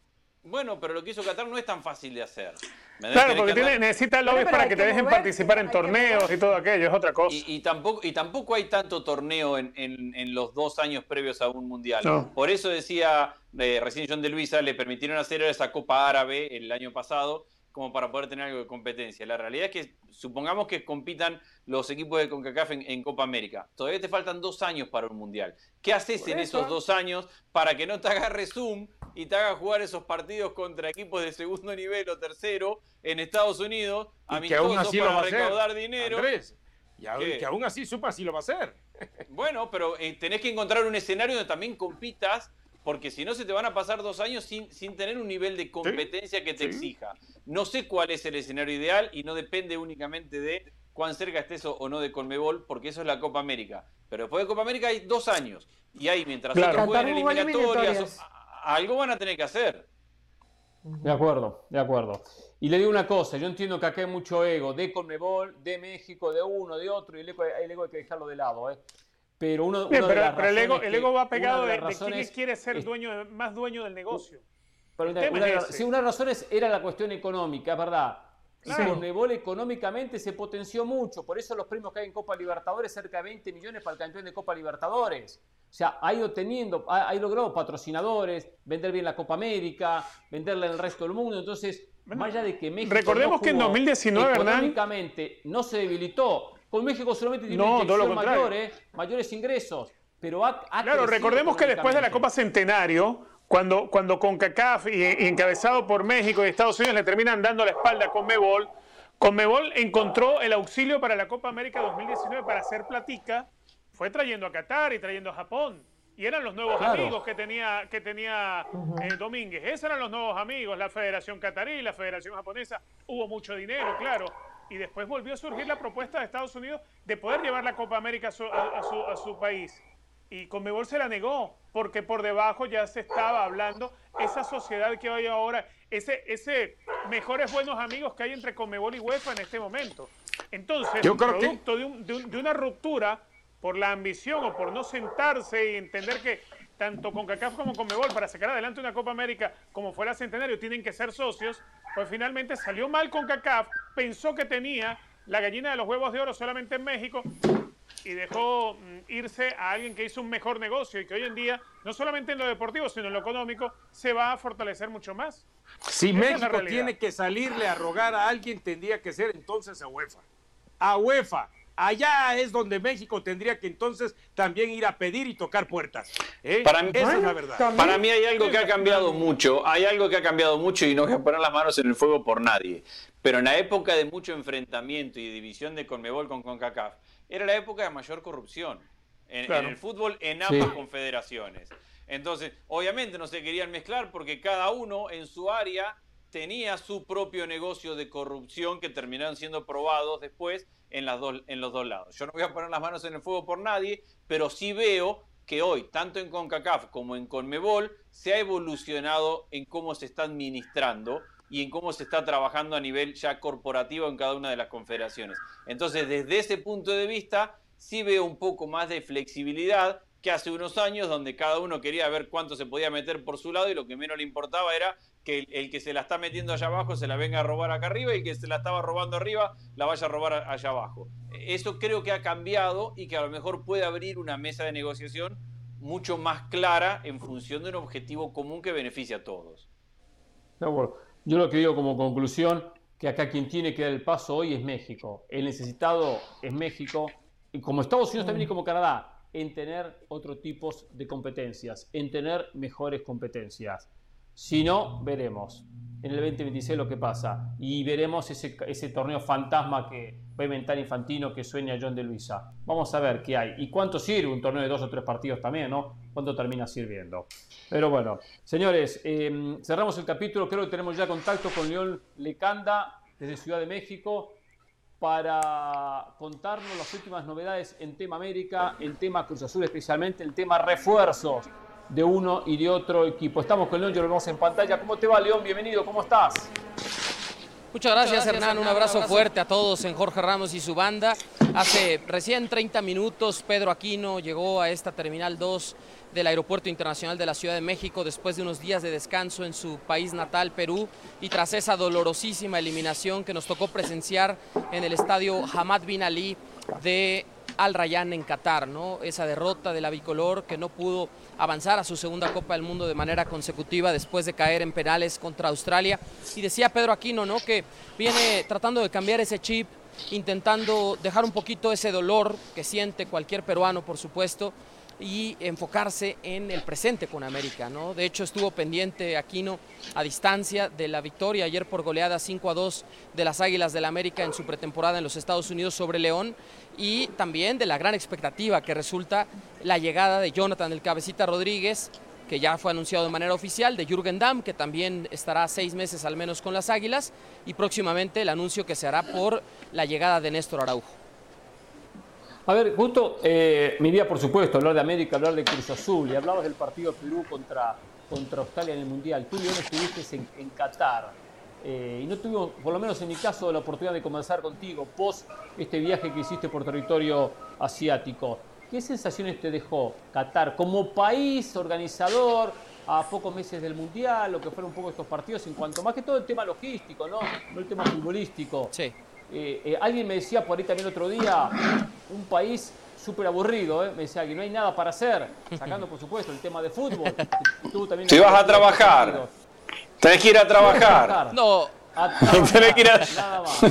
Bueno, pero lo que hizo Qatar no es tan fácil de hacer. Claro, porque tiene, necesita lobbies para que, te dejen participar en torneos y todo aquello, es otra cosa. Y, tampoco, y tampoco hay tanto torneo en, en, los dos años previos a un mundial. Por eso decía eh, recién John de Luisa, le permitieron hacer esa Copa Árabe el año pasado, como para poder tener algo de competencia. La realidad es que supongamos que compitan los equipos de CONCACAF en, Copa América. Todavía te faltan dos años para un mundial. ¿Qué haces en esos dos años para que no te agarre Zoom y te haga jugar esos partidos contra equipos de segundo nivel o tercero en Estados Unidos, y que aún así para lo va recaudar dinero? y que aún así supa si lo va a hacer. Bueno, pero eh, tenés que encontrar un escenario donde también compitas porque si no se te van a pasar dos años sin, sin tener un nivel de competencia que te exija. No sé cuál es el escenario ideal y no depende únicamente de cuán cerca estés o no de Colmebol, porque eso es la Copa América. Pero después de Copa América hay dos años. Y ahí, mientras otros jueguen eliminatorias, algo van a tener que hacer. De acuerdo, de acuerdo. Y le digo una cosa, yo entiendo que acá hay mucho ego de Colmebol, de México, de uno, de otro, y el ego, el ego hay que dejarlo de lado. ¿eh? Pero uno, pero, el, ego, el, ego, va pegado de, de, quién quiere ser dueño, más dueño del negocio. Pero una, sí, una de las razones era la cuestión económica, es verdad. Claro. Conmebol económicamente se potenció mucho, por eso los premios que hay en Copa Libertadores, cerca de 20 millones para el campeón de Copa Libertadores. O sea, ha ido teniendo, ha, logrado patrocinadores, vender bien la Copa América, venderla en el resto del mundo. Entonces, más allá de que México. Recordemos que en 2019, económicamente no se debilitó. Con México solamente tiene no, mayores, mayores ingresos. Pero claro, recordemos que después de la Copa Centenario, cuando, cuando CONCACAF y, encabezado por México y Estados Unidos le terminan dando la espalda con Mebol, Conmebol encontró el auxilio para la Copa América 2019 para hacer platica, fue trayendo a Qatar y trayendo a Japón. Y eran los nuevos amigos que tenía, que tenía eh, Domínguez. Esos eran los nuevos amigos, la Federación Qatarí, la Federación Japonesa. Hubo mucho dinero, claro y después volvió a surgir la propuesta de Estados Unidos de poder llevar la Copa América a su, a, su, país. Y Conmebol se la negó, porque por debajo ya se estaba hablando esa sociedad que hay ahora, ese, ese mejores buenos amigos que hay entre Conmebol y UEFA en este momento. Entonces, Yo producto de, de, una ruptura por la ambición o por no sentarse y entender que tanto con CACAF como con Mebol para sacar adelante una Copa América como fuera Centenario tienen que ser socios, pues finalmente salió mal con CACAF, pensó que tenía la gallina de los huevos de oro solamente en México y dejó mm, irse a alguien que hizo un mejor negocio y que hoy en día, no solamente en lo deportivo, sino en lo económico, se va a fortalecer mucho más. Si México tiene que salirle a rogar a alguien, tendría que ser entonces a UEFA. A UEFA Allá es donde México tendría que entonces también ir a pedir y tocar puertas. ¿eh? Para mí, Esa es la verdad. Para mí hay algo que ha cambiado mucho. Hay algo que ha cambiado mucho y no voy a poner las manos en el fuego por nadie. Pero en la época de mucho enfrentamiento y división de Conmebol con CONCACAF, era la época de mayor corrupción. En, el fútbol, en ambas confederaciones. Entonces, obviamente no se querían mezclar porque cada uno en su área tenía su propio negocio de corrupción que terminaron siendo probados después en, las dos, en los dos lados. Yo no voy a poner las manos en el fuego por nadie, pero sí veo que hoy, tanto en CONCACAF como en CONMEBOL, se ha evolucionado en cómo se está administrando y en cómo se está trabajando a nivel ya corporativo en cada una de las confederaciones. Entonces, desde ese punto de vista, sí veo un poco más de flexibilidad que hace unos años, donde cada uno quería ver cuánto se podía meter por su lado y lo que menos le importaba era que el, que se la está metiendo allá abajo se la venga a robar acá arriba y el que se la estaba robando arriba la vaya a robar allá abajo. Eso creo que ha cambiado y que a lo mejor puede abrir una mesa de negociación mucho más clara en función de un objetivo común que beneficie a todos. Yo lo que digo como conclusión, que acá quien tiene que dar el paso hoy es México. El necesitado es México, y como Estados Unidos también y como Canadá, en tener otro tipo de competencias, en tener mejores competencias. Si no, veremos en el 2026 lo que pasa y veremos ese, torneo fantasma que va a inventar Infantino que sueña John de Luisa. Vamos a ver qué hay y cuánto sirve un torneo de dos o tres partidos también, ¿no? ¿Cuánto termina sirviendo? Pero bueno, señores, em, cerramos el capítulo. Creo que tenemos ya contacto con León Lecanda desde Ciudad de México para contarnos las últimas novedades en tema América, en tema Cruz Azul especialmente, el tema refuerzos de uno y de otro equipo. Estamos con León, ya lo vemos en pantalla. ¿Cómo te va, León? Bienvenido, ¿cómo estás? Muchas gracias, Hernán. Un abrazo fuerte a todos en Jorge Ramos y su banda. Hace recién 30 minutos Pedro Aquino llegó a esta Terminal 2 del Aeropuerto Internacional de la Ciudad de México después de unos días de descanso en su país natal, Perú, y tras esa dolorosísima eliminación que nos tocó presenciar en el estadio Hamad Bin Ali de Al Rayyan en Qatar, ¿no? Esa derrota de la bicolor que no pudo avanzar a su segunda Copa del Mundo de manera consecutiva después de caer en penales contra Australia. Y decía Pedro Aquino, ¿no? Que viene tratando de cambiar ese chip, intentando dejar un poquito ese dolor que siente cualquier peruano, por supuesto, y enfocarse en el presente con América. ¿no? De hecho, estuvo pendiente Aquino a distancia de la victoria ayer por goleada 5 a 2 de las Águilas del la América en su pretemporada en los Estados Unidos sobre León y también de la gran expectativa que resulta la llegada de Jonathan el Cabecita Rodríguez que ya fue anunciado de manera oficial, de Jürgen Damm, que también estará seis meses al menos con las Águilas, y próximamente el anuncio que se hará por la llegada de Néstor Araujo. A ver, justo eh, mi día, por supuesto, hablar de América, hablar de Cruz Azul, y hablabas del partido Perú contra, contra Australia en el Mundial. Tú, León, estuviste en, en Qatar. Eh, y no tuvimos, por lo menos en mi caso, la oportunidad de conversar contigo post este viaje que hiciste por territorio asiático. ¿Qué sensaciones te dejó Qatar como país organizador a pocos meses del Mundial, lo que fueron un poco estos partidos, en cuanto más que todo el tema logístico, no, no el tema futbolístico? Sí. Eh, eh, alguien me decía por ahí también otro día, un país súper aburrido, ¿eh? me decía que no hay nada para hacer, sacando por supuesto el tema de fútbol. [LAUGHS] si vas a trabajar, tenés que ir a trabajar. No, a [LAUGHS] trabajar, que ir a... nada más.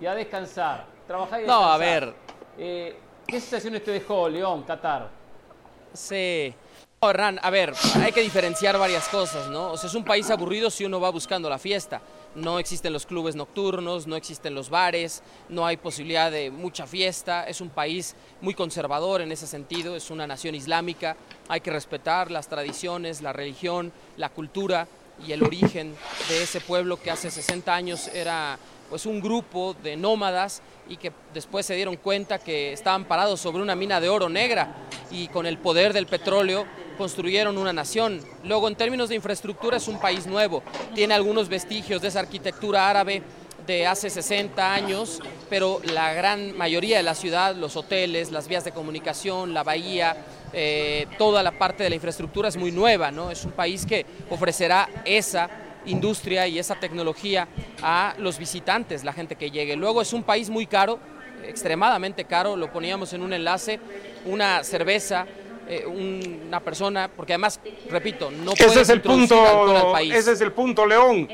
Y a descansar. Trabajar y descansar. No, a ver. Eh, ¿Qué sensaciones te dejó León, Qatar? Sí. No, Hernán, a ver, hay que diferenciar varias cosas, ¿no? O sea, es un país aburrido si uno va buscando la fiesta no existen los clubes nocturnos, no existen los bares, no hay posibilidad de mucha fiesta, es un país muy conservador en ese sentido, es una nación islámica, hay que respetar las tradiciones, la religión, la cultura y el origen de ese pueblo que hace 60 años era pues un grupo de nómadas y que después se dieron cuenta que estaban parados sobre una mina de oro negra y con el poder del petróleo construyeron una nación. Luego, en términos de infraestructura, es un país nuevo. Tiene algunos vestigios de esa arquitectura árabe de hace 60 años, pero la gran mayoría de la ciudad, los hoteles, las vías de comunicación, la bahía, eh, toda la parte de la infraestructura es muy nueva, ¿no? Es un país que ofrecerá esa industria y esa tecnología a los visitantes, la gente que llegue. Luego es un país muy caro, extremadamente caro, lo poníamos en un enlace, una cerveza eh, una persona, porque además, repito, no puede ese es el punto, país. Ese es el punto, León.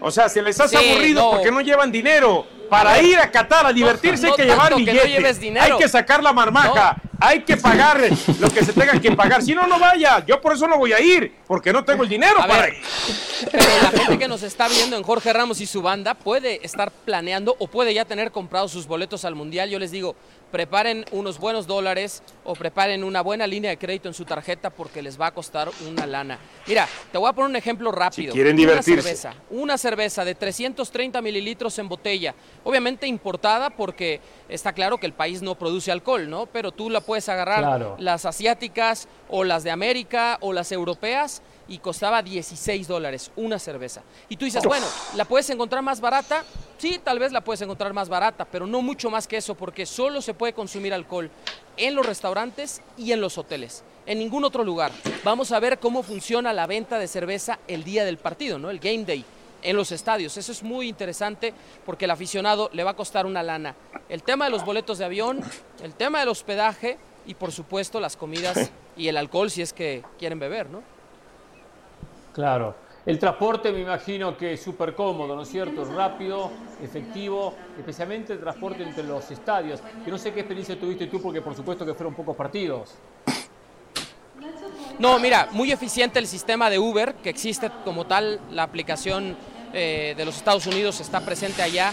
O sea, si les has aburrido porque no llevan dinero. Para ir a Qatar a divertirse hay que llevar billete. hay que sacar la marmaja. Hay que pagar lo que se tenga que pagar. Si no, no vaya. Yo por eso no voy a ir. Porque no tengo el dinero para ir. Pero la gente que nos está viendo en Jorge Ramos y su banda puede estar planeando o puede ya tener comprados sus boletos al Mundial. Yo les digo, preparen unos buenos dólares o preparen una buena línea de crédito en su tarjeta porque les va a costar una lana. Mira, te voy a poner un ejemplo rápido. quieren divertirse. Una cerveza, una cerveza de 330 mililitros en botella, obviamente importada porque está claro que el país no produce alcohol, ¿no? Pero tú la puedes agarrar las asiáticas o las de América o las europeas y costaba 16 dólares una cerveza. Y tú dices, bueno, ¿la puedes encontrar más barata? Sí, tal vez la puedes encontrar más barata, pero no mucho más que eso, porque solo se puede consumir alcohol en los restaurantes y en los hoteles, en ningún otro lugar. Vamos a ver cómo funciona la venta de cerveza el día del partido, ¿no? El game day en los estadios. Eso es muy interesante porque el aficionado le va a costar una lana. El tema de los boletos de avión, el tema del hospedaje y por supuesto las comidas y el alcohol si es que quieren beber, ¿no? Claro. El transporte me imagino que es súper cómodo, ¿no es cierto? Rápido, efectivo, especialmente el transporte entre los estadios. Que no sé qué experiencia tuviste tú, porque por supuesto que fueron pocos partidos. No, mira, muy eficiente el sistema de Uber, que existe como tal, la aplicación eh, de los Estados Unidos está presente allá.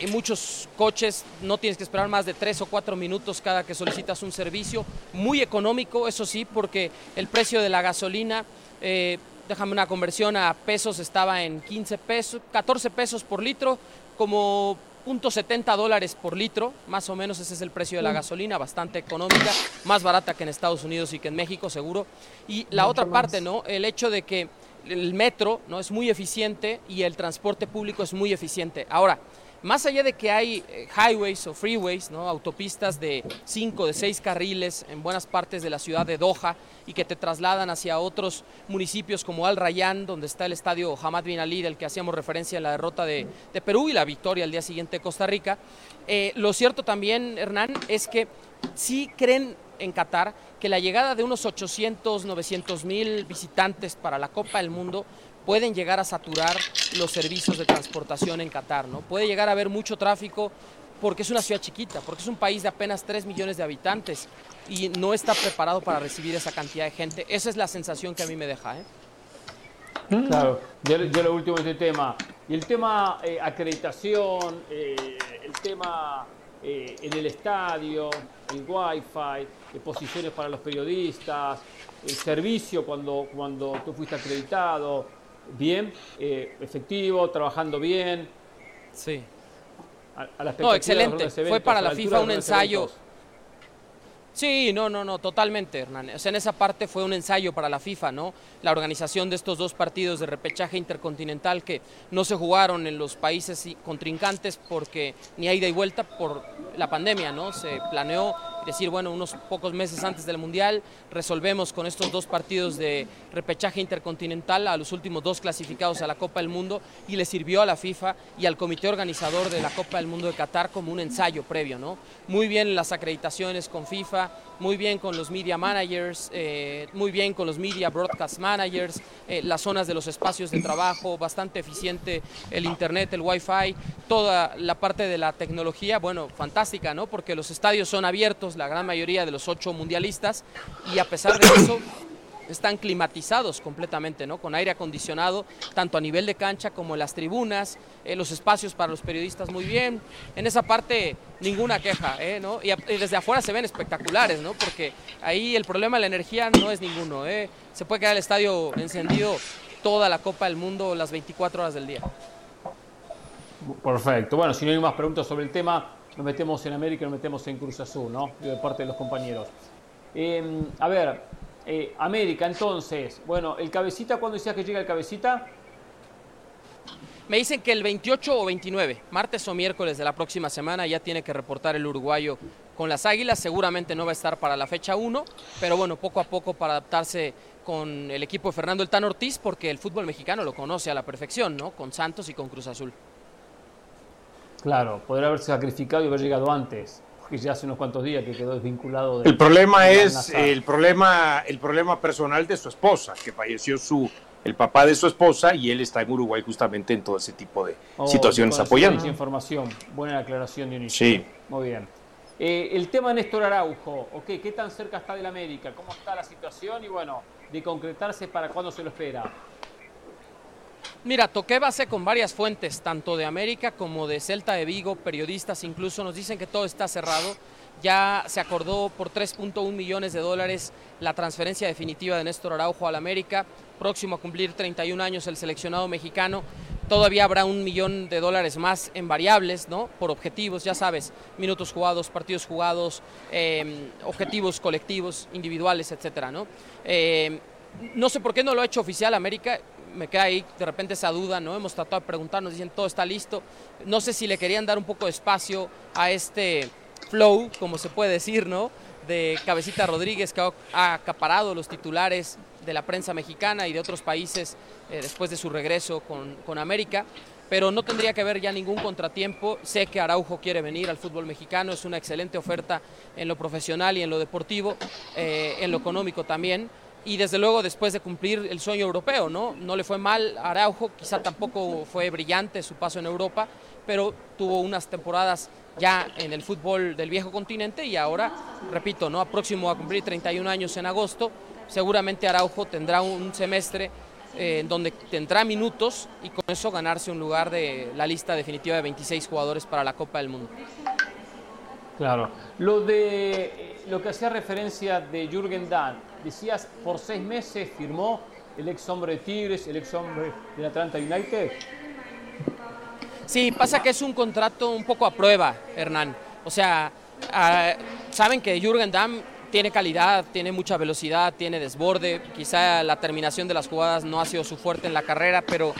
y eh, muchos coches no tienes que esperar más de tres o cuatro minutos cada que solicitas un servicio. Muy económico, eso sí, porque el precio de la gasolina... Eh, déjame una conversión a pesos, estaba en 15 pesos, 14 pesos por litro, como .70 dólares por litro, más o menos ese es el precio de la mm. gasolina, bastante económica, más barata que en Estados Unidos y que en México, seguro. Y la otra parte, ¿no? El hecho de que el metro no es muy eficiente y el transporte público es muy eficiente. Ahora, más allá de que hay eh, highways o freeways, ¿no? autopistas de 5, de 6 carriles en buenas partes de la ciudad de Doha y que te trasladan hacia otros municipios como Al Rayyan, donde está el estadio Hamad Bin Ali, del que hacíamos referencia en la derrota de, Perú y la victoria al día siguiente de Costa Rica. Eh, lo cierto también, Hernán, es que sí creen en Qatar que la llegada de unos 800, 900 mil visitantes para la Copa del Mundo pueden llegar a saturar los servicios de transportación en Qatar, ¿no? Puede llegar a haber mucho tráfico porque es una ciudad chiquita, porque es un país de apenas 3 millones de habitantes y no está preparado para recibir esa cantidad de gente. Esa es la sensación que a mí me deja. ¿eh? Claro, yo, lo último de este tema. Y el tema eh, acreditación, eh, el tema eh, en el estadio, el wifi, posiciones para los periodistas, el servicio cuando, cuando tú fuiste acreditado, bien, efectivo, trabajando bien. Sí. no, excelente. Fue para la FIFA un ensayo. Sí, no, no, no, totalmente, Hernán. O sea, en esa parte fue un ensayo para la FIFA, ¿no? La organización de estos dos partidos de repechaje intercontinental que no se jugaron en los países contrincantes porque ni hay ida y vuelta por la pandemia, ¿no? Se planeó decir, bueno, unos pocos meses antes del Mundial resolvemos con estos dos partidos de repechaje intercontinental a los últimos dos clasificados a la Copa del Mundo y le sirvió a la FIFA y al comité organizador de la Copa del Mundo de Qatar como un ensayo previo, ¿no? Muy bien las acreditaciones con FIFA, muy bien con los media managers, eh, muy bien con los media broadcast managers, eh, las zonas de los espacios de trabajo, bastante eficiente el internet, el wifi, toda la parte de la tecnología, bueno, fantástica, ¿no? Porque los estadios son abiertos, la gran mayoría de los ocho mundialistas, y a pesar de eso están climatizados completamente, ¿no? Con aire acondicionado, tanto a nivel de cancha como en las tribunas, eh, los espacios para los periodistas muy bien. En esa parte ninguna queja, ¿eh? ¿no? Y, desde afuera se ven espectaculares, ¿no? Porque ahí el problema de la energía no es ninguno, ¿eh? Se puede quedar el estadio encendido toda la Copa del Mundo las 24 horas del día. Perfecto. Bueno, si no hay más preguntas sobre el tema, nos metemos en América, nos metemos en Cruz Azul, ¿no? De parte de los compañeros. Em, a ver, eh, América, entonces, bueno, ¿el cabecita cuándo decías que llega el cabecita? Me dicen que el 28 o 29, martes o miércoles de la próxima semana, ya tiene que reportar el uruguayo con las Águilas. Seguramente no va a estar para la fecha 1, pero bueno, poco a poco para adaptarse con el equipo de Fernando El Tan Ortiz, porque el fútbol mexicano lo conoce a la perfección, ¿no? Con Santos y con Cruz Azul. Claro, podría haberse sacrificado y haber llegado antes que ya hace unos cuantos días que quedó desvinculado. el problema es el problema, el problema personal de su esposa, que falleció su el papá de su esposa y él está en Uruguay justamente en todo ese tipo de oh, situaciones apoyando. información, buena aclaración Dionisio. Sí. Muy bien. Eh, el tema de Néstor Araujo, okay, ¿qué tan cerca está de la América? ¿Cómo está la situación? Y bueno, de concretarse, ¿para cuándo se lo espera? Mira, toqué base con varias fuentes, tanto de América como de Celta de Vigo, periodistas incluso, nos dicen que todo está cerrado. Ya se acordó por 3.1 millones de dólares la transferencia definitiva de Néstor Araujo al América, próximo a cumplir 31 años el seleccionado mexicano. Todavía habrá un millón de dólares más en variables, ¿no? Por objetivos, ya sabes, minutos jugados, partidos jugados, em, objetivos colectivos, individuales, etcétera, ¿no? Em, no sé por qué no lo ha hecho oficial América me queda ahí de repente esa duda, ¿no? Hemos tratado de preguntarnos, dicen todo está listo. No sé si le querían dar un poco de espacio a este flow, como se puede decir, ¿no? De Cabecita Rodríguez, que ha acaparado los titulares de la prensa mexicana y de otros países eh, después de su regreso con, América. Pero no tendría que haber ya ningún contratiempo. Sé que Araujo quiere venir al fútbol mexicano, es una excelente oferta en lo profesional y en lo deportivo, eh, en lo económico también y desde luego después de cumplir el sueño europeo, ¿no? No le fue mal a Araujo, quizá tampoco fue brillante su paso en Europa, pero tuvo unas temporadas ya en el fútbol del viejo continente y ahora, repito, ¿no? Próximo a cumplir 31 años en agosto, seguramente Araujo tendrá un semestre eh, en donde tendrá minutos y con eso ganarse un lugar de la lista definitiva de 26 jugadores para la Copa del Mundo. Claro, lo de lo que hacía referencia de Jürgen Dahl, decías, por seis meses firmó el ex hombre de Tigres, el ex hombre de Atlanta United. Sí, pasa que es un contrato un poco a prueba, Hernán. O sea, ah, saben que Jürgen Damm tiene calidad, tiene mucha velocidad, tiene desborde. Quizá la terminación de las jugadas no ha sido su fuerte en la carrera, pero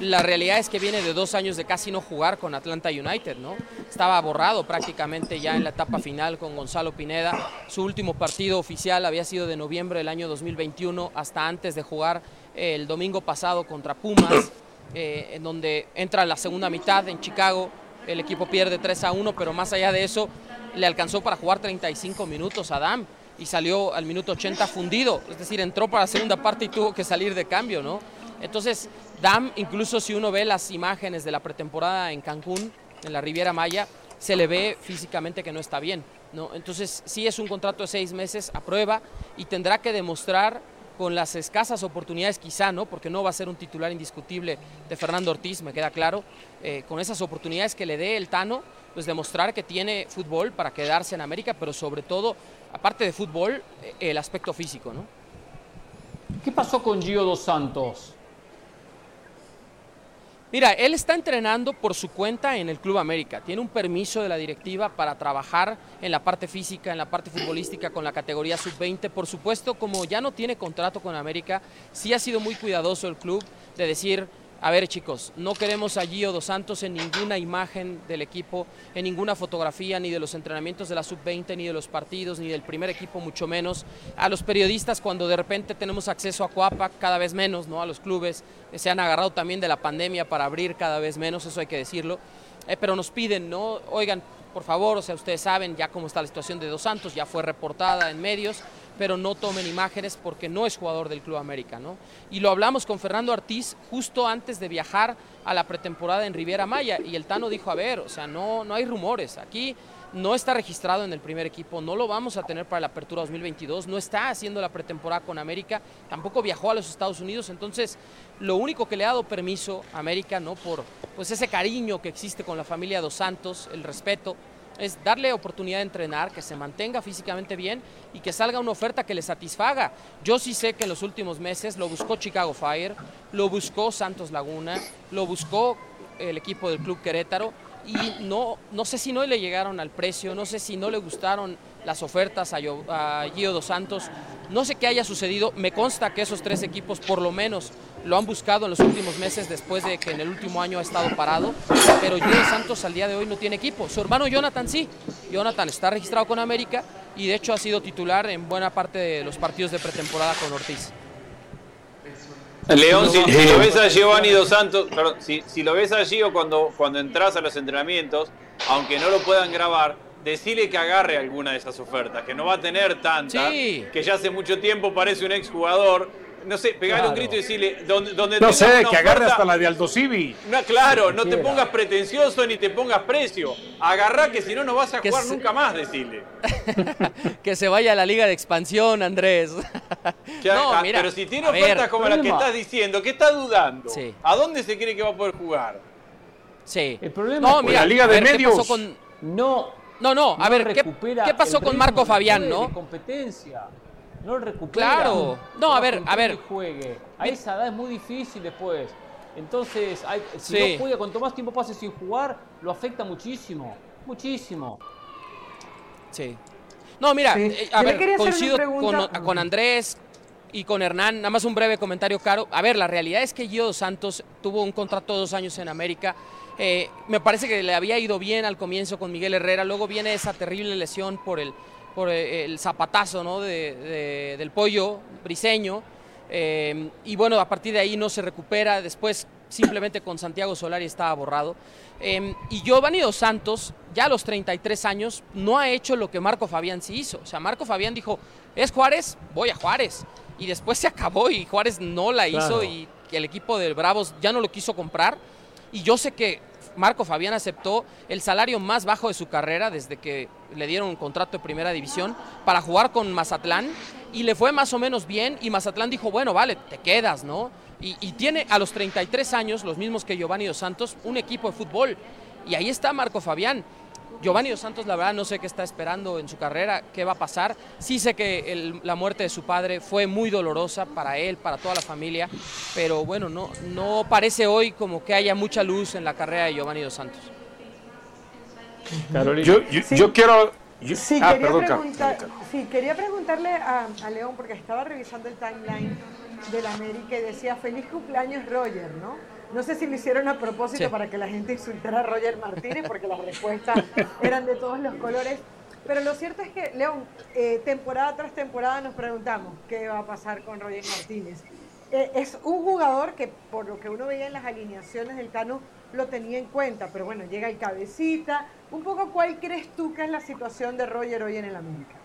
la realidad es que viene de dos años de casi no jugar con Atlanta United, ¿no? Estaba borrado prácticamente ya en la etapa final con Gonzalo Pineda. Su último partido oficial había sido de noviembre del año 2021, hasta antes de jugar el domingo pasado contra Pumas, eh, en donde entra la segunda mitad en Chicago. El equipo pierde 3 a 1, pero más allá de eso, le alcanzó para jugar 35 minutos a Adam y salió al minuto 80 fundido, es decir, entró para la segunda parte y tuvo que salir de cambio, ¿no? Entonces, Dam, incluso si uno ve las imágenes de la pretemporada en Cancún, en la Riviera Maya, se le ve físicamente que no está bien, ¿no? Entonces, sí es un contrato de seis meses a prueba y tendrá que demostrar con las escasas oportunidades quizá, ¿no? Porque no va a ser un titular indiscutible de Fernando Ortiz, me queda claro, eh, con esas oportunidades que le dé el Tano, pues demostrar que tiene fútbol para quedarse en América, pero sobre todo aparte de fútbol, eh, el aspecto físico, ¿no? ¿Qué pasó con Gio Dos Santos? Mira, él está entrenando por su cuenta en el Club América. Tiene un permiso de la directiva para trabajar en la parte física, en la parte futbolística con la categoría sub-20. Por supuesto, como ya no tiene contrato con América, sí ha sido muy cuidadoso el club de decir, a ver chicos, no queremos a Gio Dos Santos en ninguna imagen del equipo, en ninguna fotografía, ni de los entrenamientos de la sub-20, ni de los partidos, ni del primer equipo, mucho menos. A los periodistas, cuando de repente tenemos acceso a Coapa, cada vez menos, ¿no? A los clubes se han agarrado también de la pandemia para abrir cada vez menos, eso hay que decirlo. Eh, pero nos piden, ¿no? Oigan, por favor, o sea, ustedes saben ya cómo está la situación de Dos Santos, ya fue reportada en medios, pero no tomen imágenes porque no es jugador del Club América, ¿no? Y lo hablamos con Fernando Ortiz justo antes de viajar a la pretemporada en Riviera Maya y el Tano dijo, a ver, o sea, no, no hay rumores, aquí no está registrado en el primer equipo, no lo vamos a tener para la apertura 2022, no está haciendo la pretemporada con América, tampoco viajó a los Estados Unidos, entonces lo único que le ha dado permiso a América, ¿no? Por pues ese cariño que existe con la familia Dos Santos, el respeto, es darle oportunidad de entrenar, que se mantenga físicamente bien y que salga una oferta que le satisfaga. Yo sí sé que en los últimos meses lo buscó Chicago Fire, lo buscó Santos Laguna, lo buscó el equipo del Club Querétaro y no, no sé si no le llegaron al precio, no sé si no le gustaron las ofertas a, Gio Dos Santos, no sé qué haya sucedido, me consta que esos tres equipos por lo menos lo han buscado en los últimos meses después de que en el último año ha estado parado, pero Gio Santos al día de hoy no tiene equipo. Su hermano Jonathan sí, Jonathan está registrado con América y de hecho ha sido titular en buena parte de los partidos de pretemporada con Ortiz. León, si, lo ves a Giovanni Dos Santos, si, lo ves a Gio cuando, cuando entras a los entrenamientos, aunque no lo puedan grabar, decirle que agarre alguna de esas ofertas, que no va a tener tanta, que ya hace mucho tiempo parece un exjugador no sé, pegarle un grito y decirle, donde, donde No sé, que agarre hasta la de Aldo Civi. No, claro, no te pongas pretencioso ni te pongas precio. Agarrá que si no, no vas a jugar nunca más, decirle. [LAUGHS] que se vaya a la liga de expansión, Andrés. [LAUGHS] no, ah, mira, pero si tiene ofertas como la que estás diciendo, ¿qué está dudando? ¿A dónde se cree que va a poder jugar? Sí. El problema no, mira, la liga de medios. Con... No. No, no, a ver, ¿qué, ¿qué, pasó con Marco Fabián, no? competencia no lo recupera. Claro. No, a ver, a ver. juegue. A esa edad es muy difícil después. Entonces, si no juega, cuanto más tiempo pase sin jugar, lo afecta muchísimo. Muchísimo. Sí. No, mira, eh, a ver, coincido con, Andrés y con Hernán. Nada más un breve comentario, Caro. A ver, la realidad es que Gio Santos tuvo un contrato de dos años en América. Eh, me parece que le había ido bien al comienzo con Miguel Herrera. Luego viene esa terrible lesión por el por eh, el zapatazo ¿no? de, del pollo briseño. Eh, y bueno, a partir de ahí no se recupera. Después simplemente con Santiago Solari estaba borrado. Eh, y Giovanni Dos Santos, ya a los 33 años, no ha hecho lo que Marco Fabián sí hizo. O sea, Marco Fabián dijo, es Juárez, voy a Juárez. Y después se acabó y Juárez no la hizo y el equipo de Bravos ya no lo quiso comprar. Y yo sé que Marco Fabián aceptó el salario más bajo de su carrera desde que le dieron un contrato de primera división para jugar con Mazatlán y le fue más o menos bien y Mazatlán dijo, bueno, vale, te quedas, ¿no? Y, tiene a los 33 años, los mismos que Giovanni Dos Santos, un equipo de fútbol. Y ahí está Marco Fabián. Giovanni Dos Santos, la verdad, no sé qué está esperando en su carrera, qué va a pasar. Sí sé que la muerte de su padre fue muy dolorosa para él, para toda la familia, pero bueno, no, no parece hoy como que haya mucha luz en la carrera de Giovanni Dos Santos. Yo, yo, quiero. ah, perdón, sí, quería preguntarle a, a, León, porque estaba revisando el timeline de la América y decía feliz cumpleaños Roger, ¿no? No sé si lo hicieron a propósito para que la gente insultara a Roger Martínez, porque las respuestas [LAUGHS] eran de todos los colores. Pero lo cierto es que, León, eh, temporada tras temporada nos preguntamos qué va a pasar con Roger Martínez. Eh, es un jugador que, por lo que uno veía en las alineaciones del Cano, lo tenía en cuenta, pero bueno, llega el cabecita. Un poco, ¿cuál crees tú que es la situación de Roger hoy en el América?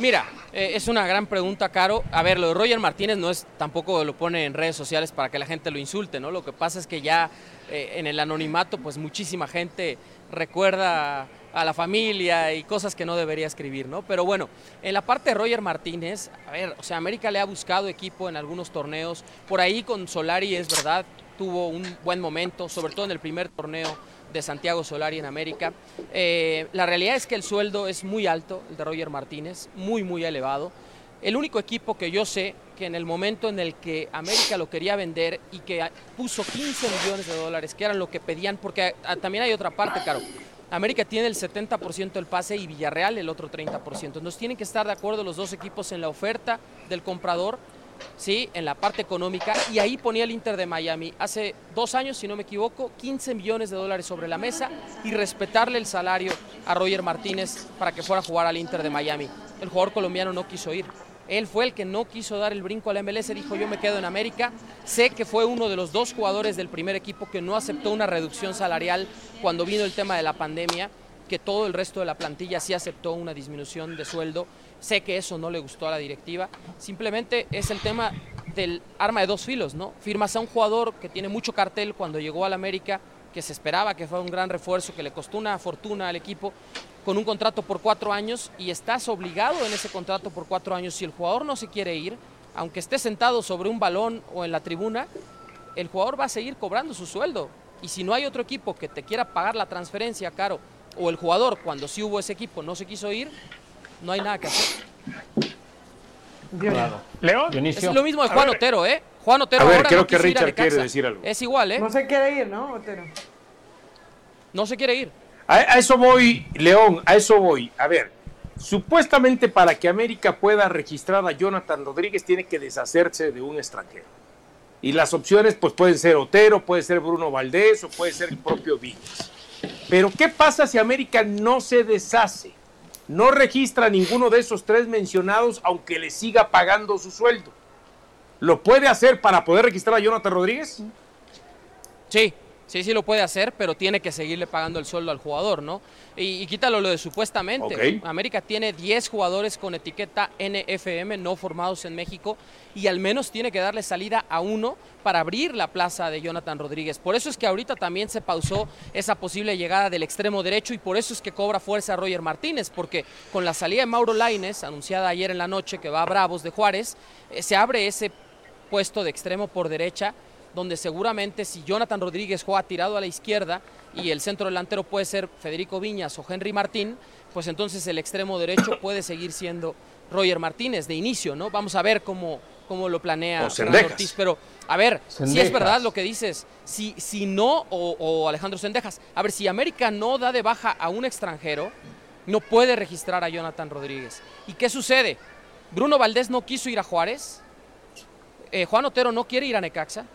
Mira, eh, es una gran pregunta, Caro. A ver, lo de Roger Martínez no es, tampoco lo pone en redes sociales para que la gente lo insulte, ¿no? Lo que pasa es que ya eh, en el anonimato, pues muchísima gente recuerda a la familia y cosas que no debería escribir, ¿no? Pero bueno, en la parte de Roger Martínez, a ver, o sea, América le ha buscado equipo en algunos torneos. Por ahí con Solari es verdad, tuvo un buen momento, sobre todo en el primer torneo de Santiago Solari en América. Eh, la realidad es que el sueldo es muy alto, el de Roger Martínez, muy, muy elevado. El único equipo que yo sé que en el momento en el que América lo quería vender y que puso 15 millones de dólares, que eran lo que pedían, porque también hay otra parte, Caro. América tiene el 70% del pase y Villarreal el otro 30%. Entonces tienen que estar de acuerdo los dos equipos en la oferta del comprador ¿sí? en la parte económica, y ahí ponía el Inter de Miami hace dos años, si no me equivoco, 15 millones de dólares sobre la mesa y respetarle el salario a Roger Martínez para que fuera a jugar al Inter de Miami. El jugador colombiano no quiso ir. Él fue el que no quiso dar el brinco al MLS, dijo yo me quedo en América. Sé que fue uno de los dos jugadores del primer equipo que no aceptó una reducción salarial cuando vino el tema de la pandemia, que todo el resto de la plantilla sí aceptó una disminución de sueldo Sé que eso no le gustó a la directiva. Simplemente es el tema del arma de dos filos, ¿no? Firmas a un jugador que tiene mucho cartel cuando llegó al América, que se esperaba que fuera un gran refuerzo, que le costó una fortuna al equipo, con un contrato por cuatro años y estás obligado en ese contrato por cuatro años. Si el jugador no se quiere ir, aunque esté sentado sobre un balón o en la tribuna, el jugador va a seguir cobrando su sueldo. Y si no hay otro equipo que te quiera pagar la transferencia, caro, o el jugador, cuando sí hubo ese equipo, no se quiso ir, no hay nada que hacer. León. Es lo mismo de Juan Otero, ¿eh? Juan Otero a ver, creo que Richard quiere decir algo. Es igual, ¿eh? No se quiere ir, ¿no, Otero? No se quiere ir. A, a eso voy, León, a eso voy. A ver, supuestamente para que América pueda registrar a Jonathan Rodríguez tiene que deshacerse de un extranjero. Y las opciones pues pueden ser Otero, puede ser Bruno Valdés o puede ser el propio Villas. Pero ¿qué pasa si América no se deshace? No registra ninguno de esos tres mencionados, aunque le siga pagando su sueldo. ¿Lo puede hacer para poder registrar a Jonathan Rodríguez? Sí, Sí, sí lo puede hacer, pero tiene que seguirle pagando el sueldo al jugador, ¿no? Y, quítalo lo de supuestamente. América tiene 10 jugadores con etiqueta NFM no formados en México y al menos tiene que darle salida a uno para abrir la plaza de Jonathan Rodríguez. Por eso es que ahorita también se pausó esa posible llegada del extremo derecho y por eso es que cobra fuerza Roger Martínez, porque con la salida de Mauro Laines, anunciada ayer en la noche que va a Bravos de Juárez, eh, se abre ese puesto de extremo por derecha donde seguramente si Jonathan Rodríguez juega tirado a la izquierda y el centro delantero puede ser Federico Viñas o Henry Martín, pues entonces el extremo derecho [COUGHS] puede seguir siendo Roger Martínez de inicio, ¿no? Vamos a ver cómo, cómo lo planea Ortiz, pero a ver, si es verdad lo que dices, si, si no, o, o Alejandro Sendejas, a ver, si América no da de baja a un extranjero, no puede registrar a Jonathan Rodríguez. ¿Y qué sucede? Bruno Valdés no quiso ir a Juárez, eh, Juan Otero no quiere ir a Necaxa,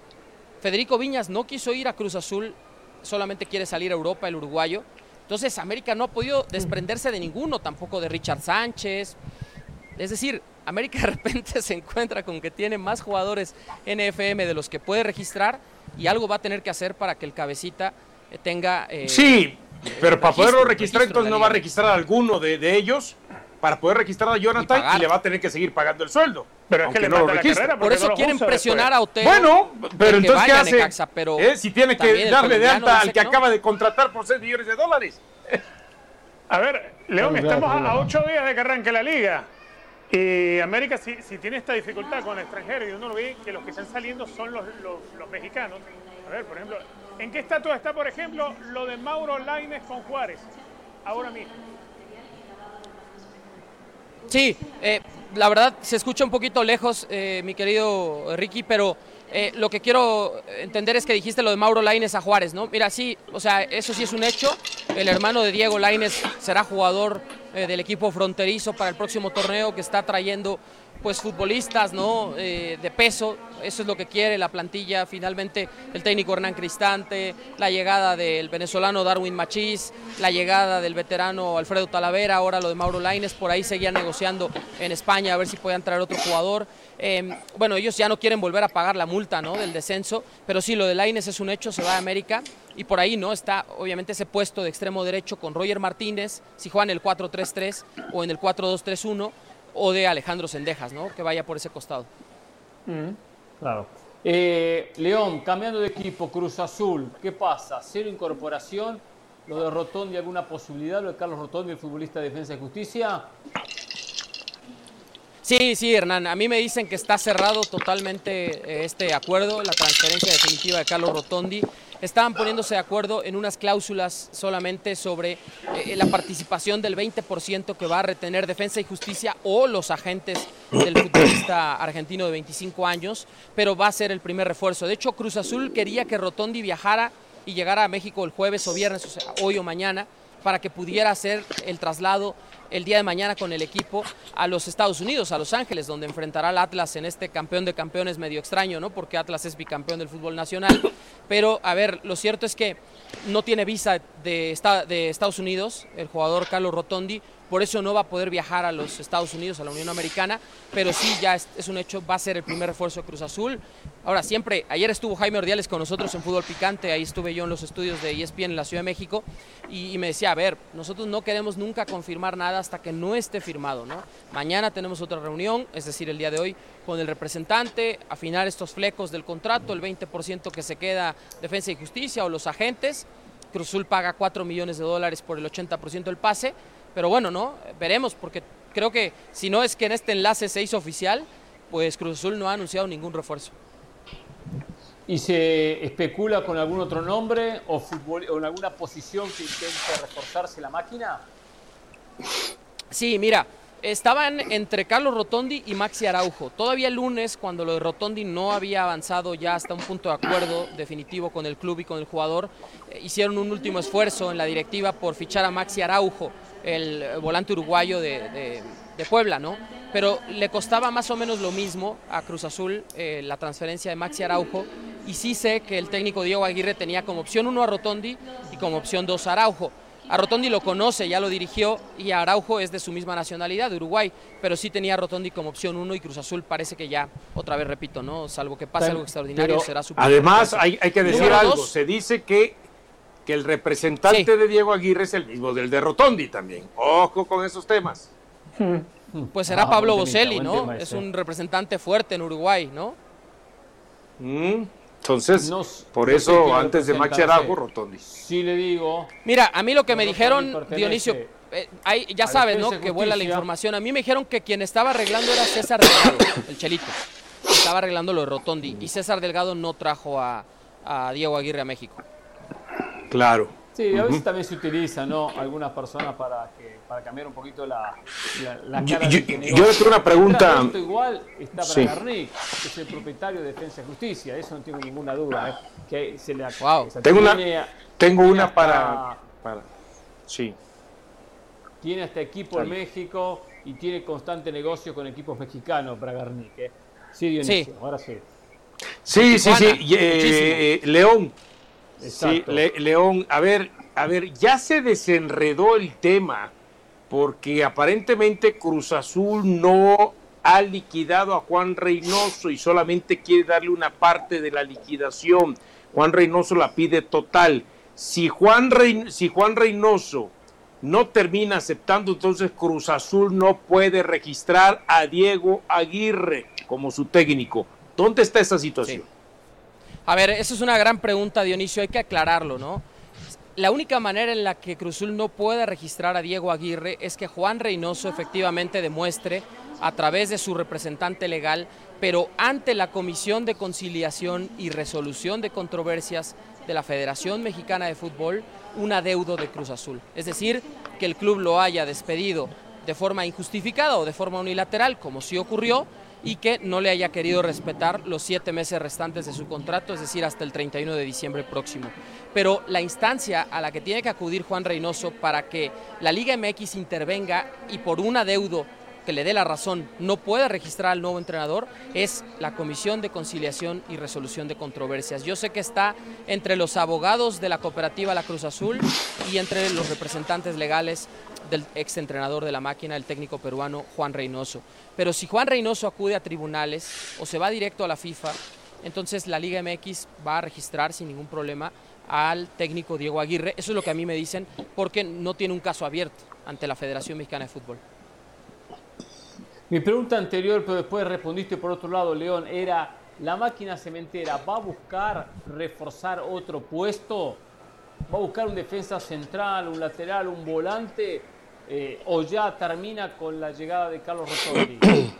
Federico Viñas no quiso ir a Cruz Azul, solamente quiere salir a Europa, el uruguayo. Entonces América no ha podido desprenderse de ninguno, tampoco de Richard Sánchez. Es decir, América de repente [LAUGHS] se encuentra con que tiene más jugadores NFM de los que puede registrar y algo va a tener que hacer para que el cabecita eh, tenga... Eh, sí, pero para poderlo registrar entonces no va a registrar a alguno de, de ellos para poder registrar a Jonathan y, le va a tener que seguir pagando el sueldo. Pero es que le no lo registra. Por eso quieren presionar a Otero. Bueno, pero entonces ¿qué hace? ¿Eh? Si tiene que darle de alta al que acaba de contratar por 6 millones de dólares. A ver, León, estamos a 8 días de que arranque la liga. Y América, si, tiene esta dificultad con extranjeros, y uno lo ve que los que están saliendo son los, los, mexicanos. A ver, por ejemplo, ¿en qué estatus está, por ejemplo, lo de Mauro Laines con Juárez? Ahora mismo. Sí, eh, la verdad se escucha un poquito lejos, eh, mi querido Ricky, pero eh, lo que quiero entender es que dijiste lo de Mauro Laines a Juárez, ¿no? Mira, sí, o sea, eso sí es un hecho. El hermano de Diego Laines será jugador eh, del equipo fronterizo para el próximo torneo que está trayendo pues futbolistas ¿no? Eh, de peso, eso es lo que quiere la plantilla, finalmente el técnico Hernán Cristante, la llegada del venezolano Darwin Machís, la llegada del veterano Alfredo Talavera, ahora lo de Mauro Laines, por ahí seguían negociando en España a ver si podían traer otro jugador. Em, bueno, ellos ya no quieren volver a pagar la multa ¿no? del descenso, pero sí, lo de Laines es un hecho, se va a América y por ahí no está obviamente ese puesto de extremo derecho con Roger Martínez, si juega en el 4-3-3 o en el 4-2-3-1 o de Alejandro Sendejas, ¿no? Que vaya por ese costado. claro. Eh, León, cambiando de equipo, Cruz Azul, ¿qué pasa? ¿Cero incorporación? ¿Lo de Rotondi, alguna posibilidad? ¿Lo de Carlos Rotondi, el futbolista de Defensa y Justicia? Sí, sí, Hernán. A mí me dicen que está cerrado totalmente eh, este acuerdo, la transferencia definitiva de Carlos Rotondi estaban poniéndose de acuerdo en unas cláusulas solamente sobre eh, la participación del 20% que va a retener Defensa y Justicia o los agentes del futbolista argentino de 25 años, pero va a ser el primer refuerzo. De hecho, Cruz Azul quería que Rotondi viajara y llegara a México el jueves o viernes, o sea, hoy o mañana, para que pudiera hacer el traslado el día de mañana con el equipo a los Estados Unidos, a Los Ángeles, donde enfrentará al Atlas en este campeón de campeones medio extraño, ¿no? Porque Atlas es bicampeón del fútbol nacional. Pero, a ver, lo cierto es que no tiene visa de, de Estados Unidos, el jugador Carlos Rotondi, por eso no va a poder viajar a los Estados Unidos, a la Unión Americana, pero sí ya es, un hecho, va a ser el primer refuerzo de Cruz Azul. Ahora, siempre, ayer estuvo Jaime Ordiales con nosotros en Fútbol Picante, ahí estuve yo en los estudios de ESPN en la Ciudad de México, y, me decía, a ver, nosotros no queremos nunca confirmar nada hasta que no esté firmado, ¿no? Mañana tenemos otra reunión, es decir, el día de hoy, con el representante, afinar estos flecos del contrato, el 20% que se queda Defensa y Justicia o los agentes, Cruz Azul paga 4 millones de dólares por el 80% del pase, pero bueno, ¿no? Veremos, porque creo que si no es que en este enlace se hizo oficial, pues Cruz Azul no ha anunciado ningún refuerzo. ¿Y se especula con algún otro nombre o, fútbol, o en alguna posición que intente reforzarse la máquina? Sí, mira, estaban entre Carlos Rotondi y Maxi Araujo. Todavía el lunes, cuando lo de Rotondi no había avanzado ya hasta un punto de acuerdo definitivo con el club y con el jugador, eh, hicieron un último esfuerzo en la directiva por fichar a Maxi Araujo el volante uruguayo de, Puebla, ¿no? Pero le costaba más o menos lo mismo a Cruz Azul eh, la transferencia de Maxi Araujo y sí sé que el técnico Diego Aguirre tenía como opción uno a Rotondi y como opción dos a Araujo. A Rotondi lo conoce, ya lo dirigió y a Araujo es de su misma nacionalidad, de Uruguay, pero sí tenía a Rotondi como opción uno y Cruz Azul parece que ya, otra vez repito, ¿no? Salvo que pase algo extraordinario, será su Además, hay, hay, que decir algo, se dice que que el representante de Diego Aguirre es el mismo del de Rotondi también. Ojo con esos temas. Hmm. Pues será ah, Pablo Boselli, ¿no? Es un representante fuerte en Uruguay, ¿no? Mm, entonces, por eso antes de Maxi Rotondi. Sí le digo. Mira, a mí lo que me dijeron, Dionisio, eh, ya sabes, ¿no? Que vuela la información. A mí me dijeron que quien estaba arreglando era César Delgado, el chelito. Estaba arreglando lo de Rotondi. Y César Delgado no trajo a Diego Aguirre a México. Claro. Sí, a veces también se utiliza, ¿no? Algunas personas para, que, para cambiar un poquito la, la, cara Yo, yo le tengo una pregunta. Esto igual está para sí. Garnick, que es el propietario de Defensa y Justicia, eso no tengo ninguna duda. ¿eh? Que se le, wow. tengo, una, tengo una para, para. Sí. Tiene hasta equipo en México y tiene constante negocio con equipos mexicanos para Garnick. ¿eh? Sí, Dionisio, sí. ahora sí. Sí, sí, sí. Eh, León, Sí, León, a ver, a ver, ya se desenredó el tema porque aparentemente Cruz Azul no ha liquidado a Juan Reynoso y solamente quiere darle una parte de la liquidación. Juan Reynoso la pide total. Si Juan, si Juan Reynoso no termina aceptando, entonces Cruz Azul no puede registrar a Diego Aguirre como su técnico. ¿Dónde está esa situación? A ver, esa es una gran pregunta, Dionisio, hay que aclararlo, ¿no? La única manera en la que Cruzul no pueda registrar a Diego Aguirre es que Juan Reynoso efectivamente demuestre a través de su representante legal, pero ante la Comisión de Conciliación y Resolución de Controversias de la Federación Mexicana de Fútbol, un adeudo de Cruz Azul. Es decir, que el club lo haya despedido de forma injustificada o de forma unilateral, como sí ocurrió, y que no le haya querido respetar los siete meses restantes de su contrato, es decir, hasta el 31 de diciembre próximo. Pero la instancia a la que tiene que acudir Juan Reynoso para que la Liga MX intervenga y por un adeudo que le dé la razón no pueda registrar al nuevo entrenador es la Comisión de Conciliación y Resolución de Controversias. Yo sé que está entre los abogados de la cooperativa La Cruz Azul y entre los representantes legales del exentrenador de la máquina, el técnico peruano Juan Reynoso. Pero si Juan Reynoso acude a tribunales o se va directo a la FIFA, entonces la Liga MX va a registrar sin ningún problema al técnico Diego Aguirre. Eso es lo que a mí me dicen, porque no tiene un caso abierto ante la Federación Mexicana de Fútbol. Mi pregunta anterior, pero después respondiste por otro lado, León, era, ¿la máquina cementera va a buscar reforzar otro puesto? ¿Va a buscar un defensa central, un lateral, un volante? Eh, ¿O ya termina con la llegada de Carlos Rotondi? [CLEARS THROAT]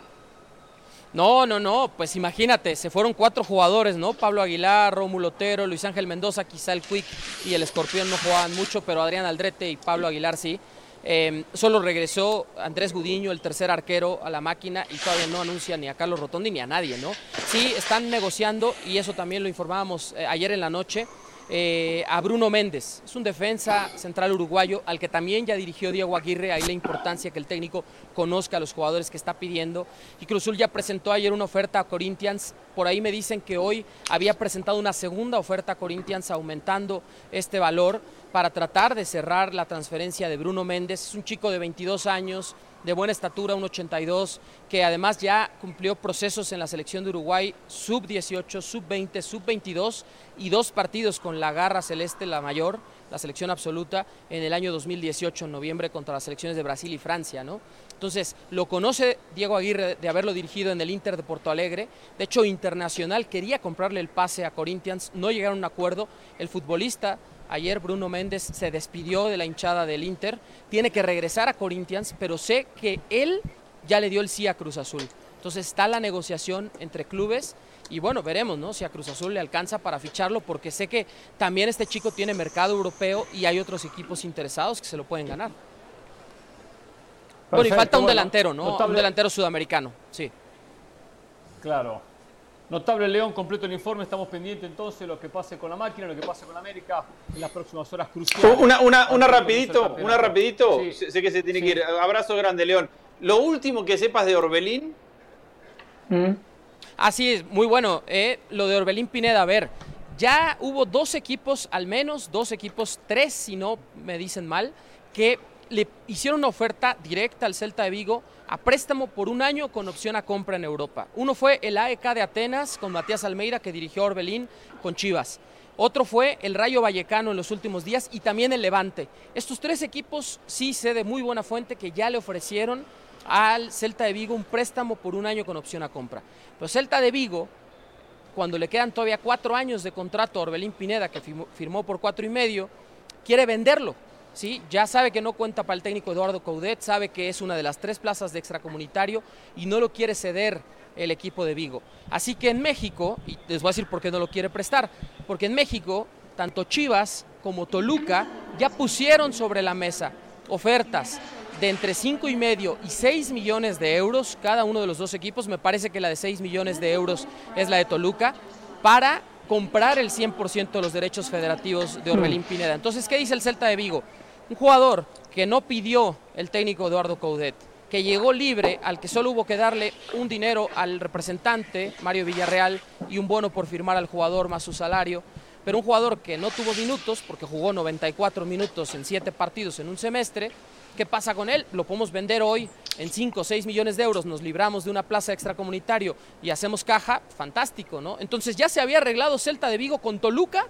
No, no, no, pues imagínate, se fueron cuatro jugadores, ¿no? Pablo Aguilar, Rómulo Otero, Luis Ángel Mendoza, quizá el Quick y el Escorpión no jugaban mucho, pero Adrián Aldrete y Pablo Aguilar sí. Em, solo regresó Andrés Gudiño, el tercer arquero, a la máquina y todavía no anuncia ni a Carlos Rotondi ni a nadie, ¿no? Sí, están negociando y eso también lo informábamos eh, ayer en la noche eh, a Bruno Méndez. Es un defensa central uruguayo al que también ya dirigió Diego Aguirre. Ahí la importancia que el técnico conozca a los jugadores que está pidiendo. Y Cruzul ya presentó ayer una oferta a Corinthians. Por ahí me dicen que hoy había presentado una segunda oferta a Corinthians aumentando este valor para tratar de cerrar la transferencia de Bruno Méndez. Es un chico de 22 años de buena estatura, un 82, que además ya cumplió procesos en la selección de Uruguay, sub-18, sub-20, sub-22 y dos partidos con la garra celeste, la mayor, la selección absoluta, en el año 2018, en noviembre, contra las selecciones de Brasil y Francia, ¿no? Entonces, lo conoce Diego Aguirre de haberlo dirigido en el Inter de Porto Alegre. De hecho, Internacional quería comprarle el pase a Corinthians, no llegaron a un acuerdo. El futbolista Ayer Bruno Méndez se despidió de la hinchada del Inter, tiene que regresar a Corinthians, pero sé que él ya le dio el sí a Cruz Azul. Entonces está la negociación entre clubes y bueno, veremos ¿no? si a Cruz Azul le alcanza para ficharlo, porque sé que también este chico tiene mercado europeo y hay otros equipos interesados que se lo pueden ganar. bueno, y falta un delantero, ¿no? Un delantero sudamericano, sí. Claro. Notable León, completo el informe. Estamos pendientes entonces de lo que pase con la máquina, lo que pase con América en las próximas horas cruciales. Una, una, una rapidito, una rapidito. Sé que se tiene que ir. Abrazo grande, León. Lo último que sepas de Orbelín. Mm. Así es, muy bueno. Eh, lo de Orbelín Pineda, a ver. Ya hubo dos equipos, al menos dos equipos, tres si no me dicen mal, que le hicieron una oferta directa al Celta de Vigo a préstamo por un año con opción a compra en Europa. Uno fue el AEK de Atenas con Matías Almeida que dirigió Orbelín con Chivas. Otro fue el Rayo Vallecano en los últimos días y también el Levante. Estos tres equipos sí sé de muy buena fuente que ya le ofrecieron al Celta de Vigo un préstamo por un año con opción a compra. Pero Celta de Vigo, cuando le quedan todavía cuatro años de contrato a Orbelín Pineda, que firmó por cuatro y medio, quiere venderlo ¿sí? Ya sabe que no cuenta para el técnico Eduardo Coudet, sabe que es una de las tres plazas de extracomunitario y no lo quiere ceder el equipo de Vigo. Así que en México, y les voy a decir por qué no lo quiere prestar, porque en México tanto Chivas como Toluca ya pusieron sobre la mesa ofertas de entre 5 y medio y 6 millones de euros, cada uno de los dos equipos, me parece que la de 6 millones de euros es la de Toluca, para comprar el 100% de los derechos federativos de Orbelín Pineda. Entonces, ¿qué dice el Celta de Vigo? Un jugador que no pidió el técnico Eduardo Coudet, que llegó libre, al que solo hubo que darle un dinero al representante, Mario Villarreal, y un bono por firmar al jugador más su salario, pero un jugador que no tuvo minutos, porque jugó 94 minutos en 7 partidos en un semestre, ¿qué pasa con él? Lo podemos vender hoy en 5 o 6 millones de euros, nos libramos de una plaza extracomunitario y hacemos caja, fantástico, ¿no? Entonces ya se había arreglado Celta de Vigo con Toluca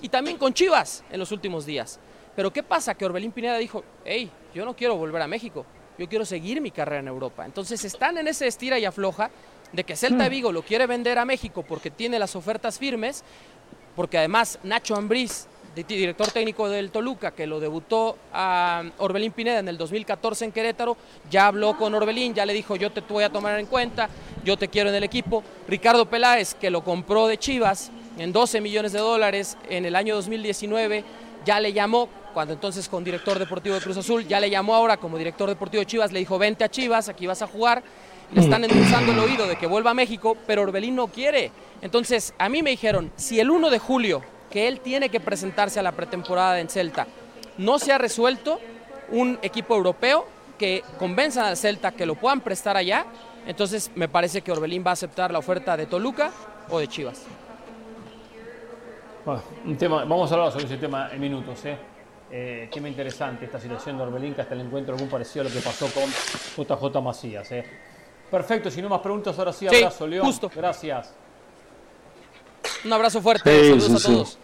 y también con Chivas en los últimos días. Pero ¿qué pasa? Que Orbelín Pineda dijo, hey, yo no quiero volver a México, yo quiero seguir mi carrera en Europa. Entonces están en ese estira y afloja de que Celta hmm. Vigo lo quiere vender a México porque tiene las ofertas firmes, porque además Nacho Ambriz, director técnico del Toluca, que lo debutó a Orbelín Pineda en el 2014 en Querétaro, ya habló con Orbelín, ya le dijo yo te voy a tomar en cuenta, yo te quiero en el equipo. Ricardo Peláez, que lo compró de Chivas en 12 millones de dólares en el año 2019, ya le llamó cuando entonces con director deportivo de Cruz Azul, ya le llamó ahora como director deportivo de Chivas, le dijo, vente a Chivas, aquí vas a jugar. le están endulzando el oído de que vuelva a México, pero Orbelín no quiere. Entonces, a mí me dijeron, si el 1 de julio, que él tiene que presentarse a la pretemporada en Celta, no se ha resuelto, un equipo europeo que convenzan al Celta que lo puedan prestar allá, entonces me parece que Orbelín va a aceptar la oferta de Toluca o de Chivas. un tema, vamos a hablar sobre ese tema en minutos. ¿eh? Eh, tema interesante esta situación de Orbelín, que hasta el encuentro algún parecido a lo que pasó con JJ Macías. ¿eh? Perfecto, si no más preguntas, ahora sí, abrazo, León. Justo. Gracias. Un abrazo fuerte, saludos a todos.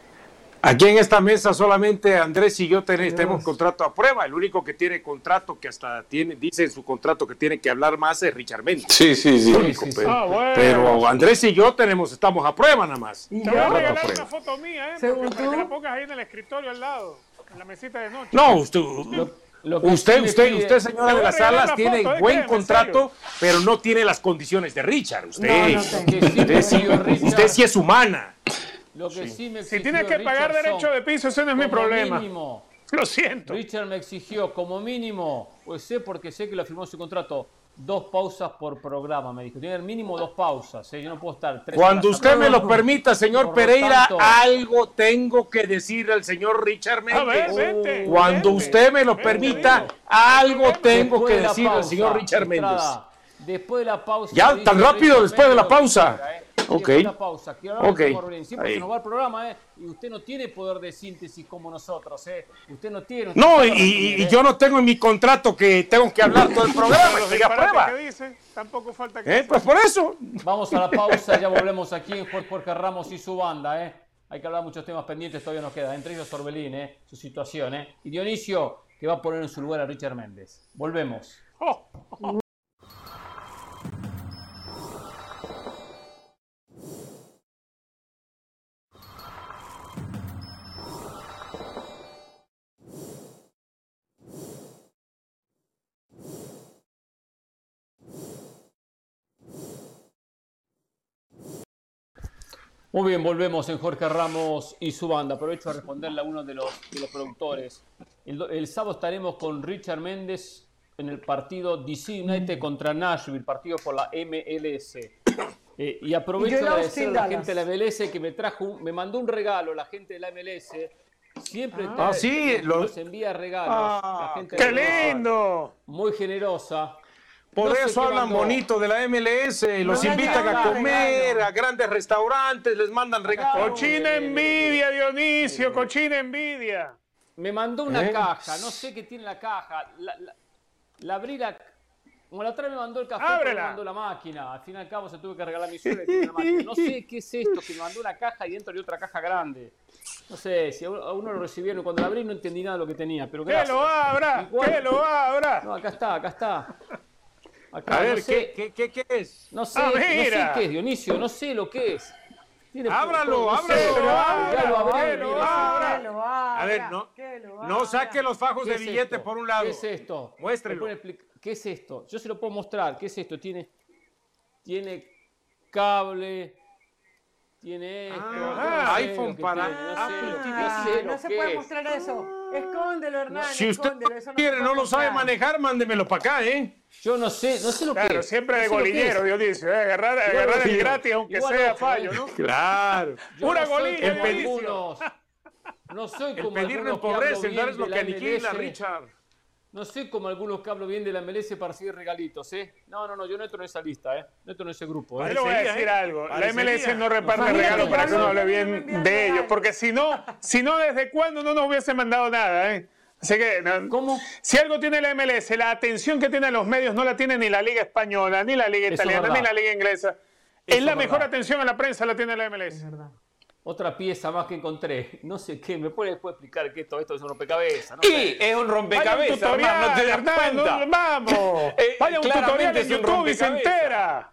Aquí en esta mesa solamente Andrés y yo tenemos contrato a prueba. El único que tiene contrato, que hasta tiene, dice en su contrato que tiene que hablar más es Richard Mendes. Sí, sí, sí. Ah, pero, Andrés y yo tenemos, estamos a prueba nada más. Te voy a regalar una foto mía, ¿eh? Para que la pongas ahí en el escritorio al lado, en la mesita de noche. No, usted... usted, usted, usted, señora de las salas, tiene buen contrato, pero no tiene las condiciones de Richard. Usted, usted sí es humana si tienes que pagar derecho de piso, ese no es mi problema. Lo siento. Richard me exigió como mínimo, pues sé porque sé que lo firmó su contrato, dos pausas por programa, me dijo. Tiene el mínimo dos pausas, ¿eh? yo no puedo estar tres Cuando usted me lo permita, señor Pereira, algo tengo que decir al señor Richard Méndez. Cuando usted me lo permita, algo tengo que decir al señor Richard Méndez. Después de la pausa. Ya, tan rápido después de la pausa. Ok. Una pausa. Quiero okay. Siempre se nos va el programa, ¿eh? Y usted no tiene poder de síntesis como nosotros, ¿eh? Usted no tiene. no, y, yo no tengo en mi contrato que tengo que hablar todo el programa. que prueba. dice, tampoco falta que. ¿Eh? Pues por eso. Vamos a la [LAUGHS] pausa, ya volvemos aquí en Jorge Ramos y su banda, ¿eh? Hay que hablar muchos temas pendientes, todavía nos queda. Entre ellos Orbelín, ¿eh? Su situación, ¿eh? Y Dionisio, que va a poner en su lugar a Richard Méndez. Volvemos. Oh. Muy bien, volvemos en Jorge Ramos y su banda. Aprovecho a responderle a uno de los, los productores. El, sábado estaremos con Richard Méndez en el partido DC United contra Nashville, partido por la MLS. Eh, y aprovecho a agradecer a la gente de la MLS que me trajo, me mandó un regalo, la gente de la MLS. Siempre ah, sí, nos envía regalos. Ah, ¡Qué lindo! Muy generosa. Por eso hablan bonito de la MLS, los invitan a comer a grandes restaurantes, les mandan regalos. Cochina envidia, Dionisio, cochina envidia. Me mandó una ¿Eh? caja, no sé qué tiene la caja. La, abrí la. Como la otra me mandó el café, me mandó la máquina. Al fin y al cabo se tuve que regalar mi suerte. No sé qué es esto, que me mandó una caja y dentro hay otra caja grande. No sé, si a uno lo recibieron, cuando la abrí no entendí nada de lo que tenía, pero gracias. ¡Que lo abra! ¡Que lo abra! No, acá está, acá está a ver, ¿qué, qué, qué, es? No sé, no sé qué es, Dionisio, no sé lo que es. ábralo, ábralo. ábralo, ábralo. A ver, no, no saque los fajos de billete por un lado. ¿Qué es esto? Muéstrelo. ¿Qué es esto? Yo se lo puedo mostrar. ¿Qué es esto? Tiene, tiene cable, tiene esto. Ah, iPhone para Apple No se puede mostrar eso. Escóndelo, Hernán. Si usted quiere, no lo sabe manejar, mándemelo para acá, ¿eh? Yo no sé, no sé lo que Claro, siempre de golillero, Dios dice. ¿eh? Agarrar, agarrar el gratis, aunque sea fallo, ¿no? Claro. Pura golilla, No soy como el pedir no empobrece, el dar es lo que aniquila, Richard. No sé como algunos que hablo bien de la MLS para seguir regalitos, ¿eh? No, no, no, yo no entro en esa lista, ¿eh? No entro en ese grupo. ¿eh? le voy a decir ¿eh? algo. La MLS no reparte regalos para que uno hable bien de ellos, porque si no, si no, ¿desde cuándo no nos hubiese mandado nada, eh? Así que, ¿Cómo? si algo tiene la MLS, la atención que tienen los medios no la tiene ni la Liga Española, ni la Liga Italiana, ni la Liga Inglesa. es la mejor atención a la prensa la tiene la MLS. Es verdad. Otra pieza más que encontré. No sé qué. ¿Me puede después explicar que todo esto es un rompecabezas? No sí, es un rompecabezas. Vaya un tutorial, no te das cuenta. vamos. [LAUGHS] Eh, Vaya un tutorial en YouTube y se entera.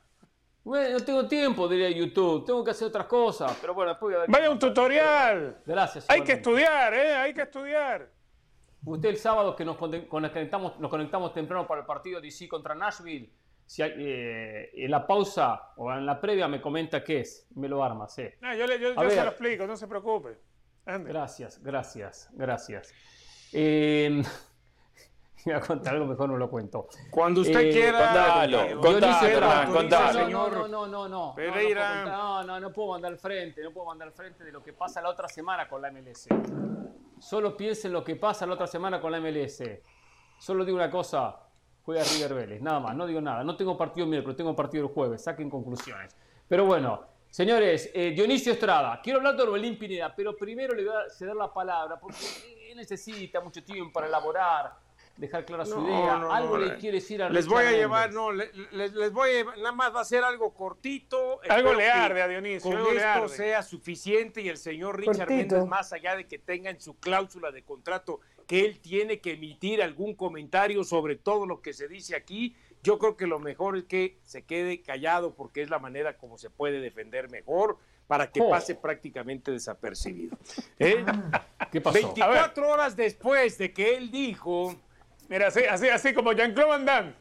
Bueno, no tengo tiempo, diría YouTube. Tengo que hacer otras cosas. Pero bueno, después voy a ver Vaya un tutorial. Gracias. Hay que estudiar, ¿eh? Hay que estudiar. Usted el sábado que nos conectamos, nos conectamos temprano para el partido DC contra Nashville si eh, en la pausa o en la previa me comenta qué es, me lo arma, sí. No, yo, yo, yo se lo explico, no se preocupe. Gracias, gracias, gracias. [LAUGHS] Eh, voy a contar algo, mejor no lo cuento. Cuando usted eh, quiera. Contalo, contalo, contalo. No, no, no, no, no. Pereira. No, no, no puedo mandar al frente, no puedo mandar al frente de lo que pasa la otra semana con la MLS. Solo piensen lo que pasa la otra semana con la MLS. Solo digo una cosa, juega River Vélez, nada más, no digo nada. No tengo partido miércoles, tengo partido el jueves, saquen conclusiones. Pero bueno, señores, eh, Dionisio Estrada, quiero hablar de Orbelín Pineda, pero primero le voy a ceder la palabra, porque necesita mucho tiempo para elaborar, dejar clara su idea. algo le quiere decir a Les voy a llevar, no, les, les, voy a nada más va a ser algo cortito. Algo le arde a Dionisio. Con esto sea suficiente y el señor Richard Méndez, más allá de que tenga en su cláusula de contrato que él tiene que emitir algún comentario sobre todo lo que se dice aquí, yo creo que lo mejor es que se quede callado porque es la manera como se puede defender mejor para que oh. pase prácticamente desapercibido. ¿Eh? ¿Qué pasó? 24 horas después de que él dijo... Mira, así, así, así como Jean-Claude Van Damme.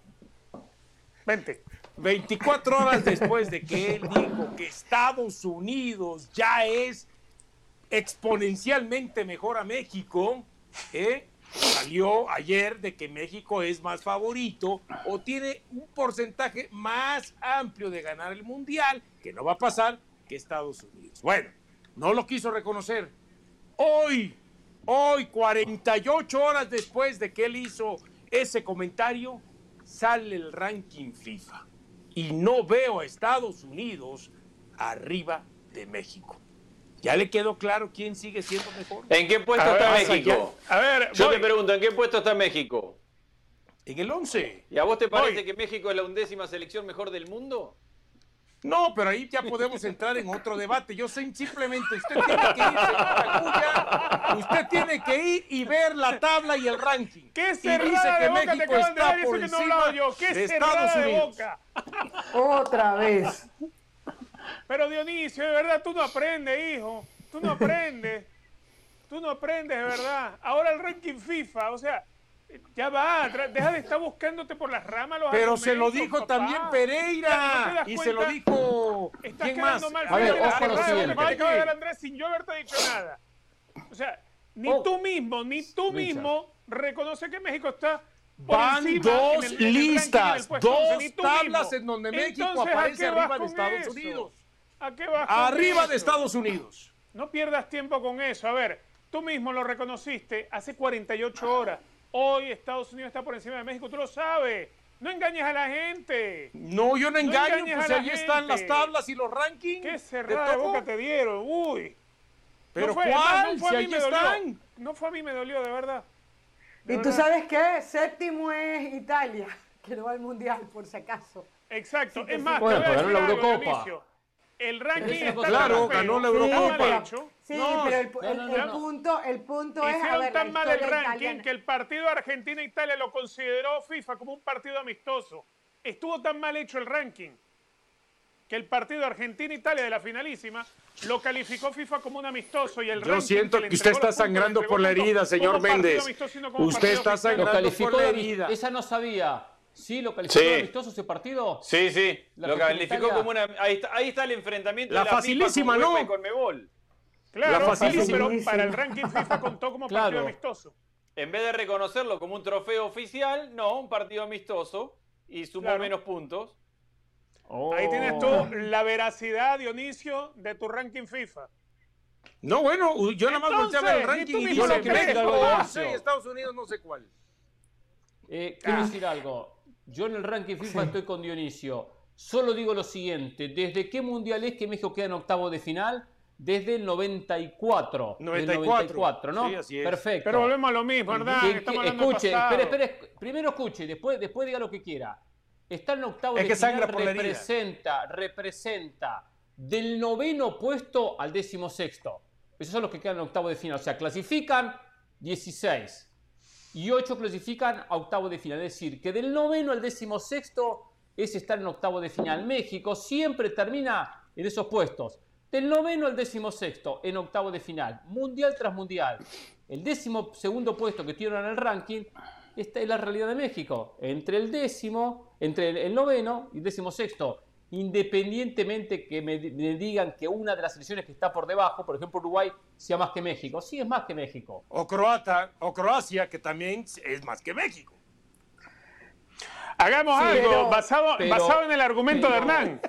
Vente. 24 horas después de que él dijo que Estados Unidos ya es exponencialmente mejor a México, ¿eh? salió ayer de que México es más favorito o tiene un porcentaje más amplio de ganar el Mundial, que no va a pasar, que Estados Unidos. Bueno, no lo quiso reconocer. Hoy, hoy, 48 horas después de que él hizo ese comentario, sale el ranking FIFA. Y no veo a Estados Unidos arriba de México. ¿Ya le quedó claro quién sigue siendo mejor? ¿En qué puesto está México? A ver, yo te pregunto, ¿en qué puesto está México? En el 11. ¿Y a vos te parece que México es la undécima selección mejor del mundo? No, pero ahí ya podemos entrar en otro debate. Yo sé simplemente, usted tiene que ir, usted tiene que ir y ver la tabla y el ranking. ¿Qué dice que México está por encima ¿Qué de Estados Unidos. Otra vez. Pero Dionisio, de verdad, tú no aprendes, hijo. Tú no [LAUGHS] aprendes. Tú no aprendes, de verdad. Ahora el ranking FIFA, o sea, ya va, deja de estar buscándote por las ramas los Pero se lo dijo también Pereira. y se lo dijo. Estás ¿Quién más? Mal. A ver, de ver Andrés sin yo haberte dicho nada. O sea, ni oh. tú mismo, ni tú mismo reconoce que México está. Por Van dos listas, dos tablas en donde México aparece arriba de Estados Unidos. ¿A qué vas Arriba de Estados Unidos. No pierdas tiempo con eso. A ver, tú mismo lo reconociste hace 48 horas. Hoy Estados Unidos está por encima de México, tú lo sabes. No engañes a la gente. No, yo no engaño, pues ahí están las tablas y los rankings. Qué cerrada de boca te dieron, uy. Pero ¿cuál? si ahí están. No fue a mí me dolió, de verdad. y tú sabes qué, séptimo es Italia, [LAUGHS] que no va al Mundial, por si acaso. Exacto, es más, bueno, ganó la Eurocopa. El ranking está claro, ganó la Eurocopa. Sí, pero el, punto, el punto es. Hicieron tan mal el ranking que el partido Argentina-Italia lo consideró FIFA como un partido amistoso. Estuvo tan mal hecho el ranking que el partido Argentina-Italia de la finalísima lo calificó FIFA como un amistoso y el Yo siento que usted está sangrando por la herida, señor Méndez. Usted está sangrando por la herida. Esa no sabía. ¿Sí lo calificó sí. amistoso ese partido? Sí, sí. lo calificó como una. Ahí está, ahí está el enfrentamiento la de la facilísima, FIFA con ¿no? Con Mebol. Claro, la facilísima. pero para el ranking FIFA contó como partido amistoso. En vez de reconocerlo como un trofeo oficial, no, un partido amistoso y sumó menos puntos. Ahí tienes tú oh. la veracidad, Dionisio, de tu ranking FIFA. No, bueno, yo nada más volteaba el ranking y, dije que México, Estados Unidos no sé cuál. Eh, quiero decir algo. Yo en el ranking FIFA estoy con Dionisio. Solo digo lo siguiente, ¿desde qué mundial es que México queda en octavo de final? Desde el 94. 94, ¿no? Sí, así es. Perfecto. Pero volvemos a lo mismo, ¿verdad? escuche, espere, espere, primero escuche, después, después diga lo que quiera. Está en octavo de final, representa, representa del noveno puesto al décimo sexto. Esos son los que quedan en octavo de final. O sea, clasifican 16 y 8 clasifican a octavo de final. Es decir, que del noveno al décimo sexto es estar en octavo de final. México siempre termina en esos puestos. Del noveno al décimo sexto en octavo de final. Mundial tras mundial. El décimo segundo puesto que tienen en el ranking esta es la realidad de México. Entre el décimo, entre el noveno y el independientemente que me, digan que una de las selecciones que está por debajo, por ejemplo Uruguay, sea más que México. Sí, es más que México. O Croata, o Croacia, que también es más que México. Hagamos algo basado, basado en el argumento de Hernán.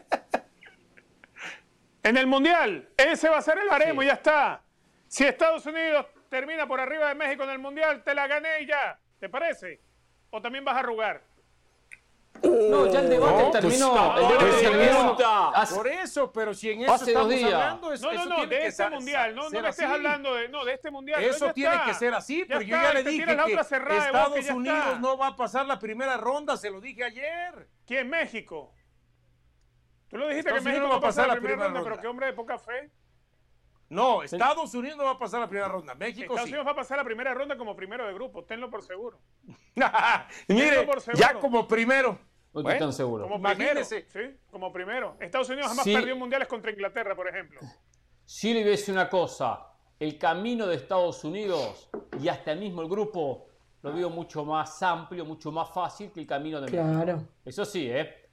En el Mundial, ese va a ser el baremo y ya está. Si Estados Unidos termina por arriba de México en el Mundial, te la gané y ya. ¿Te parece? ¿O también vas a arrugar? No, ya el debate no, terminó. Pues, el debate Por eso, pero si en eso hace estamos dos días. hablando, es, no, no, no, de este mundial, no, no me estés hablando de, no, de este mundial. Eso tiene que ser así, pero yo ya le dije que Estados Unidos no va a pasar la primera ronda, se lo dije ayer. ¿Quién? México. Tú lo dijiste que México va a pasar la primera ronda, pero qué hombre de poca fe. No, Estados Unidos no va a pasar la primera ronda. México Estados Unidos va a pasar la primera ronda como primero de grupo. Tenlo por seguro. [LAUGHS] Mire, por seguro. ya como primero. No estoy tan seguro. Como primero. Sí, como primero. Estados Unidos jamás perdió mundiales contra Inglaterra, por ejemplo. Si le voy una cosa. El camino de Estados Unidos y hasta mismo el grupo lo veo mucho más amplio, mucho más fácil que el camino de México. Claro. Eso sí, ¿eh?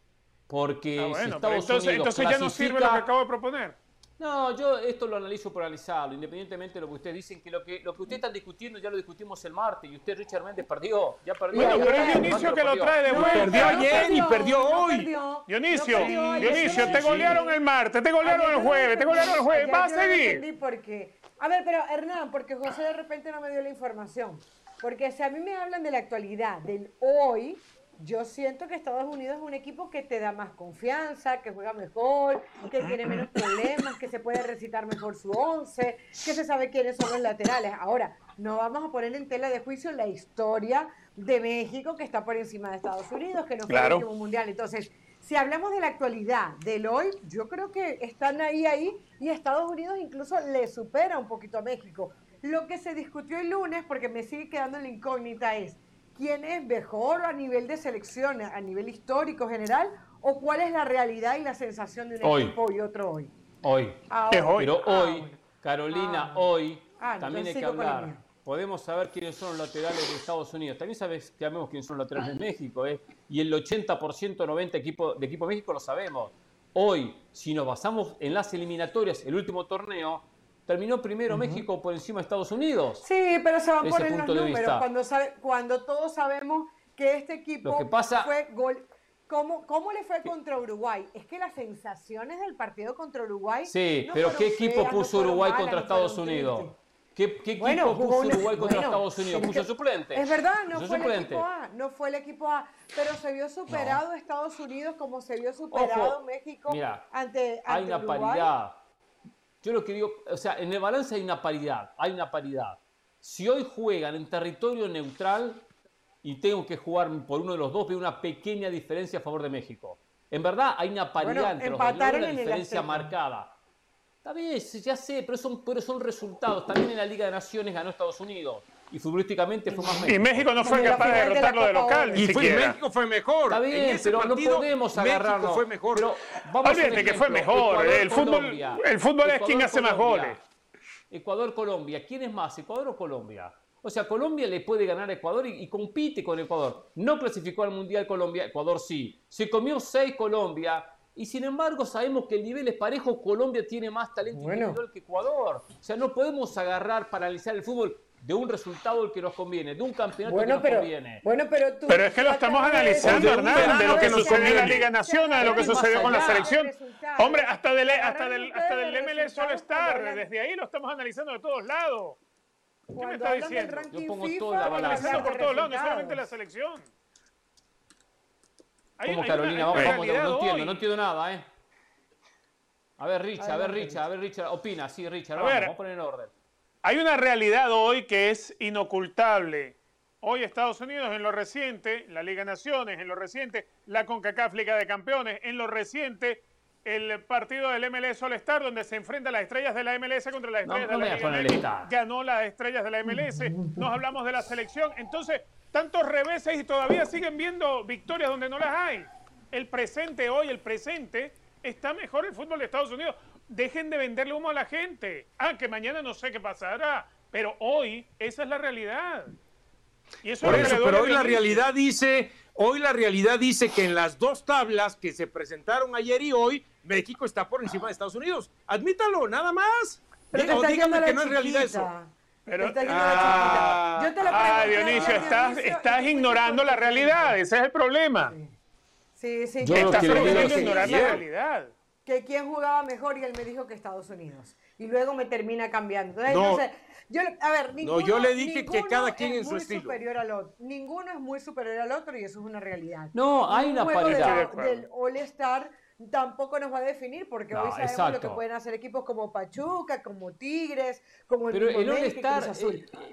Porque ah, si Estados entonces, Unidos entonces ya no sirve lo que acabo de proponer. No, yo esto lo analizo por analizarlo, independientemente de lo que ustedes dicen, que lo que, lo que ustedes están discutiendo ya lo discutimos el martes y usted, Richard Méndez, perdió. Ya perdió. Bueno, pero es Dionisio que lo trae de vuelta. perdió ayer y perdió hoy. Dionisio, Dionisio, te golearon el martes, te golearon el jueves, te golearon el jueves. Va a seguir. por qué. A ver, pero Hernán, porque José de repente no me dio la información. Porque si a mí me hablan de la actualidad, del hoy, yo siento que Estados Unidos es un equipo que te da más confianza, que juega mejor, que tiene menos problemas, que se puede recitar mejor su once, que se sabe quiénes son los laterales. Ahora, no vamos a poner en tela de juicio la historia de México, que está por encima de Estados Unidos, que no fue el último mundial. Entonces, si hablamos de la actualidad, del hoy, yo creo que están ahí, ahí, y Estados Unidos incluso le supera un poquito a México. Lo que se discutió el lunes, porque me sigue quedando la incógnita, es quién es mejor a nivel de selección, a nivel histórico general, o cuál es la realidad y la sensación de un equipo y otro hoy. Hoy. Ah, Pero ah, hoy, Carolina, ah, hoy, también hay que hablar. Podemos saber quiénes son los laterales de Estados Unidos. También sabes, sabemos quiénes son los laterales de México. ¿eh? Y el 80%, 90% equipo, de equipo de México lo sabemos. Hoy, si nos basamos en las eliminatorias, el último torneo, terminó primero México por encima de Estados Unidos. Sí, pero se van a poner los números cuando, sabe, cuando todos sabemos que este equipo fue gol. ¿Cómo, ¿Cómo, le fue contra Uruguay? Es que las sensaciones del partido contra Uruguay. Sí, pero ¿qué equipo puso Uruguay contra Estados Unidos? ¿Qué, qué equipo puso Uruguay contra Estados Unidos? ¿Puso suplente? Es verdad, no fue el equipo A, no fue el equipo A, pero se vio superado Estados Unidos como se vio superado México ante, ante hay una paridad yo lo que digo, o sea, en el balance hay una paridad, hay una paridad. Si hoy juegan en territorio neutral y tengo que jugar por uno de los dos, veo una pequeña diferencia a favor de México. En verdad hay una paridad entre los dos, una diferencia marcada. Está bien, ya sé, pero son, pero son resultados. También en la Liga de Naciones ganó Estados Unidos y futbolísticamente fue más México. Y México no fue capaz de derrotarlo de, local. y México fue mejor. Está bien, pero no podemos agarrarlo. México fue mejor. Pero vamos a que fue mejor. el fútbol, el fútbol es quien hace más goles. Ecuador-Colombia. ¿Quién es más, Ecuador o Colombia? O sea, Colombia le puede ganar a Ecuador y, compite con Ecuador. No clasificó al Mundial Colombia, Ecuador sí. Se comió seis Colombia. Y sin embargo sabemos que el nivel es parejo, Colombia tiene más talento individual que Ecuador. O sea, no podemos agarrar para analizar el fútbol de un resultado el que nos conviene, de un campeonato que nos conviene. Bueno, pero tú, Pero es que lo estamos analizando, Hernán, de lo que sucedió en la Liga Nacional, de lo que sucedió con la selección. Hombre, hasta del, hasta del, hasta del MLS All Star, desde ahí lo estamos analizando de todos lados. ¿Qué me está diciendo? Yo pongo toda la balanza. por todos lados, no solamente la selección. ¿Cómo, Carolina? Vamos, vamos, no entiendo, no entiendo nada, ¿eh? A ver, Richard, a ver, Richard, a ver, Richard, opina, sí, Richard, vamos, vamos a poner en orden. Hay una realidad hoy que es inocultable. Hoy Estados Unidos en lo reciente, la Liga de Naciones en lo reciente, la CONCACAF Liga de Campeones en lo reciente, el partido del MLS All Star donde se enfrentan las estrellas de la MLS contra las estrellas de la Liga ganó las estrellas de la MLS, nos hablamos de la selección, entonces tantos reveses y todavía siguen viendo victorias donde no las hay. El presente hoy, el presente, está mejor el fútbol de Estados Unidos dejen de venderle humo a la gente. Ah, que mañana no sé qué pasará, pero hoy esa es la realidad. Y eso Por eso, pero hoy la realidad dice, hoy la realidad dice que en las dos tablas que se presentaron ayer y hoy, México está por encima de Estados Unidos. Admítalo, nada más. Pero dígame que no es realidad eso. Pero, ah, Yo te lo ah, Dionisio, estás, estás ignorando la realidad, ese es el problema. Sí, sí. Yo estás pretendiendo ignorar la realidad. Que quién jugaba mejor y él me dijo que Estados Unidos. Y luego me termina cambiando. Entonces, yo, a ver, ninguno, no, yo le dije que cada quien en su estilo. Superior al otro. Ninguno es muy superior al otro y eso es una realidad. No, hay una paridad. del All-Star tampoco nos va a definir porque hoy sabemos lo que pueden hacer equipos como Pachuca, como Tigres, como el Pero el All-Star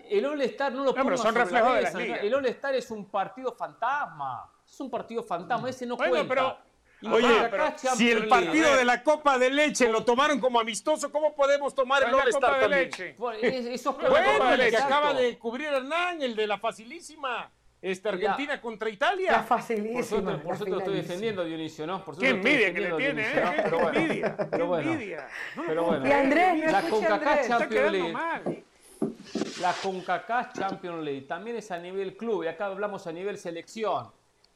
el, All-Star no lo no, son reflejos de la El All-Star es un partido fantasma. Es un partido fantasma, ese no cuenta. Pero, Oye, si el partido de la Copa de Leche lo tomaron como amistoso, ¿cómo podemos tomar el All-Star de leche? bueno, el que acaba de cubrir Hernán, el de la facilísima. Este, Argentina contra Italia. Está facilísimo. Por eso, te estoy defendiendo, Dionisio, ¿no? Por Qué envidia que le tiene, ¿eh? Qué envidia. Pero bueno, pero bueno. Y Andrés, la CONCACAF Champions League. La CONCACAF Champions League también es a nivel club y acá hablamos a nivel selección.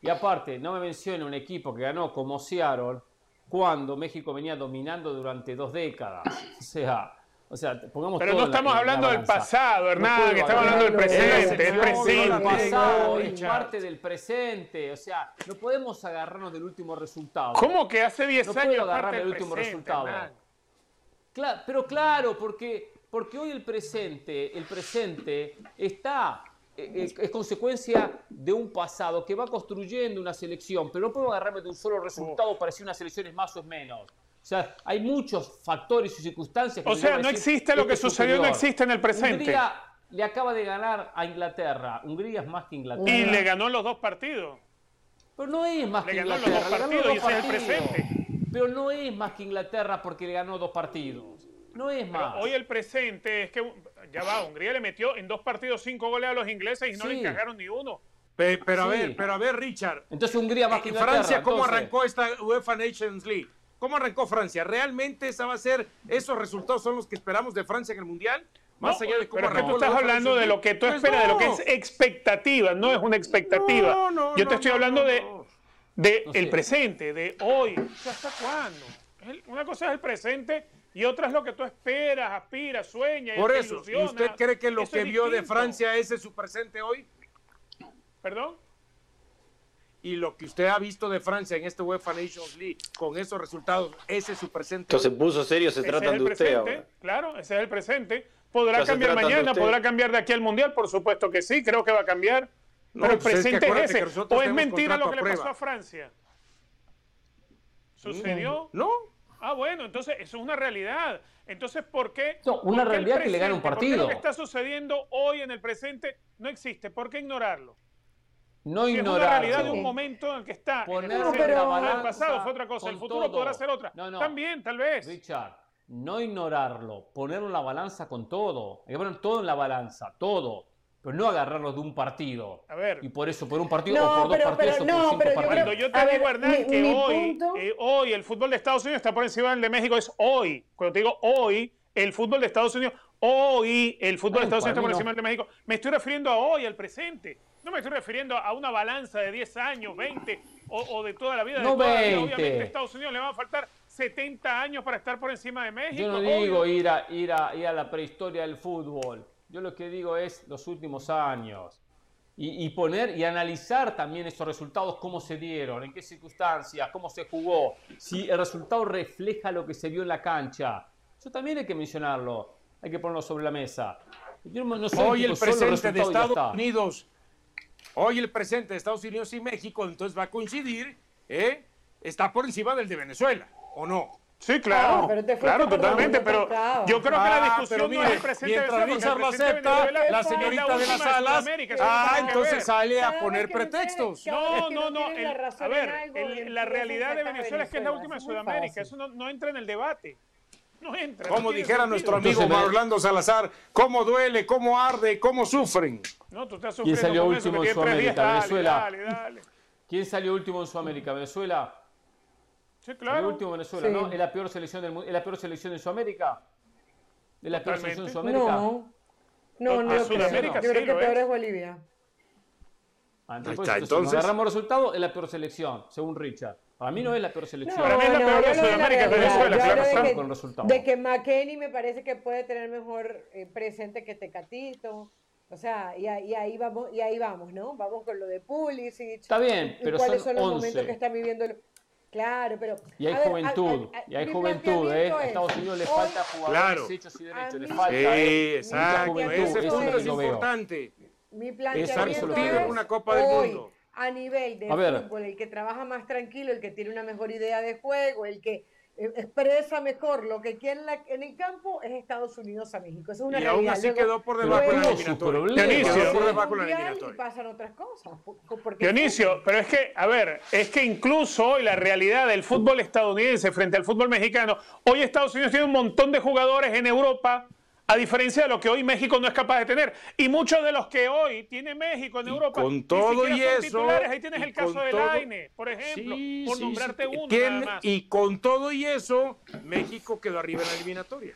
Y aparte, no me menciona un equipo que ganó como Seattle cuando México venía dominando durante dos décadas. O sea, o sea, pongamos Pero no estamos hablando del pasado, Hernán, estamos hablando del presente. El presente. pasado es parte del presente. O sea, no podemos agarrarnos del último resultado. ¿Cómo que hace 10 no años agarrarme del último resultado? Claro, pero claro, porque, porque hoy el presente, el presente está es, consecuencia de un pasado que va construyendo una selección, pero no puedo agarrarme de un solo resultado para decir una selección es más o es menos. O sea, hay muchos factores y circunstancias. Que o sea, no existe lo que sucedió, no existe en el presente. Hungría le acaba de ganar a Inglaterra. Hungría es más que Inglaterra. Y le ganó los dos partidos. Pero no es más que Inglaterra. Los dos partidos, y ese es el presente. Pero no es más que Inglaterra porque le ganó dos partidos. No es más. hoy el presente es que ya va, Hungría le metió en dos partidos cinco goles a los ingleses y no le encajaron ni uno. Pero, a ver, pero a ver, Richard. Entonces Hungría más que Inglaterra. Francia, ¿cómo arrancó esta UEFA Nations League? ¿Cómo arrancó Francia? ¿Realmente esa va a ser, esos resultados son los que esperamos de Francia en el Mundial? Más allá de cómo pero arrancó. tú estás hablando de lo que tú pues esperas, de lo que es expectativa, no es una expectativa. No, no, Yo te estoy hablando de, de el presente, de hoy. ¿Hasta cuándo? Una cosa es el presente y otra es lo que tú esperas, aspiras, sueñas. Por eso, ¿y usted cree que lo que vio de Francia ese es su presente hoy? ¿Perdón? Y lo que usted ha visto de Francia en este UEFA Nations League, con esos resultados, ese es su presente. Entonces, puso serio, se tratan de usted ahora. Claro, ese es el presente. ¿Podrá cambiar mañana? ¿Podrá cambiar de aquí al Mundial? Por supuesto que sí, creo que va a cambiar. pero el pues presente es, ese. ¿O es mentira lo que le pasó a Francia? ¿Sucedió? No. Ah, bueno, entonces eso es una realidad. Entonces, ¿por qué? una realidad que le gana un partido. lo que está sucediendo hoy en el presente no existe. ¿Por qué ignorarlo? No ignorar. Es una realidad de un momento en el que está. Poner en el, pero... el pasado fue otra cosa. El futuro podrá ser otra. No, no. También, tal vez. Richard, no ignorarlo. Ponerlo en la balanza con todo. Hay que poner todo en la balanza. Todo pero no agarrarlo de un partido. A ver. Y por eso, por un partido o por dos partidos o por cinco partidos. Cuando yo te digo, Hernán, que hoy, eh, hoy el fútbol de Estados Unidos está por encima del de México, es hoy. Cuando te digo hoy, el fútbol de Estados Unidos, hoy el fútbol de Estados Unidos está por encima del de México. Me estoy refiriendo a hoy, al presente. No me estoy refiriendo a una balanza de 10 años, 20 o, de toda la vida. No de 20. Obviamente a Estados Unidos le van a faltar 70 años para estar por encima de México. Yo no digo ir a, ir, a, ir a la prehistoria del fútbol. Yo lo que digo es los últimos años. Y, poner y analizar también esos resultados, cómo se dieron, en qué circunstancias, cómo se jugó, si el resultado refleja lo que se vio en la cancha. Eso también hay que mencionarlo, hay que ponerlo sobre la mesa. hoy el presente de Estados Unidos, hoy el presente de Estados Unidos y México, entonces va a coincidir, ¿eh? está por encima del de Venezuela, ¿o no? Sí, claro, claro, totalmente, pero yo creo que la ah, discusión no es el presente mientras Richard lo acepta, la señorita de las alas, ah, entonces sale a poner pretextos. No, no, no, a ver, la realidad de Venezuela es que es la última de Sudamérica, eso no, entra en el debate. No entra. Como dijera nuestro amigo Orlando Salazar, cómo duele, cómo arde, cómo sufren. No, tú estás sufriendo ¿Quién salió último en Sudamérica? Venezuela. ¿Quién salió último en Sudamérica? Venezuela. Sí, claro. El último Venezuela, ¿no? ¿Es la peor selección del ¿Es la peor selección en Sudamérica? ¿Es la peor selección en Sudamérica? No. No, no, Yo creo que peor es Bolivia. Ah, entonces, entonces, si agarramos resultados, es la peor selección, según Richard. A mí no es la peor selección. Para mí es la peor de Sudamérica, Venezuela, De que McKenny me parece que puede tener mejor eh, presente que Tecatito. O sea, y, ahí vamos, y ahí vamos, ¿no? Vamos con lo de Pulisic. Está bien, pero ¿Cuáles son, son los momentos que están viviendo? Claro, pero. Y hay juventud, y hay juventud, ¿eh? A Estados Unidos le falta jugadores hechos y derechos, le falta. Sí, ¿eh? exacto. Ese punto es importante. Mi planteamiento es una Copa del Mundo. A nivel de fútbol, el que trabaja más tranquilo, el que tiene una mejor idea de juego, el que eh, expresa mejor lo que quiere en, el campo es Estados Unidos a México. Eso es una y realidad. aún así quedó por debajo de la eliminatoria. Dionisio, por debajo de la eliminatoria. Y pasan otras cosas. Dionisio, pero es que, a ver, es que incluso hoy la realidad del fútbol estadounidense frente al fútbol mexicano, hoy Estados Unidos tiene un montón de jugadores en Europa a diferencia de lo que hoy México no es capaz de tener. Y muchos de los que hoy tiene México en Europa, con todo y eso, ahí tienes el caso de Laine, por ejemplo, por nombrarte uno. Y con todo y eso, México quedó arriba en la eliminatoria.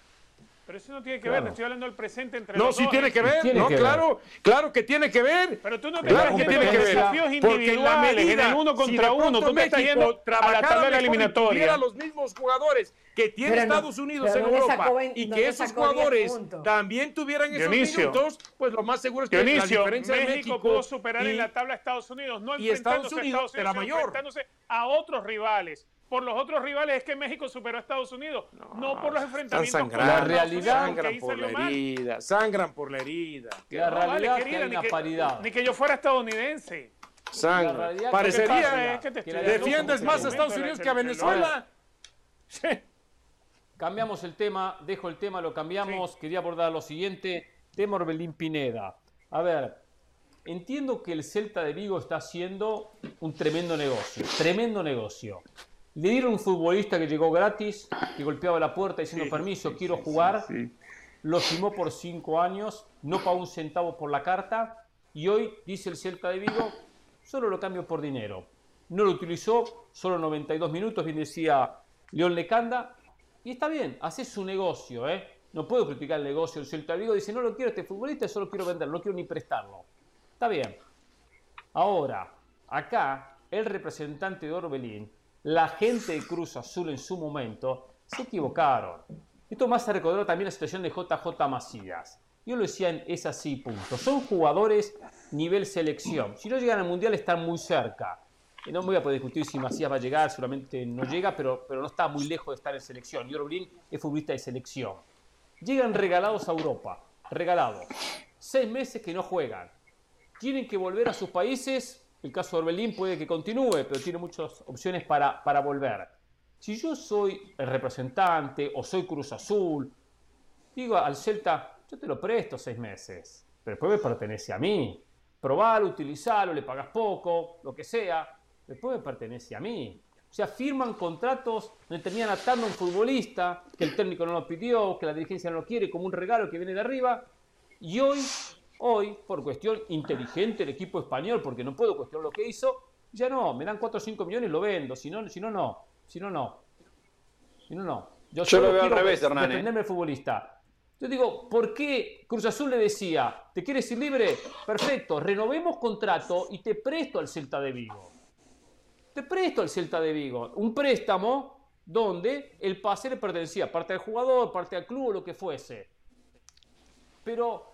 Pero eso no tiene que ver, estoy hablando del presente entre no, los sí tiene que ver, no, claro, claro que tiene que ver. Pero tú no te claro que tiene que ver. desafíos individuales en el uno contra uno, tú te estás yendo a la tabla eliminatoria. los mismos jugadores que tiene Estados Unidos en Europa y que esos jugadores también tuvieran esos minutos, pues lo más seguro es que la diferencia México, de México pudo superar en la tabla a Estados Unidos, no y Estados Unidos, a Estados Unidos era mayor. enfrentándose a otros rivales por los otros rivales es que México superó a Estados Unidos, no, por los enfrentamientos. Con la realidad sangran por la herida, sangran por la herida. La realidad es que hay una paridad. Ni que yo fuera estadounidense. Sangra. Parecería que, defiendes más a Estados Unidos que a Venezuela. Cambiamos el tema, dejo el tema, lo cambiamos. Quería abordar lo siguiente. Tema Orbelín Pineda. A ver, entiendo que el Celta de Vigo está haciendo un tremendo negocio. Tremendo negocio. Le dieron un futbolista que llegó gratis, que golpeaba la puerta diciendo permiso, quiero jugar. Lo firmó por cinco años, no pagó un centavo por la carta. Y hoy, dice el Celta de Vigo, solo lo cambio por dinero. No lo utilizó, solo 92 minutos, bien decía León Lecanda, y está bien, hace su negocio, ¿eh? No puedo criticar el negocio del Celta Vigo. Dice, no lo quiero este futbolista, solo quiero venderlo, no quiero ni prestarlo. Está bien. Ahora, acá, el representante de Orbelín, la gente de Cruz Azul en su momento, se equivocaron. Esto más se recordó también la situación de JJ Macías. Yo lo decía, en, es así, punto. Son jugadores nivel selección. Si no llegan al Mundial están muy cerca no me voy a poder discutir si Macías va a llegar, seguramente no llega, pero, pero no está muy lejos de estar en selección. Y Orbelín es futbolista de selección. Llegan regalados a Europa, regalados. Seis meses que no juegan. Tienen que volver a sus países. El caso de Orbelín puede que continúe, pero tiene muchas opciones para, para volver. Si yo soy el representante o soy Cruz Azul, digo al Celta, yo te lo presto seis meses, pero después me pertenece a mí. Probalo, utilizalo, le pagas poco, lo que sea después me pertenece a mí. O sea, firman contratos donde terminan atando a un futbolista que el técnico no lo pidió, que la dirigencia no lo quiere, como un regalo que viene de arriba. Y hoy, hoy, por cuestión inteligente el equipo español, porque no puedo cuestionar lo que hizo, ya no, me dan 4 o 5 millones y lo vendo. Si no, si no, no. Si no, no. Si no, no. Yo, lo veo al revés, Hernán. Defenderme el futbolista. Yo digo, ¿por qué Cruz Azul le decía, ¿te quieres ir libre? Perfecto, renovemos contrato y te presto al Celta de Vigo te presto al Celta de Vigo. Un préstamo donde el pase le pertenecía parte al jugador, parte al club o lo que fuese. Pero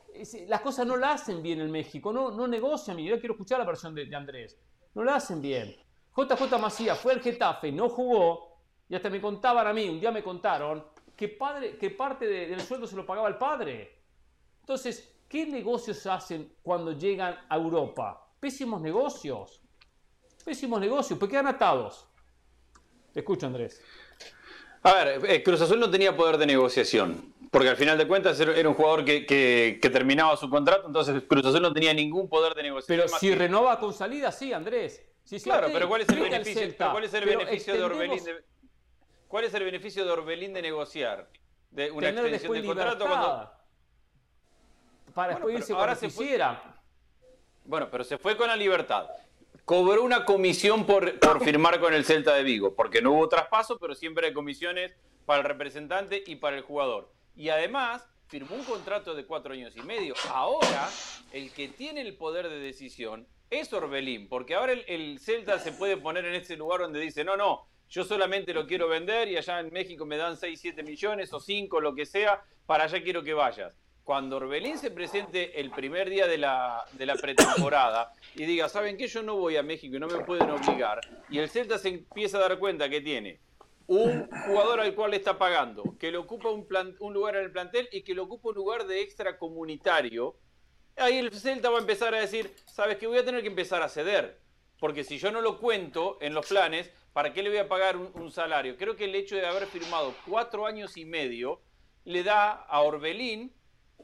las cosas no la hacen bien en México, no, no negocian. Yo quiero escuchar la versión de, Andrés. No la hacen bien. JJ Macías fue al Getafe, no jugó, y hasta me contaban a mí, un día me contaron, que, padre, que parte del sueldo se lo pagaba el padre. Entonces, ¿qué negocios hacen cuando llegan a Europa? Pésimos negocios. Pésimos negocios, pues quedan atados. Te escucho, Andrés. A ver, eh, Cruz Azul no tenía poder de negociación, porque al final de cuentas era un jugador que, terminaba su contrato, entonces Cruz Azul no tenía ningún poder de negociación. Pero si renova con salida, sí, Andrés. Claro, pero ¿cuál es el beneficio, ¿cuál es el beneficio de Orbelín? De, ¿Cuál es el beneficio de Orbelín de negociar? De una extensión de contrato cuando... Para después irse ahora se quisiera. Bueno, pero se fue con la libertad cobró una comisión por, por firmar con el Celta de Vigo, porque no hubo traspaso, pero siempre hay comisiones para el representante y para el jugador. Y además firmó un contrato de cuatro años y medio. Ahora, el que tiene el poder de decisión es Orbelín, porque ahora el, Celta se puede poner en ese lugar donde dice, no, no, yo solamente lo quiero vender y allá en México me dan 6, 7 millones o 5, lo que sea, para allá quiero que vayas. Cuando Orbelín se presente el primer día de la, de la pretemporada y diga, ¿saben qué? Yo no voy a México y no me pueden obligar, y el Celta se empieza a dar cuenta que tiene un jugador al cual le está pagando, que le ocupa un, un lugar en el plantel y que le ocupa un lugar de extra comunitario, ahí el Celta va a empezar a decir, sabes que voy a tener que empezar a ceder, porque si yo no lo cuento en los planes, ¿para qué le voy a pagar un, salario? Creo que el hecho de haber firmado cuatro años y medio le da a Orbelín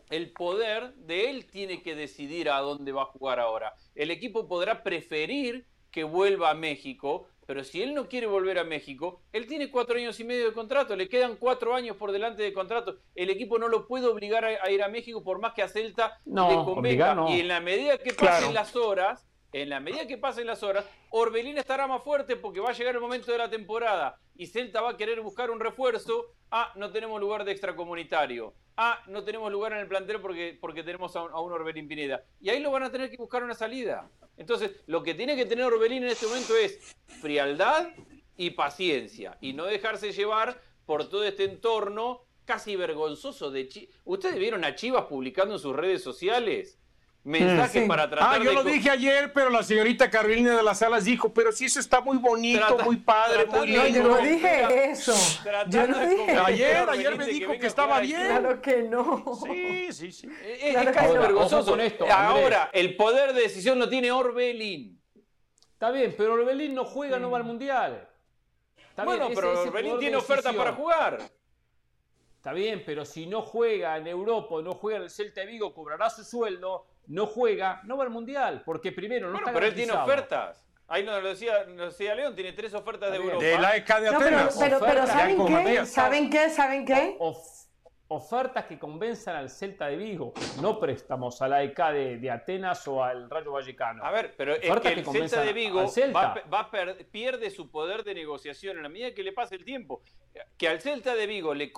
el poder de él tiene que decidir a dónde va a jugar ahora. El equipo podrá preferir que vuelva a México, pero si él no quiere volver a México, él tiene cuatro años y medio de contrato, le quedan cuatro años por delante de contrato. El equipo no lo puede obligar a, ir a México por más que a Celta no, le convenga. Y en la medida que pasen las horas, en la medida que pasen las horas, Orbelín estará más fuerte porque va a llegar el momento de la temporada y Celta va a querer buscar un refuerzo. Ah, no tenemos lugar de extracomunitario. Ah, no tenemos lugar en el plantel porque, porque tenemos a un, Orbelín Pineda. Y ahí lo van a tener que buscar una salida. Entonces, lo que tiene que tener Orbelín en este momento es frialdad y paciencia y no dejarse llevar por todo este entorno casi vergonzoso de. ¿Ustedes vieron a Chivas publicando en sus redes sociales? Mensajes para tratar Ah, yo lo dije ayer, pero la señorita Carolina de las Salas dijo, pero si eso está muy bonito, muy padre, muy lindo. yo no dije eso. Yo no dije Ayer, ayer me dijo que, estaba bien. Claro que no. Sí, sí, sí. Es, casi vergonzoso. esto, Ahora, el poder de decisión lo tiene Orbelín. Está bien, pero Orbelín no juega, no va al Mundial. bueno, pero Orbelín tiene oferta para jugar. Está bien, pero si no juega en Europa no juega en el Celta de Vigo, cobrará su sueldo no juega, no va al Mundial, porque primero no bueno, pero él tiene ofertas. Ahí nos lo decía, nos decía León, tiene tres ofertas de Europa. De la ECA de Atenas. pero, pero, ¿saben, qué? ¿saben qué? ¿Saben qué? ofertas que convenzan al Celta de Vigo, no préstamos a la EK de, Atenas o al Rayo Vallecano. A ver, pero es que el Celta de Vigo Va, pierde su poder de negociación en la medida que le pase el tiempo. Que al Celta de Vigo le,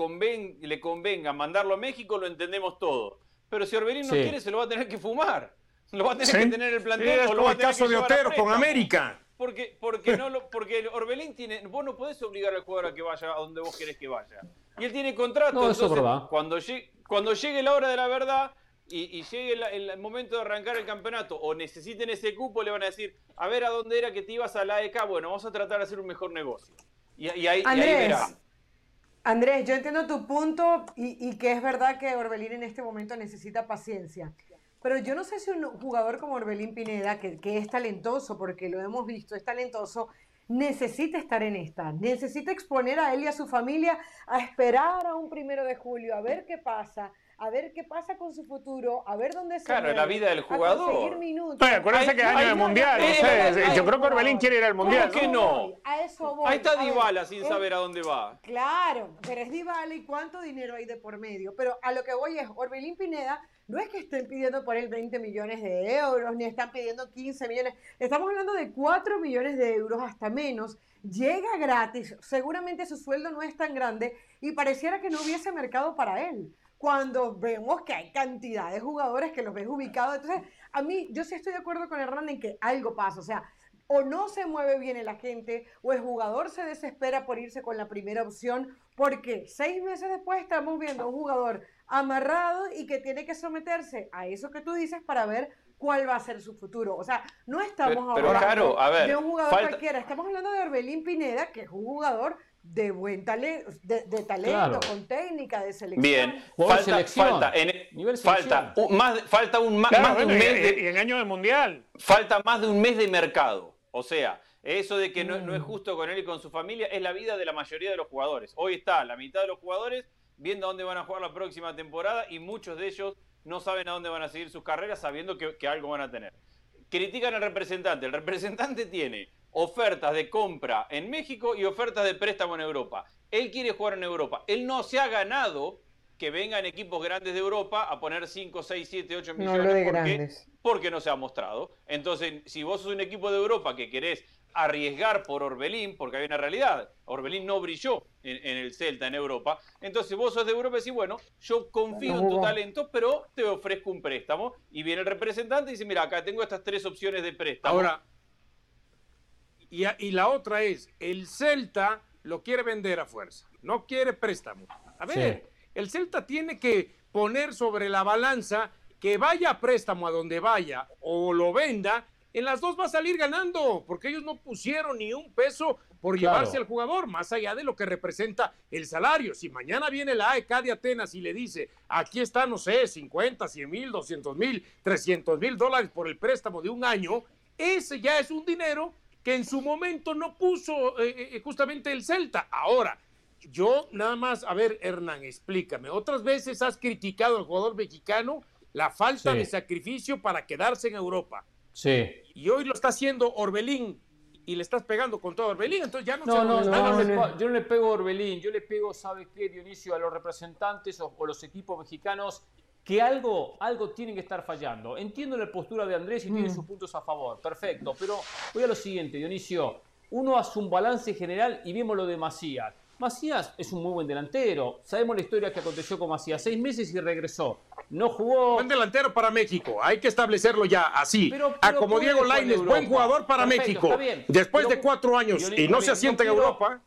le convenga mandarlo a México, lo entendemos todo pero si Orbelín no quiere, se lo va a tener que fumar. Lo va a tener que tener en el plantel. o lo va a tener caso de Otero con América. Porque, porque, no lo, porque Orbelín tiene. Vos no podés obligar al jugador a que vaya a donde vos querés que vaya. Y él tiene contrato. entonces, cuando, llegue, cuando llegue la hora de la verdad y, llegue el, momento de arrancar el campeonato o necesiten ese cupo, le van a decir: A ver a dónde era que te ibas a la AEK. Bueno, vamos a tratar de hacer un mejor negocio. Y, ahí, y ahí verá. Andrés, yo entiendo tu punto y, que es verdad que Orbelín en este momento necesita paciencia. Pero yo no sé si un jugador como Orbelín Pineda, que, que, es talentoso, porque lo hemos visto, es talentoso, necesita estar en esta. Necesita exponer a él y a su familia a esperar a un primero de julio, a ver qué pasa, a ver qué pasa con su futuro, a ver dónde se Claro, la vida del jugador. acuérdense que es año de mundial. yo creo que Orbelín quiere ir al mundial. ¿Por qué no? A eso voy. Ahí está Dybala sin saber a dónde va. Claro, pero es Dybala y cuánto dinero hay de por medio. Pero a lo que voy es, Orbelín Pineda no es que estén pidiendo por él 20 millones de euros, ni están pidiendo 15 millones. Estamos hablando de 4 millones de euros, hasta menos. Llega gratis, seguramente su sueldo no es tan grande y pareciera que no hubiese mercado para él cuando vemos que hay cantidad de jugadores que los ves ubicados. Entonces, a mí, yo sí estoy de acuerdo con Hernán en que algo pasa. O sea, o no se mueve bien el agente, o el jugador se desespera por irse con la primera opción, porque seis meses después estamos viendo a un jugador amarrado y que tiene que someterse a eso que tú dices para ver cuál va a ser su futuro. O sea, no estamos hablando de un jugador cualquiera, estamos hablando de Orbelín Pineda, que es un jugador de buen talento, de, talento, con técnica, de selección. Bien, falta, falta, en, falta, un, más, falta un, más, de un mes. y en año de mundial. Falta más de un mes de mercado. O sea, eso de que no, no, es mm. justo con él y con su familia es la vida de la mayoría de los jugadores. Hoy está la mitad de los jugadores viendo a dónde van a jugar la próxima temporada y muchos de ellos no saben a dónde van a seguir sus carreras sabiendo que, que algo van a tener. Critican al representante. El representante tiene ofertas de compra en México y ofertas de préstamo en Europa. Él quiere jugar en Europa. Él no se ha ganado que vengan equipos grandes de Europa a poner 5, 6, 7, 8 millones. No porque, porque no se ha mostrado. Entonces, si vos sos un equipo de Europa que querés arriesgar por Orbelín, porque hay una realidad. Orbelín no brilló en, el Celta, en Europa. Entonces vos sos de Europa y decís, bueno, yo confío en tu talento, pero te ofrezco un préstamo. Y viene el representante y dice, mira, acá tengo estas tres opciones de préstamo. Ahora, y, y la otra es, el Celta lo quiere vender a fuerza, no quiere préstamo. A ver, el Celta tiene que poner sobre la balanza que vaya a préstamo a donde vaya o lo venda, en las dos va a salir ganando, porque ellos no pusieron ni un peso por llevarse al jugador, más allá de lo que representa el salario. Si mañana viene la AEK de Atenas y le dice, aquí está, no sé, 50, 100 mil, 200 mil, 300 mil dólares por el préstamo de un año, ese ya es un dinero que en su momento no puso eh, eh, justamente el Celta. Ahora, yo nada más, a ver, Hernán, explícame. Otras veces has criticado al jugador mexicano la falta de sacrificio para quedarse en Europa. Sí. Y hoy lo está haciendo Orbelín y le estás pegando con todo Orbelín, entonces ya no, no, no, no, yo no le pego a Orbelín, yo le pego, ¿sabes qué, Dionisio? A los representantes o, los equipos mexicanos que algo, algo tienen que estar fallando. Entiendo la postura de Andrés y tiene mm. sus puntos a favor, perfecto, pero voy a lo siguiente, Dionisio. Uno hace un balance general y vemos lo de Macías. Macías es un muy buen delantero. Sabemos la historia que aconteció con Macías. Seis meses y regresó. No jugó. Buen delantero para México. Hay que establecerlo ya así. Pero, ah, como Diego Lainez, buen jugador para México. Después de cuatro años y no se asienta en Europa.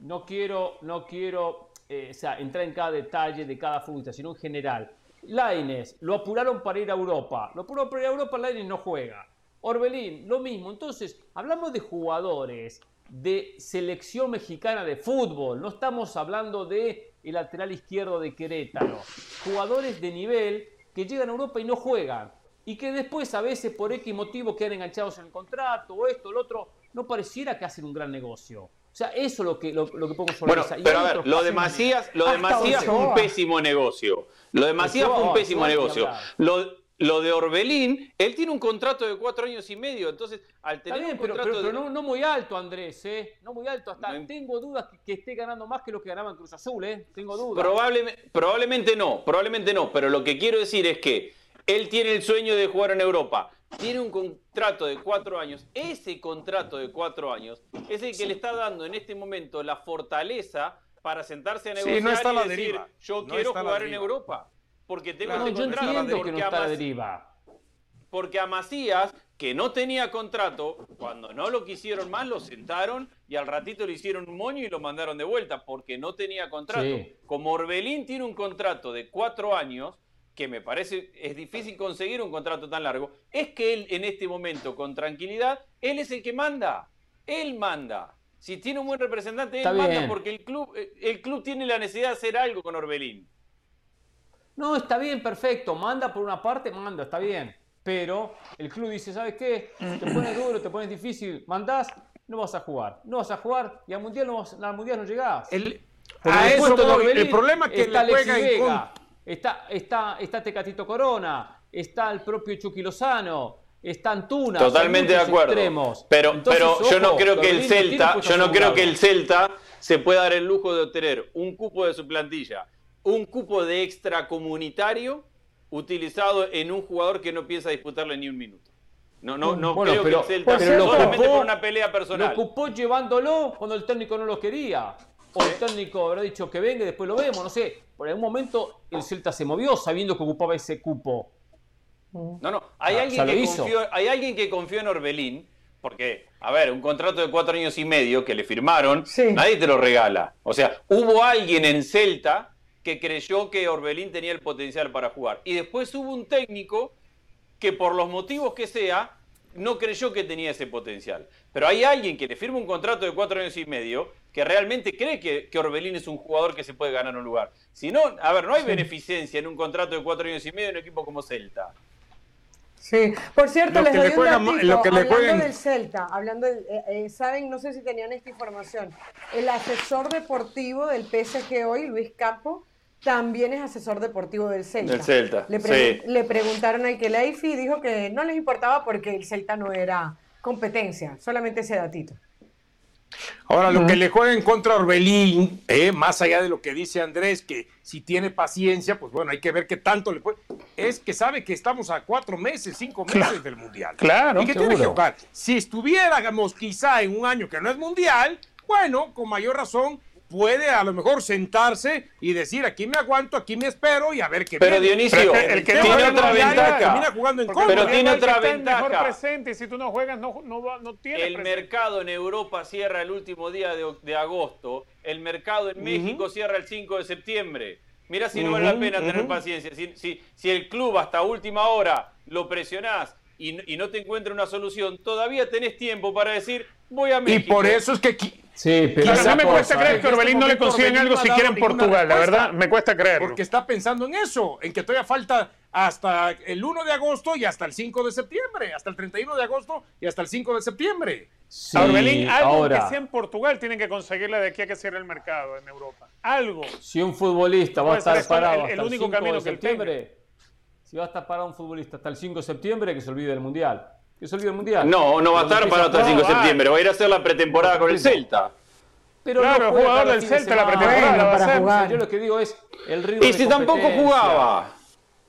No quiero, no quiero eh, entrar en cada detalle de cada futbolista, sino en general. Lainez, lo apuraron para ir a Europa. Lo apuraron para ir a Europa, Lainez no juega. Orbelín, lo mismo. Entonces, hablamos de jugadores de selección mexicana de fútbol. No estamos hablando de el lateral izquierdo de Querétaro. Jugadores de nivel que llegan a Europa y no juegan. Y que después a veces por X motivo quedan enganchados en el contrato o esto, o lo otro. No pareciera que hacen un gran negocio. O sea, eso es lo que, lo, lo que pongo sobre bueno, Pero a ver, lo de Macías, lo de Macías fue un pésimo negocio. Lo de Macías fue un pésimo negocio. Lo, lo de Orbelín, él tiene un contrato de cuatro años y medio, entonces al tener un contrato pero, pero, no, muy alto, Andrés, ¿eh? No muy alto, hasta tengo dudas que, esté ganando más que lo que ganaba en Cruz Azul, ¿eh? Tengo dudas. Probablemente, probablemente no, probablemente no, pero lo que quiero decir es que él tiene el sueño de jugar en Europa, tiene un contrato de cuatro años, ese contrato de cuatro años es el que le está dando en este momento la fortaleza para sentarse a negociar no está y la decir, deriva. yo quiero jugar en Europa porque tengo claro, yo entiendo que no está la deriva. Porque a Macías, que no tenía contrato, cuando no lo quisieron más, lo sentaron y al ratito le hicieron un moño y lo mandaron de vuelta porque no tenía contrato. Como Orbelín tiene un contrato de cuatro años, que me parece es difícil conseguir un contrato tan largo, es que él en este momento, con tranquilidad, él es el que manda. Él manda. Si tiene un buen representante, él manda porque el club, el club tiene la necesidad de hacer algo con Orbelín. No, está bien, perfecto. Manda por una parte, manda, está bien. Pero el club dice, ¿sabes qué? Te pones duro, te pones difícil, mandás, no vas a jugar. No vas a jugar y al Mundial no, al mundial no llegás. El, a eso el problema que está le juega Vega, está, está, está Tecatito Corona, está el propio Chucky Lozano, está Antuna. Totalmente de acuerdo. Pero, pero yo no creo que el Celta, yo no creo que el Celta se pueda dar el lujo de obtener un cupo de su plantilla un cupo de extracomunitario utilizado en un jugador que no piensa disputarle ni un minuto. No, no, no creo que el Celta solamente por una pelea personal. Lo ocupó llevándolo cuando el técnico no lo quería. O el técnico habrá dicho que venga y después lo vemos, no sé. Por algún momento el Celta se movió sabiendo que ocupaba ese cupo. No, no, hay, ah, alguien, que confió, hay alguien que confió en Orbelín, porque, a ver, un contrato de cuatro años y medio que le firmaron, nadie te lo regala. O sea, hubo alguien en Celta que creyó que Orbelín tenía el potencial para jugar. Y después hubo un técnico que por los motivos que sea, no creyó que tenía ese potencial. Pero hay alguien que le firma un contrato de cuatro años y medio que realmente cree que, Orbelín es un jugador que se puede ganar un lugar. Si no, a ver, no hay beneficencia en un contrato de cuatro años y medio en un equipo como Celta. Sí, por cierto, les doy un lo que hablando del Celta, hablando, eh, eh, saben, no sé si tenían esta información, el asesor deportivo del PSG hoy, Luis Campo, también es asesor deportivo del Celta. Celta. Le, preguntaron al que y dijo que no les importaba porque el Celta no era competencia, solamente ese datito. Ahora, lo que le juega en contra a Orbelín, eh, más allá de lo que dice Andrés, que si tiene paciencia, pues bueno, hay que ver qué tanto le puede. Es que sabe que estamos a cuatro meses, cinco meses del Mundial. Claro. Y que tiene que jugar. Si estuviéramos quizá en un año que no es Mundial, bueno, con mayor razón puede a lo mejor sentarse y decir aquí me aguanto, aquí me espero y a ver qué Pero Dionisio, el, que tiene otra ventaja. jugando en pero tiene otra ventaja. Mejor presente si tú no juegas no, no, no tiene El mercado en Europa cierra el último día de, agosto, el mercado en México cierra el 5 de septiembre. Mira si no vale la pena tener paciencia. Si, si, si, el club hasta última hora lo presionás y, y no te encuentra una solución, todavía tenés tiempo para decir voy a México. Y por eso es que Sí, pero no me cuesta creer que Orbelín no le consiguen algo siquiera en Portugal, la verdad, me cuesta creer. Porque está pensando en eso, en que todavía falta hasta el 1 de agosto y hasta el 5 de septiembre, hasta el 31 de agosto y hasta el 5 de septiembre. Sí, Orbelín, algo que sea en Portugal tienen que conseguirle de aquí a que cierre el mercado en Europa. Algo. Si un futbolista va a estar parado hasta el, único 5 camino de septiembre, si va a estar parado un futbolista hasta el 5 de septiembre, que se olvide del Mundial que se olvide el Mundial. No, no va a estar para hasta el 5 de septiembre, va a ir a hacer la pretemporada con el Celta. Pero claro, no jugador del Celta la pretemporada va a hacer. Yo lo que digo es el ritmo Y si tampoco jugaba.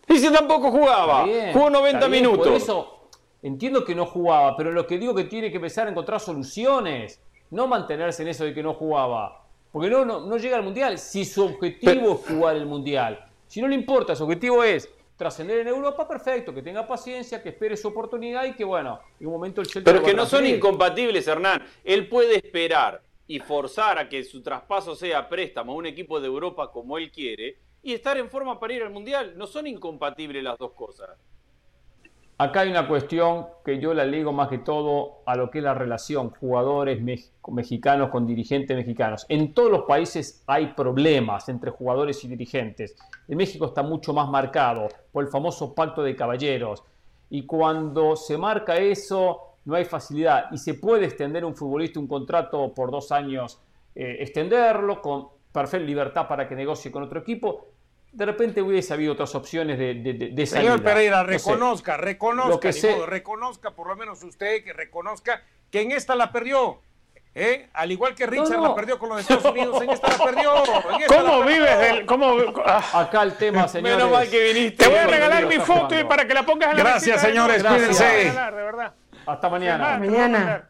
Y si tampoco jugaba. Jugó 90 minutos. Por eso entiendo que no jugaba, pero lo que digo es que tiene que empezar a encontrar soluciones, no mantenerse en eso de que no jugaba. Porque no, no, llega al Mundial si su objetivo es jugar el Mundial. Si no le importa, su objetivo es trascender en Europa, perfecto, que tenga paciencia, que espere su oportunidad y que, bueno, en un momento el Celta... Pero que no son incompatibles, Hernán. Él puede esperar y forzar a que su traspaso sea préstamo a un equipo de Europa como él quiere y estar en forma para ir al Mundial. No son incompatibles las dos cosas. Acá hay una cuestión que yo la ligo más que todo a lo que es la relación jugadores mexicanos con dirigentes mexicanos. En todos los países hay problemas entre jugadores y dirigentes. En México está mucho más marcado por el famoso pacto de caballeros. Y cuando se marca eso, no hay facilidad. Y se puede extender un futbolista un contrato por dos años, eh, extenderlo con perfecta libertad para que negocie con otro equipo de repente hubiese habido otras opciones de, de, de Señor Pereira, reconozca, reconozca, reconozca, por lo menos usted, que reconozca que en esta la perdió. ¿Eh? Al igual que Richard la perdió con los Estados Unidos, en esta la perdió. [LAUGHS] ¿Cómo vives del.? Cómo, ah. Acá el tema, señores. Menos mal que viniste. Te voy a regalar mi foto y para que la pongas en la Gracias, señores, cuídense. Hasta mañana. Hasta mañana.